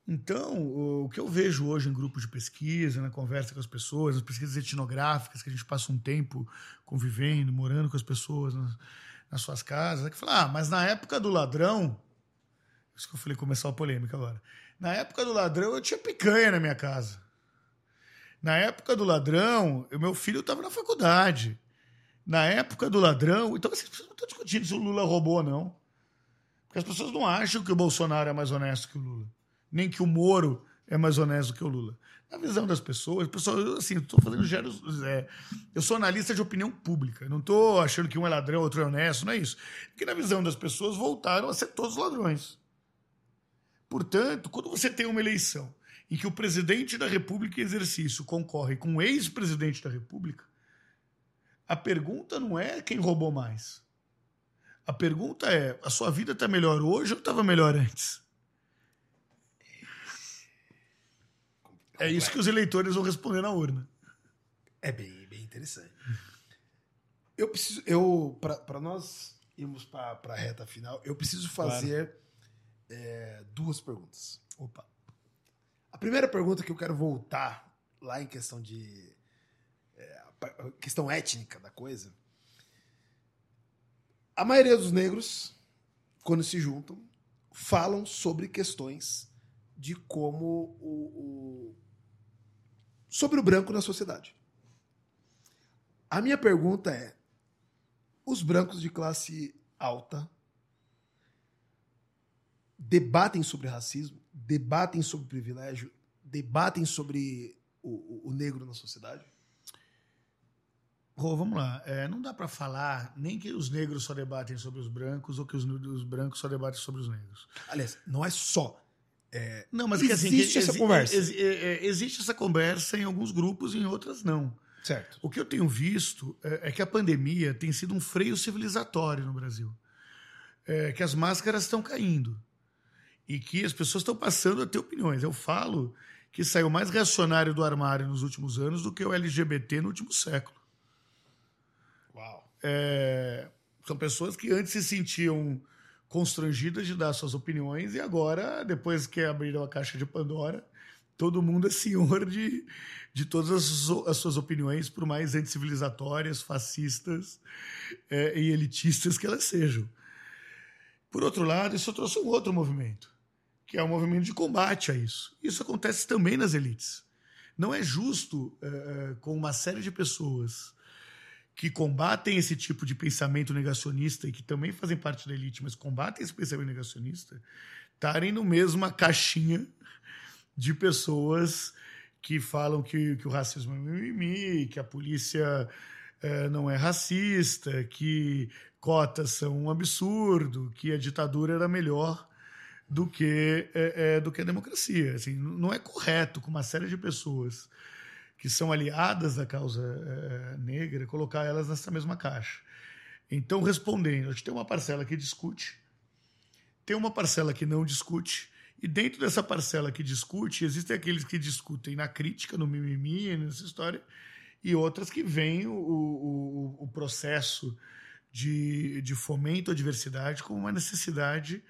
Então, o o que eu vejo hoje em grupos de pesquisa, na conversa com as pessoas, nas pesquisas etnográficas, que a gente passa um tempo convivendo, morando com as pessoas nas, nas suas casas, é que fala, ah, mas na época do ladrão, isso que eu falei, começar a polêmica agora. Na época do ladrão, eu tinha picanha na minha casa. Na época do ladrão, meu filho estava na faculdade. Na época do ladrão, então assim, as pessoas não estão discutindo se o Lula roubou ou não. Porque as pessoas não acham que o Bolsonaro é mais honesto que o Lula nem que o Moro é mais honesto que o Lula. Na visão das pessoas, pessoal, assim, eu estou fazendo geros, é, eu sou analista de opinião pública. Não estou achando que um é ladrão, outro é honesto, não é isso. Porque na visão das pessoas voltaram a ser todos ladrões. Portanto, quando você tem uma eleição em que o presidente da República em exercício concorre com o ex-presidente da República, a pergunta não é quem roubou mais. A pergunta é: a sua vida está melhor hoje ou estava melhor antes? É isso que os eleitores vão responder na urna. É bem, bem interessante. Eu preciso, eu para nós irmos para a reta final, eu preciso fazer é, duas perguntas. Opa. A primeira pergunta que eu quero voltar lá em questão de é, questão étnica da coisa. A maioria dos negros, quando se juntam, falam sobre questões de como o, o- sobre o branco na sociedade. A minha pergunta é: os brancos de classe alta debatem sobre racismo, debatem sobre privilégio, debatem sobre o, o- negro na sociedade? Rô, vamos lá. É, não dá para falar nem que os negros só debatem sobre os brancos ou que os, os brancos só debatem sobre os negros. Aliás, não é só. Não, mas que, assim, Existe que essa exi- conversa. exi- é, é, existe essa conversa em alguns grupos e em outras não. Certo. O que eu tenho visto é, é que a pandemia tem sido um freio civilizatório no Brasil. É, que as máscaras estão caindo. E que as pessoas estão passando a ter opiniões. Eu falo que saiu mais reacionário do armário nos últimos anos do que o LGBT no último século. Uau. É, são pessoas que antes se sentiam constrangidas de dar suas opiniões e agora, depois que abriram a caixa de Pandora, todo mundo é senhor de, de todas as, as suas opiniões, por mais anticivilizatórias, fascistas é, e elitistas que elas sejam. Por outro lado, isso trouxe um outro movimento, que é o movimento de combate a isso. Isso acontece também nas elites. Não é justo é, com uma série de pessoas que combatem esse tipo de pensamento negacionista e que também fazem parte da elite, mas combatem esse pensamento negacionista, estarem no mesma caixinha de pessoas que falam que, que o racismo é mimimi, que a polícia eh, não é racista, que cotas são um absurdo, que a ditadura era melhor do que, eh, eh, do que a democracia. Assim, não é correto com uma série de pessoas que são aliadas da causa eh, negra, colocar elas nessa mesma caixa. Então, respondendo, a gente tem uma parcela que discute, tem uma parcela que não discute, e dentro dessa parcela que discute, existem aqueles que discutem na crítica, no mimimi, nessa história, e outras que veem o, o, o processo de, de fomento à diversidade como uma necessidade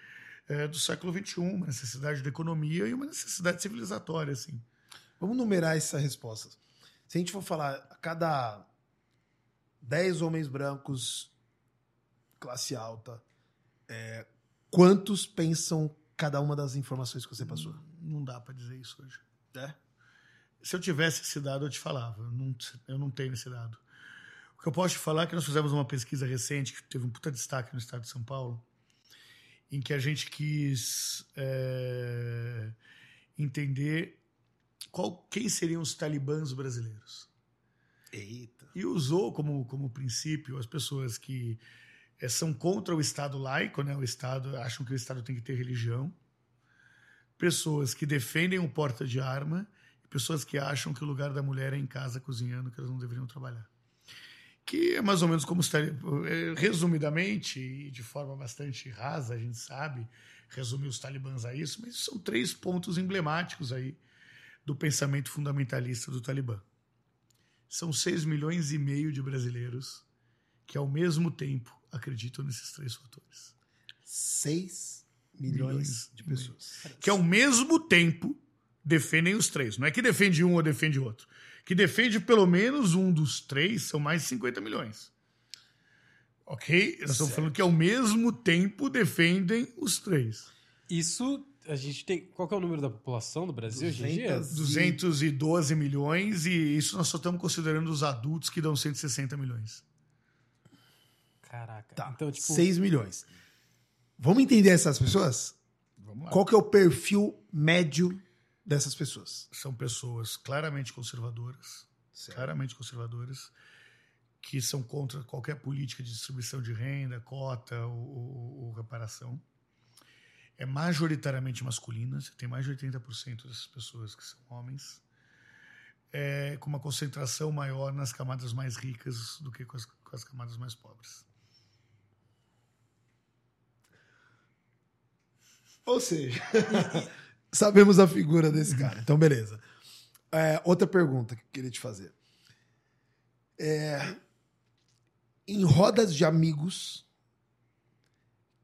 eh, do século XXI, uma necessidade da economia e uma necessidade civilizatória, assim. Vamos numerar essa resposta. Se a gente for falar a cada 10 homens brancos, classe alta, é, quantos pensam cada uma das informações que você passou? Não dá para dizer isso hoje. É? Se eu tivesse esse dado, eu te falava. Eu não, eu não tenho esse dado. O que eu posso te falar é que nós fizemos uma pesquisa recente que teve um puta destaque no estado de São Paulo, em que a gente quis é, entender qual, quem seriam os talibãs brasileiros. Eita. E usou como, como princípio as pessoas que eh, são contra o Estado laico, né? o Estado acham que o Estado tem que ter religião, pessoas que defendem o porta de arma e pessoas que acham que o lugar da mulher é em casa cozinhando, que elas não deveriam trabalhar. Que é mais ou menos como os tali- eh, resumidamente e de forma bastante rasa, a gente sabe resumir os talibãs a isso, mas são três pontos emblemáticos aí do pensamento fundamentalista do Talibã são 6 milhões e meio de brasileiros que, ao mesmo tempo, acreditam nesses três fatores. 6 milhões, Milhões de meio. pessoas. Que, ao mesmo tempo, defendem os três. Não é que defende um ou defende outro. Que defende pelo menos um dos três, são mais de 50 milhões. Ok? Nós estamos falando que, ao mesmo tempo, defendem os três. Isso, a gente tem. Qual que é o número da população do Brasil hoje em dia? 200. 212 milhões, e isso nós só estamos considerando os adultos que dão 160 milhões. Caraca. Tá, Então, tipo. 6 milhões. Vamos entender essas pessoas? Vamos lá. Qual que é o perfil médio dessas pessoas? São pessoas claramente conservadoras. claramente conservadoras, que são contra qualquer política de distribuição de renda, cota ou, ou- ou reparação. É majoritariamente masculina, você tem mais de 80% dessas pessoas que são homens, é, com uma concentração maior nas camadas mais ricas do que com as, com as camadas mais pobres. Ou seja, sabemos a figura desse cara. Então, beleza. É, outra pergunta que eu queria te fazer. É, em rodas de amigos,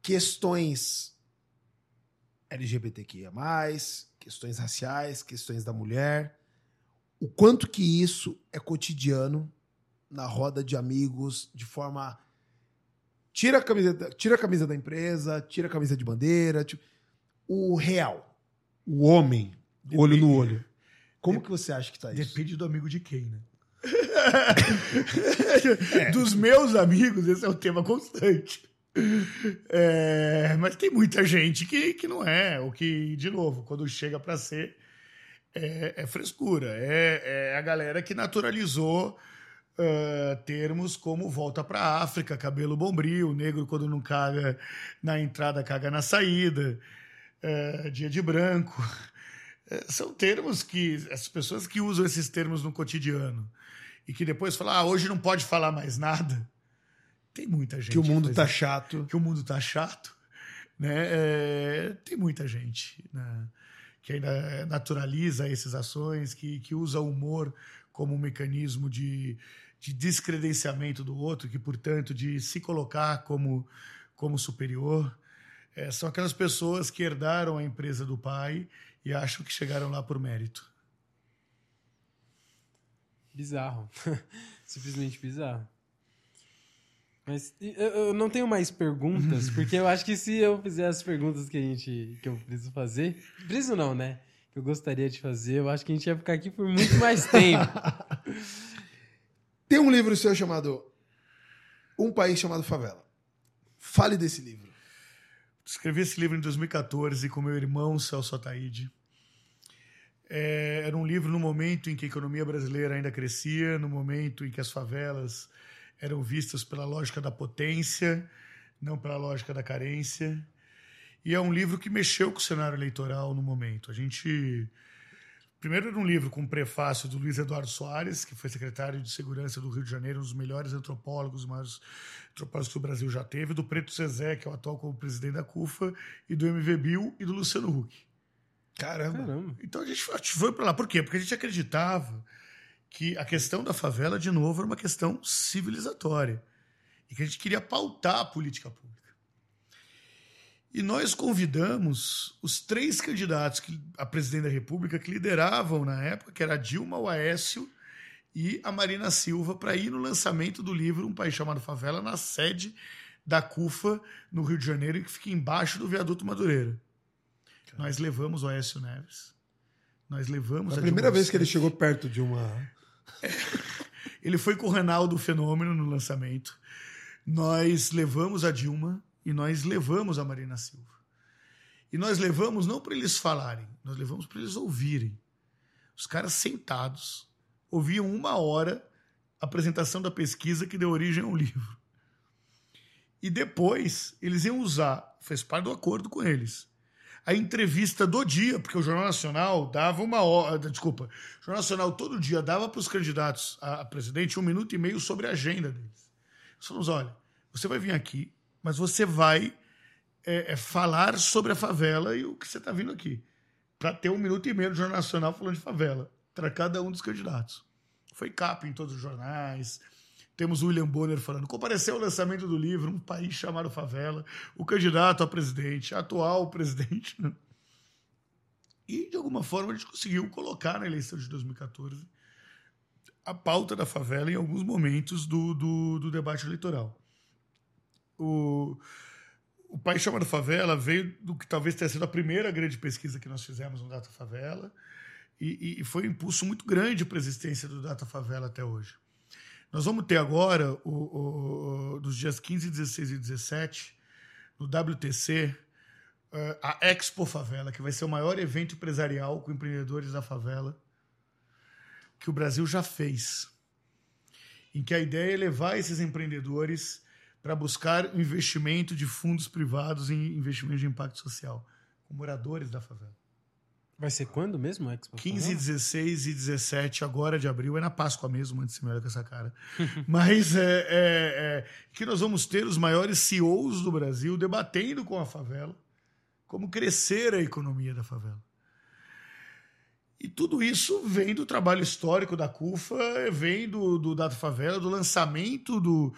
questões LGBTQIA, questões raciais, questões da mulher, o quanto que isso é cotidiano na roda de amigos de forma. Tira a camisa, da- tira a camisa da empresa, tira a camisa de bandeira. tipo, o real, o homem, olho no olho. Como que você acha que tá isso? Depende do amigo de quem, né? Dos meus amigos, esse é um tema constante. É, mas tem muita gente que, que não é, o que, de novo, quando chega para ser, é, é frescura. É, é a galera que naturalizou ah, termos como volta para África, cabelo bombril, negro quando não caga na entrada, caga na saída. é, dia de branco. É, são termos que as pessoas que usam esses termos no cotidiano e que depois falam, ah, hoje não pode falar mais nada. Tem muita gente. Que o mundo tá isso. chato. que o mundo tá chato, né? É, tem muita gente né, que ainda naturaliza essas ações, que, que usa o humor como um mecanismo de, de descredenciamento do outro, que, portanto, de se colocar como, como superior. É, são aquelas pessoas que herdaram a empresa do pai e acham que chegaram lá por mérito. Bizarro. Simplesmente bizarro. Mas eu, eu não tenho mais perguntas, porque eu acho que se eu fizer as perguntas que a gente que eu preciso fazer, preciso não, né? Que eu gostaria de fazer, eu acho que a gente ia ficar aqui por muito mais tempo. Tem um livro seu chamado Um País Chamado Favela. Fale desse livro. Escrevi esse livro em 2014 com meu irmão Celso Ataíde. É, era um livro no momento em que a economia brasileira ainda crescia, no momento em que as favelas eram vistas pela lógica da potência, não pela lógica da carência. E é um livro que mexeu com o cenário eleitoral no momento. A gente. Primeiro, era um livro com um prefácio do Luiz Eduardo Soares, que foi secretário de Segurança do Rio de Janeiro, um dos melhores antropólogos, os maiores antropólogos que o Brasil já teve, do Preto Zezé, que é o atual como presidente da CUFA, e do MV Bill e do Luciano Huck. Caramba. Caramba. Então a gente, a gente foi para lá. Por quê? Porque a gente acreditava que a questão da favela, de novo, era uma questão civilizatória. E que a gente queria pautar a política pública. E nós convidamos os três candidatos que, a presidente da República que lideravam na época, que era a Dilma, o Aécio e a Marina Silva, para ir no lançamento do livro Um País Chamado Favela, na sede da CUFA, no Rio de Janeiro, que fica embaixo do viaduto Madureira. Nós levamos o Aécio Neves. Nós levamos a Dilma primeira vez que ele chegou perto de uma. Ele foi com o Reinaldo Fenômeno no lançamento. Nós levamos a Dilma e nós levamos a Marina Silva. E nós levamos não para eles falarem, nós levamos para eles ouvirem. Os caras sentados ouviam uma hora a apresentação da pesquisa que deu origem ao livro. E depois eles iam usar, fez parte do acordo com eles, a entrevista do dia, porque o Jornal Nacional dava uma hora. Desculpa, o Jornal Nacional todo dia dava para os candidatos a, a presidente um minuto e meio sobre a agenda deles. Nós falamos: olha, você vai vir aqui, mas você vai é, é, falar sobre a favela e o que você está vindo aqui. Para ter um minuto e meio do Jornal Nacional falando de favela, para cada um dos candidatos. Foi capa em todos os jornais. Temos William Bonner falando. Compareceu ao lançamento do livro Um País Chamado Favela, o candidato a presidente, atual presidente. né? E, de alguma forma, a gente conseguiu colocar na eleição de 2014 a pauta da favela em alguns momentos do, do, do debate eleitoral. O, o País Chamado Favela veio do que talvez tenha sido a primeira grande pesquisa que nós fizemos no Data Favela e, e foi um impulso muito grande para a existência do Data Favela até hoje. Nós vamos ter agora, o, o, nos dias 15, 16 e 17, no WTC, eh, a Expo Favela, que vai ser o maior evento empresarial com empreendedores da favela que o Brasil já fez. Em que a ideia é levar esses empreendedores para buscar investimento de fundos privados em investimento de impacto social, com moradores da favela. Vai ser quando mesmo, Expo? 15, 16 e 17 agora de abril, é na Páscoa mesmo, antes de me olhar com essa cara. Mas é, é, é, que nós vamos ter os maiores CEOs do Brasil debatendo com a favela como crescer a economia da favela. E tudo isso vem do trabalho histórico da CUFA, vem do, do Favela, do lançamento do,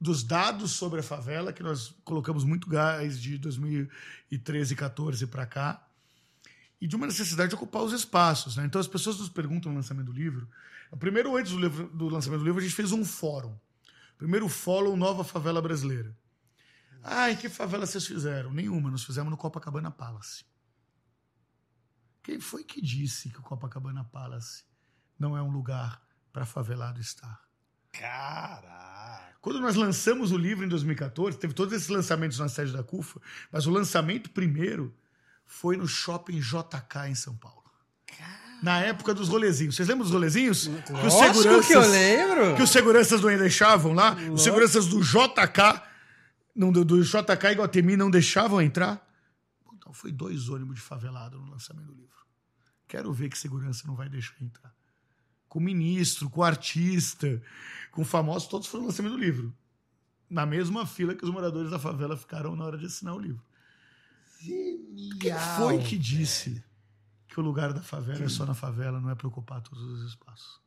dos dados sobre a favela, que nós colocamos muito gás de 2013 e 14 para cá e de uma necessidade de ocupar os espaços. Né? Então as pessoas nos perguntam no lançamento do livro. Primeiro, antes do, livro, do, lançamento do livro, a gente fez um fórum. Primeiro fórum Nova Favela Brasileira. Ai, que favela vocês fizeram? Nenhuma, nós fizemos no Copacabana Palace. Quem foi que disse que o Copacabana Palace não é um lugar para favelado estar? Caraca. Quando nós lançamos o livro em 2014, teve todos esses lançamentos na sede da CUFA, mas o lançamento primeiro foi no shopping JK em São Paulo. Na época dos rolezinhos. Vocês lembram dos rolezinhos? Que os seguranças, que eu lembro. Que os seguranças não deixavam lá. Lógico. Os seguranças do JK, não, do, do JK e Guatemi não deixavam entrar. Então foi dois ônibus de favelado no lançamento do livro. Quero ver que segurança não vai deixar entrar. Com o ministro, com o artista, com o famoso, todos foram no lançamento do livro. Na mesma fila que os moradores da favela ficaram na hora de assinar o livro. Quem Genial. foi que disse que o lugar da favela é só na favela, não é para ocupar todos os espaços?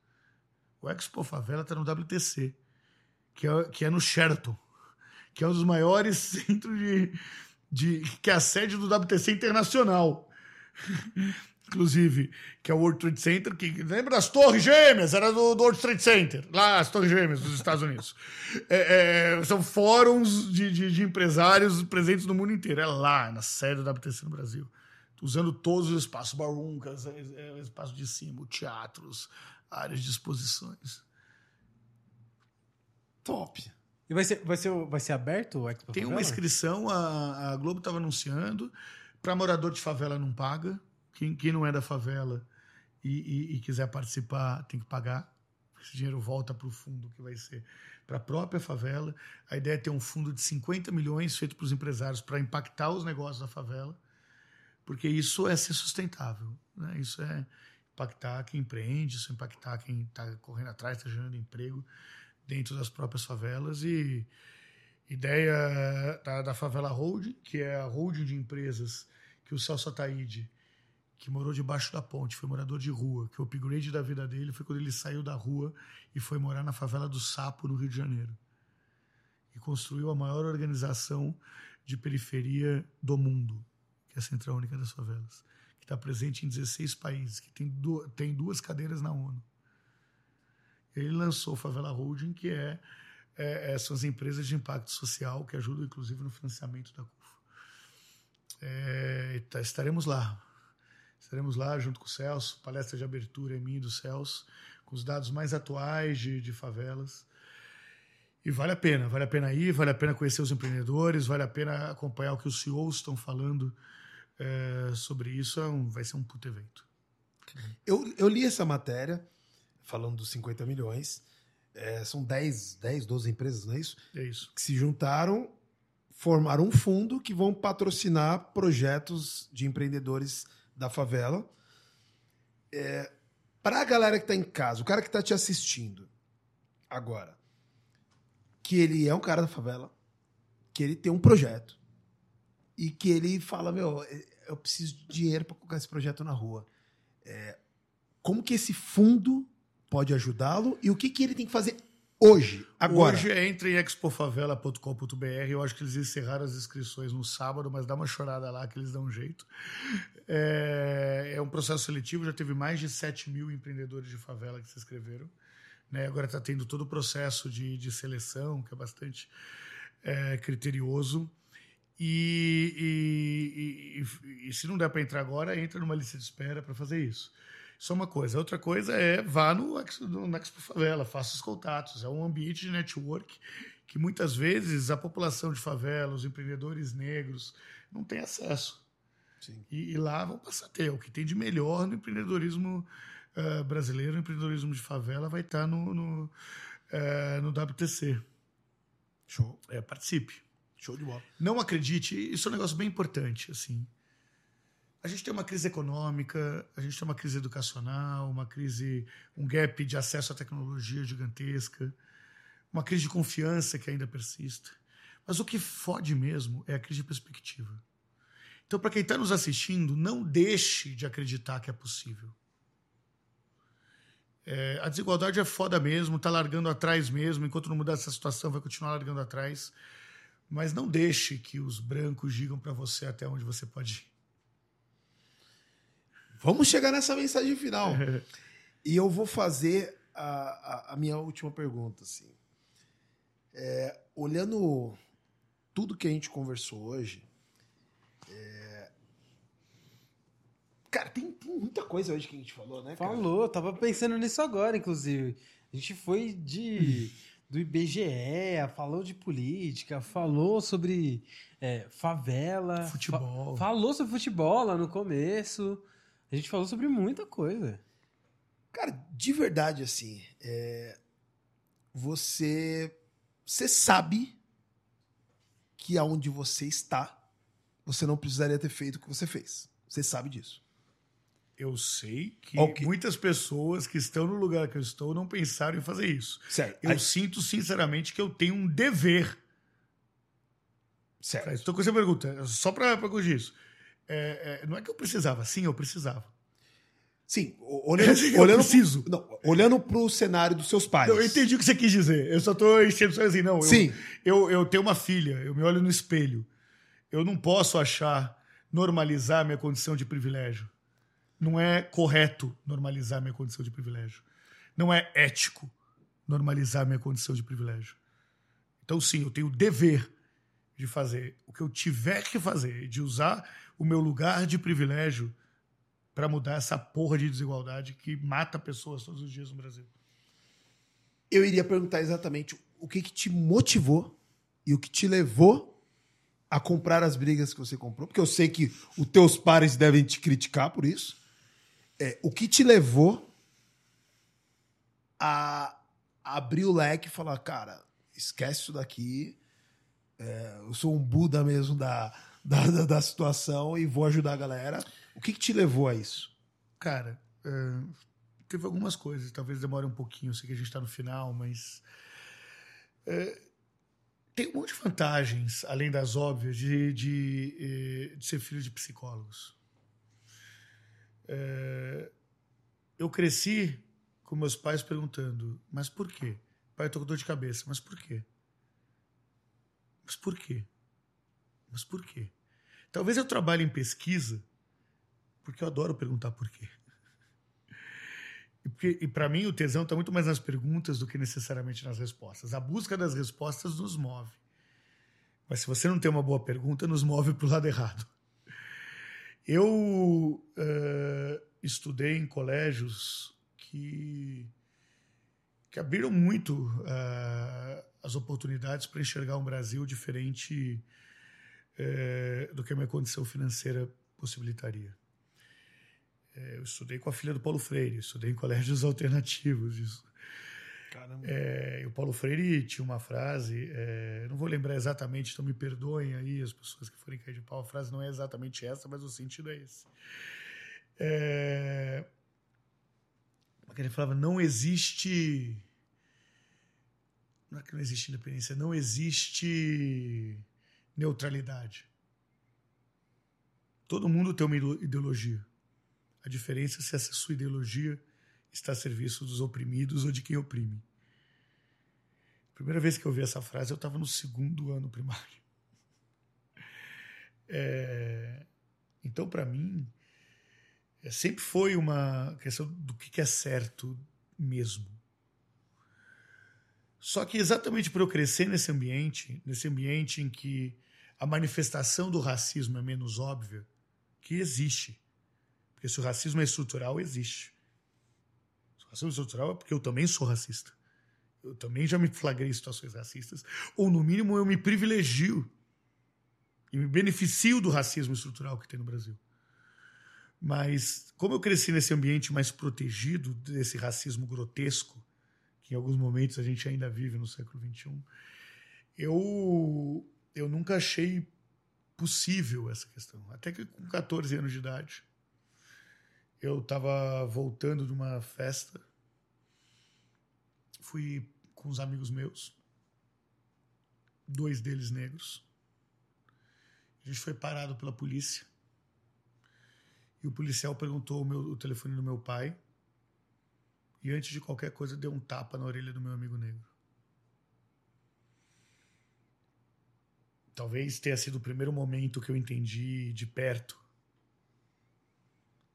O Expo Favela está no WTC, que é, que é no Sheraton, que é um dos maiores centros de, de. que é a sede do WTC internacional. Inclusive, que é o World Trade Center, que lembra das Torres Gêmeas, era do, do World Trade Center, lá as Torres Gêmeas dos Estados Unidos. É, é, são fóruns de, de, de empresários presentes no mundo inteiro. É lá, na sede do WTC no Brasil. Usando todos os espaços, baruncas, é, é, espaço de cima, teatros, áreas de exposições. Top. E vai ser, vai ser, vai ser aberto o Expo Tem uma inscrição, a, a Globo estava anunciando, para morador de favela não paga. Quem, quem não é da favela e, e- e quiser participar tem que pagar. Esse dinheiro volta para o fundo que vai ser para a própria favela. A ideia é ter um fundo de 50 milhões feito para os empresários para impactar os negócios da favela, porque isso é ser sustentável. Né? Isso é impactar quem empreende, isso é impactar quem está correndo atrás, está gerando emprego dentro das próprias favelas e ideia da, da Favela Holding, que é a holding de empresas que o Celso Ataíde, que morou debaixo da ponte, foi morador de rua, que o upgrade da vida dele foi quando ele saiu da rua e foi morar na favela do Sapo, no Rio de Janeiro. E construiu a maior organização de periferia do mundo, que é a Central Única das Favelas, que está presente em 16 países, que tem, tem duas cadeiras na ONU. Ele lançou o Favela Holding, que é é, é, são as empresas de impacto social que ajudam, inclusive, no financiamento da CUFA. É, tá- estaremos lá. Estaremos lá junto com o Celso, palestra de abertura em mim do Celso, com os dados mais atuais de, de favelas. E vale a pena, vale a pena ir, vale a pena conhecer os empreendedores, vale a pena acompanhar o que os CEOs estão falando é, sobre isso. É um- vai ser um puto evento. Eu, eu li essa matéria, falando dos 50 milhões. É, são 10, 10, 12 empresas, não é isso? É isso. Que se juntaram, formaram um fundo que vão patrocinar projetos de empreendedores da favela. É, Para a galera que está em casa, o cara que está te assistindo agora, que ele é um cara da favela, que ele tem um projeto e que ele fala: Meu, eu preciso de dinheiro para colocar esse projeto na rua. É, como que esse fundo pode ajudá-lo e o que, que ele tem que fazer hoje, agora? Hoje entra em expofavela.com.br. Eu acho que eles encerraram as inscrições no sábado, mas dá uma chorada lá que eles dão um jeito. É, é um processo seletivo, já teve mais de 7 mil empreendedores de favela que se inscreveram. Né? Agora está tendo todo o processo de, de seleção, que é bastante é, criterioso. E- e- e- e se não der para entrar agora, entra numa lista de espera para fazer isso. Isso é uma coisa. Outra coisa é vá no, no, no Expo Favela, faça os contatos. É um ambiente de network que muitas vezes a população de favela, os empreendedores negros, não tem acesso. Sim. E, e lá vão passar a ter. O que tem de melhor no empreendedorismo eh, brasileiro, o empreendedorismo de favela, vai estar no, no, eh, no WTC. Show. É, participe. Show de bola. Não acredite, isso é um negócio bem importante, assim. A gente tem uma crise econômica, a gente tem uma crise educacional, uma crise, um gap de acesso à tecnologia gigantesca, uma crise de confiança que ainda persiste. Mas o que fode mesmo é a crise de perspectiva. Então, para quem está nos assistindo, não deixe de acreditar que é possível. É, a desigualdade é foda mesmo, tá largando atrás mesmo. Enquanto não mudar essa situação, vai continuar largando atrás. Mas não deixe que os brancos digam para você até onde você pode ir. Vamos chegar nessa mensagem final. e eu vou fazer a, a- a minha última pergunta. Assim. É, olhando tudo que a gente conversou hoje, é, cara, tem, tem muita coisa hoje que a gente falou, né? cara? Falou, tava pensando nisso agora, inclusive. A gente foi de do IBGE, falou de política, falou sobre é, favela, Futebol. fa- falou sobre futebol lá no começo. A gente falou sobre muita coisa. Cara, de verdade, assim, é, você, você sabe que aonde você está, você não precisaria ter feito o que você fez. Você sabe disso. Eu sei que Ok. muitas pessoas que estão no lugar que eu estou não pensaram em fazer isso. Certo. Eu Aí- sinto sinceramente que eu tenho um dever. certo. Estou com essa pergunta, só para corrigir isso. É, é, não é que eu precisava, sim, eu precisava. Sim, o- olhando, Eu olhando, preciso. não, olhando pro cenário dos seus pais. Eu entendi o que você quis dizer. Eu só tô enchendo assim, não. eu- Sim. Eu, eu tenho uma filha, eu me olho no espelho. Eu não posso achar normalizar minha condição de privilégio. Não é correto normalizar minha condição de privilégio. Não é ético normalizar minha condição de privilégio. Então, sim, eu tenho o dever de fazer o que eu tiver que fazer, de usar o meu lugar de privilégio para mudar essa porra de desigualdade que mata pessoas todos os dias no Brasil. Eu iria perguntar exatamente o que, que te motivou e o que te levou a comprar as brigas que você comprou, porque eu sei que os teus pares devem te criticar por isso. É, o que te levou a abrir o leque e falar, cara, esquece isso daqui, é, eu sou um Buda mesmo da, da, da- da situação e vou ajudar a galera. O que, que te levou a isso? Cara, é, teve algumas coisas, talvez demore um pouquinho, eu sei que a gente está no final, mas. é, tem um monte de vantagens, além das óbvias, de, de, eh, de ser filho de psicólogos. É, eu cresci com meus pais perguntando, mas por quê? Pai, eu tô com dor de cabeça, mas por quê? Mas por quê? Mas por quê? Talvez eu trabalhe em pesquisa porque eu adoro perguntar por quê. E, para mim o tesão está muito mais nas perguntas do que necessariamente nas respostas. A busca das respostas nos move. Mas se você não tem uma boa pergunta, nos move para o lado errado. Eu eh, estudei em colégios que, que abriram muito eh, as oportunidades para enxergar um Brasil diferente eh, do que a minha condição financeira possibilitaria. É, Eu estudei com a filha do Paulo Freire, estudei em colégios alternativos. Isso. É, e o Paulo Freire tinha uma frase, é, não vou lembrar exatamente, então me perdoem aí as pessoas que forem cair de pau, a frase não é exatamente essa, mas o sentido é esse. É, ele falava, não existe. Não é que não existe independência, não existe neutralidade. Todo mundo tem uma ide- ideologia. A diferença é se essa sua ideologia está a serviço dos oprimidos ou de quem oprime. Primeira vez que eu ouvi essa frase, eu estava no segundo ano primário. É, Então, para mim, é, sempre foi uma questão do que que é certo mesmo. Só que exatamente por eu crescer nesse ambiente, nesse ambiente em que a manifestação do racismo é menos óbvia, que existe. Porque se o racismo é estrutural, existe. Se o racismo é estrutural é porque eu também sou racista. Eu também já me flagrei em situações racistas. Ou, no mínimo, eu me privilegio e me beneficio do racismo estrutural que tem no Brasil. Mas, como eu cresci nesse ambiente mais protegido desse racismo grotesco, que em alguns momentos a gente ainda vive no século XXI, eu, eu nunca achei possível essa questão. Até que com 14 anos de idade, eu estava voltando de uma festa, fui com uns amigos meus, dois deles negros. A gente foi parado pela polícia. E o policial perguntou o, meu, o telefone do meu pai. E antes de qualquer coisa, deu um tapa na orelha do meu amigo negro. Talvez tenha sido o primeiro momento que eu entendi de perto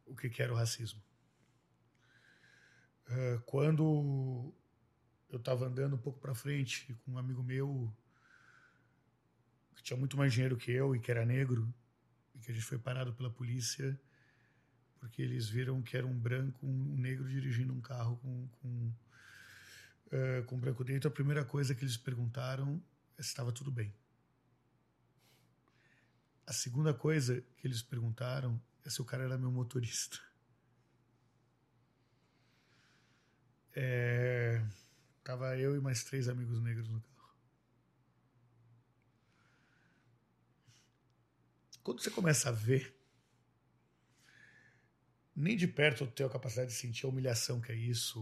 o que, que era o racismo. Eh, quando eu estava andando um pouco para frente com um amigo meu que tinha muito mais dinheiro que eu e que era negro, e que a gente foi parado pela polícia porque eles viram que era um branco, um negro dirigindo um carro com, com, eh, com um branco dentro. A primeira coisa que eles perguntaram é se estava tudo bem. A segunda coisa que eles perguntaram é se o cara era meu motorista. É, tava eu e mais três amigos negros no carro. quando você começa a ver, nem de perto eu tenho a capacidade de sentir a humilhação que é isso.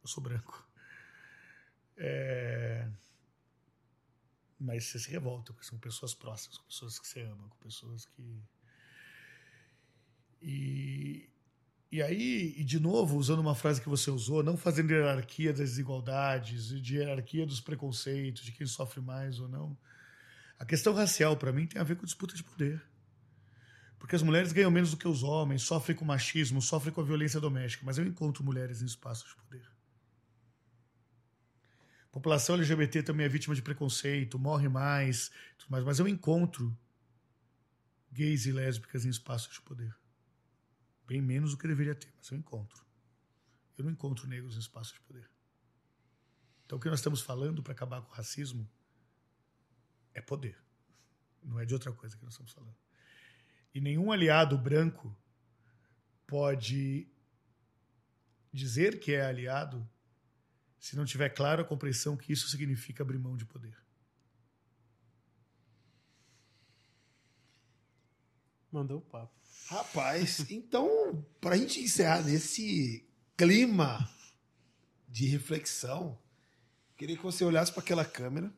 Eu sou branco. É... Mas você se revolta, porque são pessoas próximas, com pessoas que você ama, com pessoas que. E, e aí, e de novo, usando uma frase que você usou, não fazendo hierarquia das desigualdades, de hierarquia dos preconceitos, de quem sofre mais ou não. A questão racial, para mim, tem a ver com disputa de poder. Porque as mulheres ganham menos do que os homens, sofrem com machismo, sofrem com a violência doméstica, mas eu encontro mulheres em espaços de poder. População LGBT também é vítima de preconceito, morre mais, mais mas eu encontro gays e lésbicas em espaços de poder. Bem menos do que deveria ter, mas eu encontro. Eu não encontro negros em espaços de poder. Então o que nós estamos falando para acabar com o racismo é poder. Não é de outra coisa que nós estamos falando. E nenhum aliado branco pode dizer que é aliado se não tiver clara a compreensão que isso significa abrir mão de poder. Mandou o papo. Rapaz, então, para a gente encerrar nesse clima de reflexão, queria que você olhasse para aquela câmera.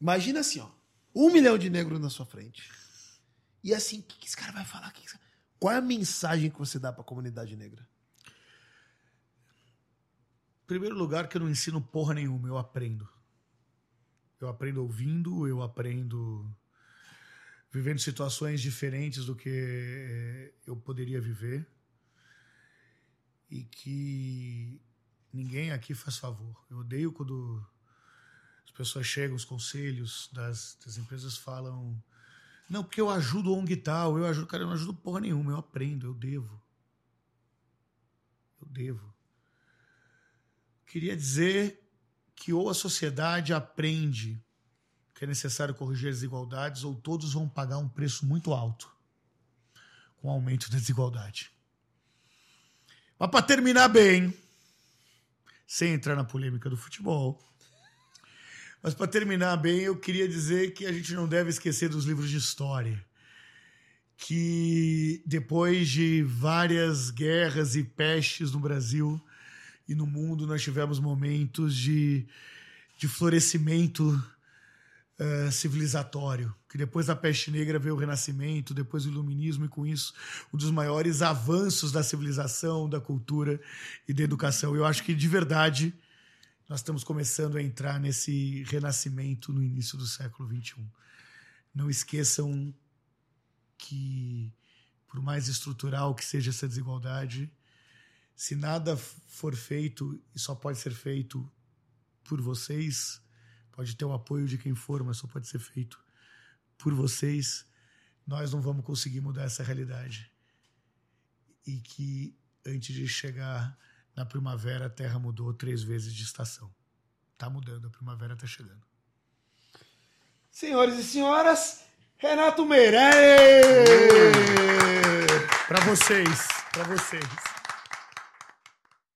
Imagina assim, ó, um milhão de negros na sua frente. E assim, o que, que esse cara vai falar? Que que... Qual é a mensagem que você dá para a comunidade negra? Primeiro lugar, que eu não ensino porra nenhuma, eu aprendo. Eu aprendo ouvindo, eu aprendo vivendo situações diferentes do que eu poderia viver. E que ninguém aqui faz favor. Eu odeio quando as pessoas chegam, os conselhos das, das empresas falam não, porque eu ajudo ONG tal, eu ajudo. Cara, eu não ajudo porra nenhuma, eu aprendo, eu devo. Eu devo. Queria dizer que ou a sociedade aprende que é necessário corrigir as desigualdades, ou todos vão pagar um preço muito alto com o aumento da desigualdade. Mas para terminar bem, sem entrar na polêmica do futebol, mas para terminar bem, eu queria dizer que a gente não deve esquecer dos livros de história. Que depois de várias guerras e pestes no Brasil e no mundo, nós tivemos momentos de, de florescimento uh, civilizatório. Que depois da peste negra veio o Renascimento, depois o Iluminismo, e com isso, um dos maiores avanços da civilização, da cultura e da educação. Eu acho que, de verdade, nós estamos começando a entrar nesse renascimento no início do século XXI. Não esqueçam que, por mais estrutural que seja essa desigualdade, se nada for feito, e só pode ser feito por vocês, pode ter o apoio de quem for, mas só pode ser feito por vocês, nós não vamos conseguir mudar essa realidade. E que antes de chegar na primavera a Terra mudou três vezes de estação. Tá mudando, a primavera tá chegando. Senhores e senhoras, Renato Meirelles! Para vocês, para vocês.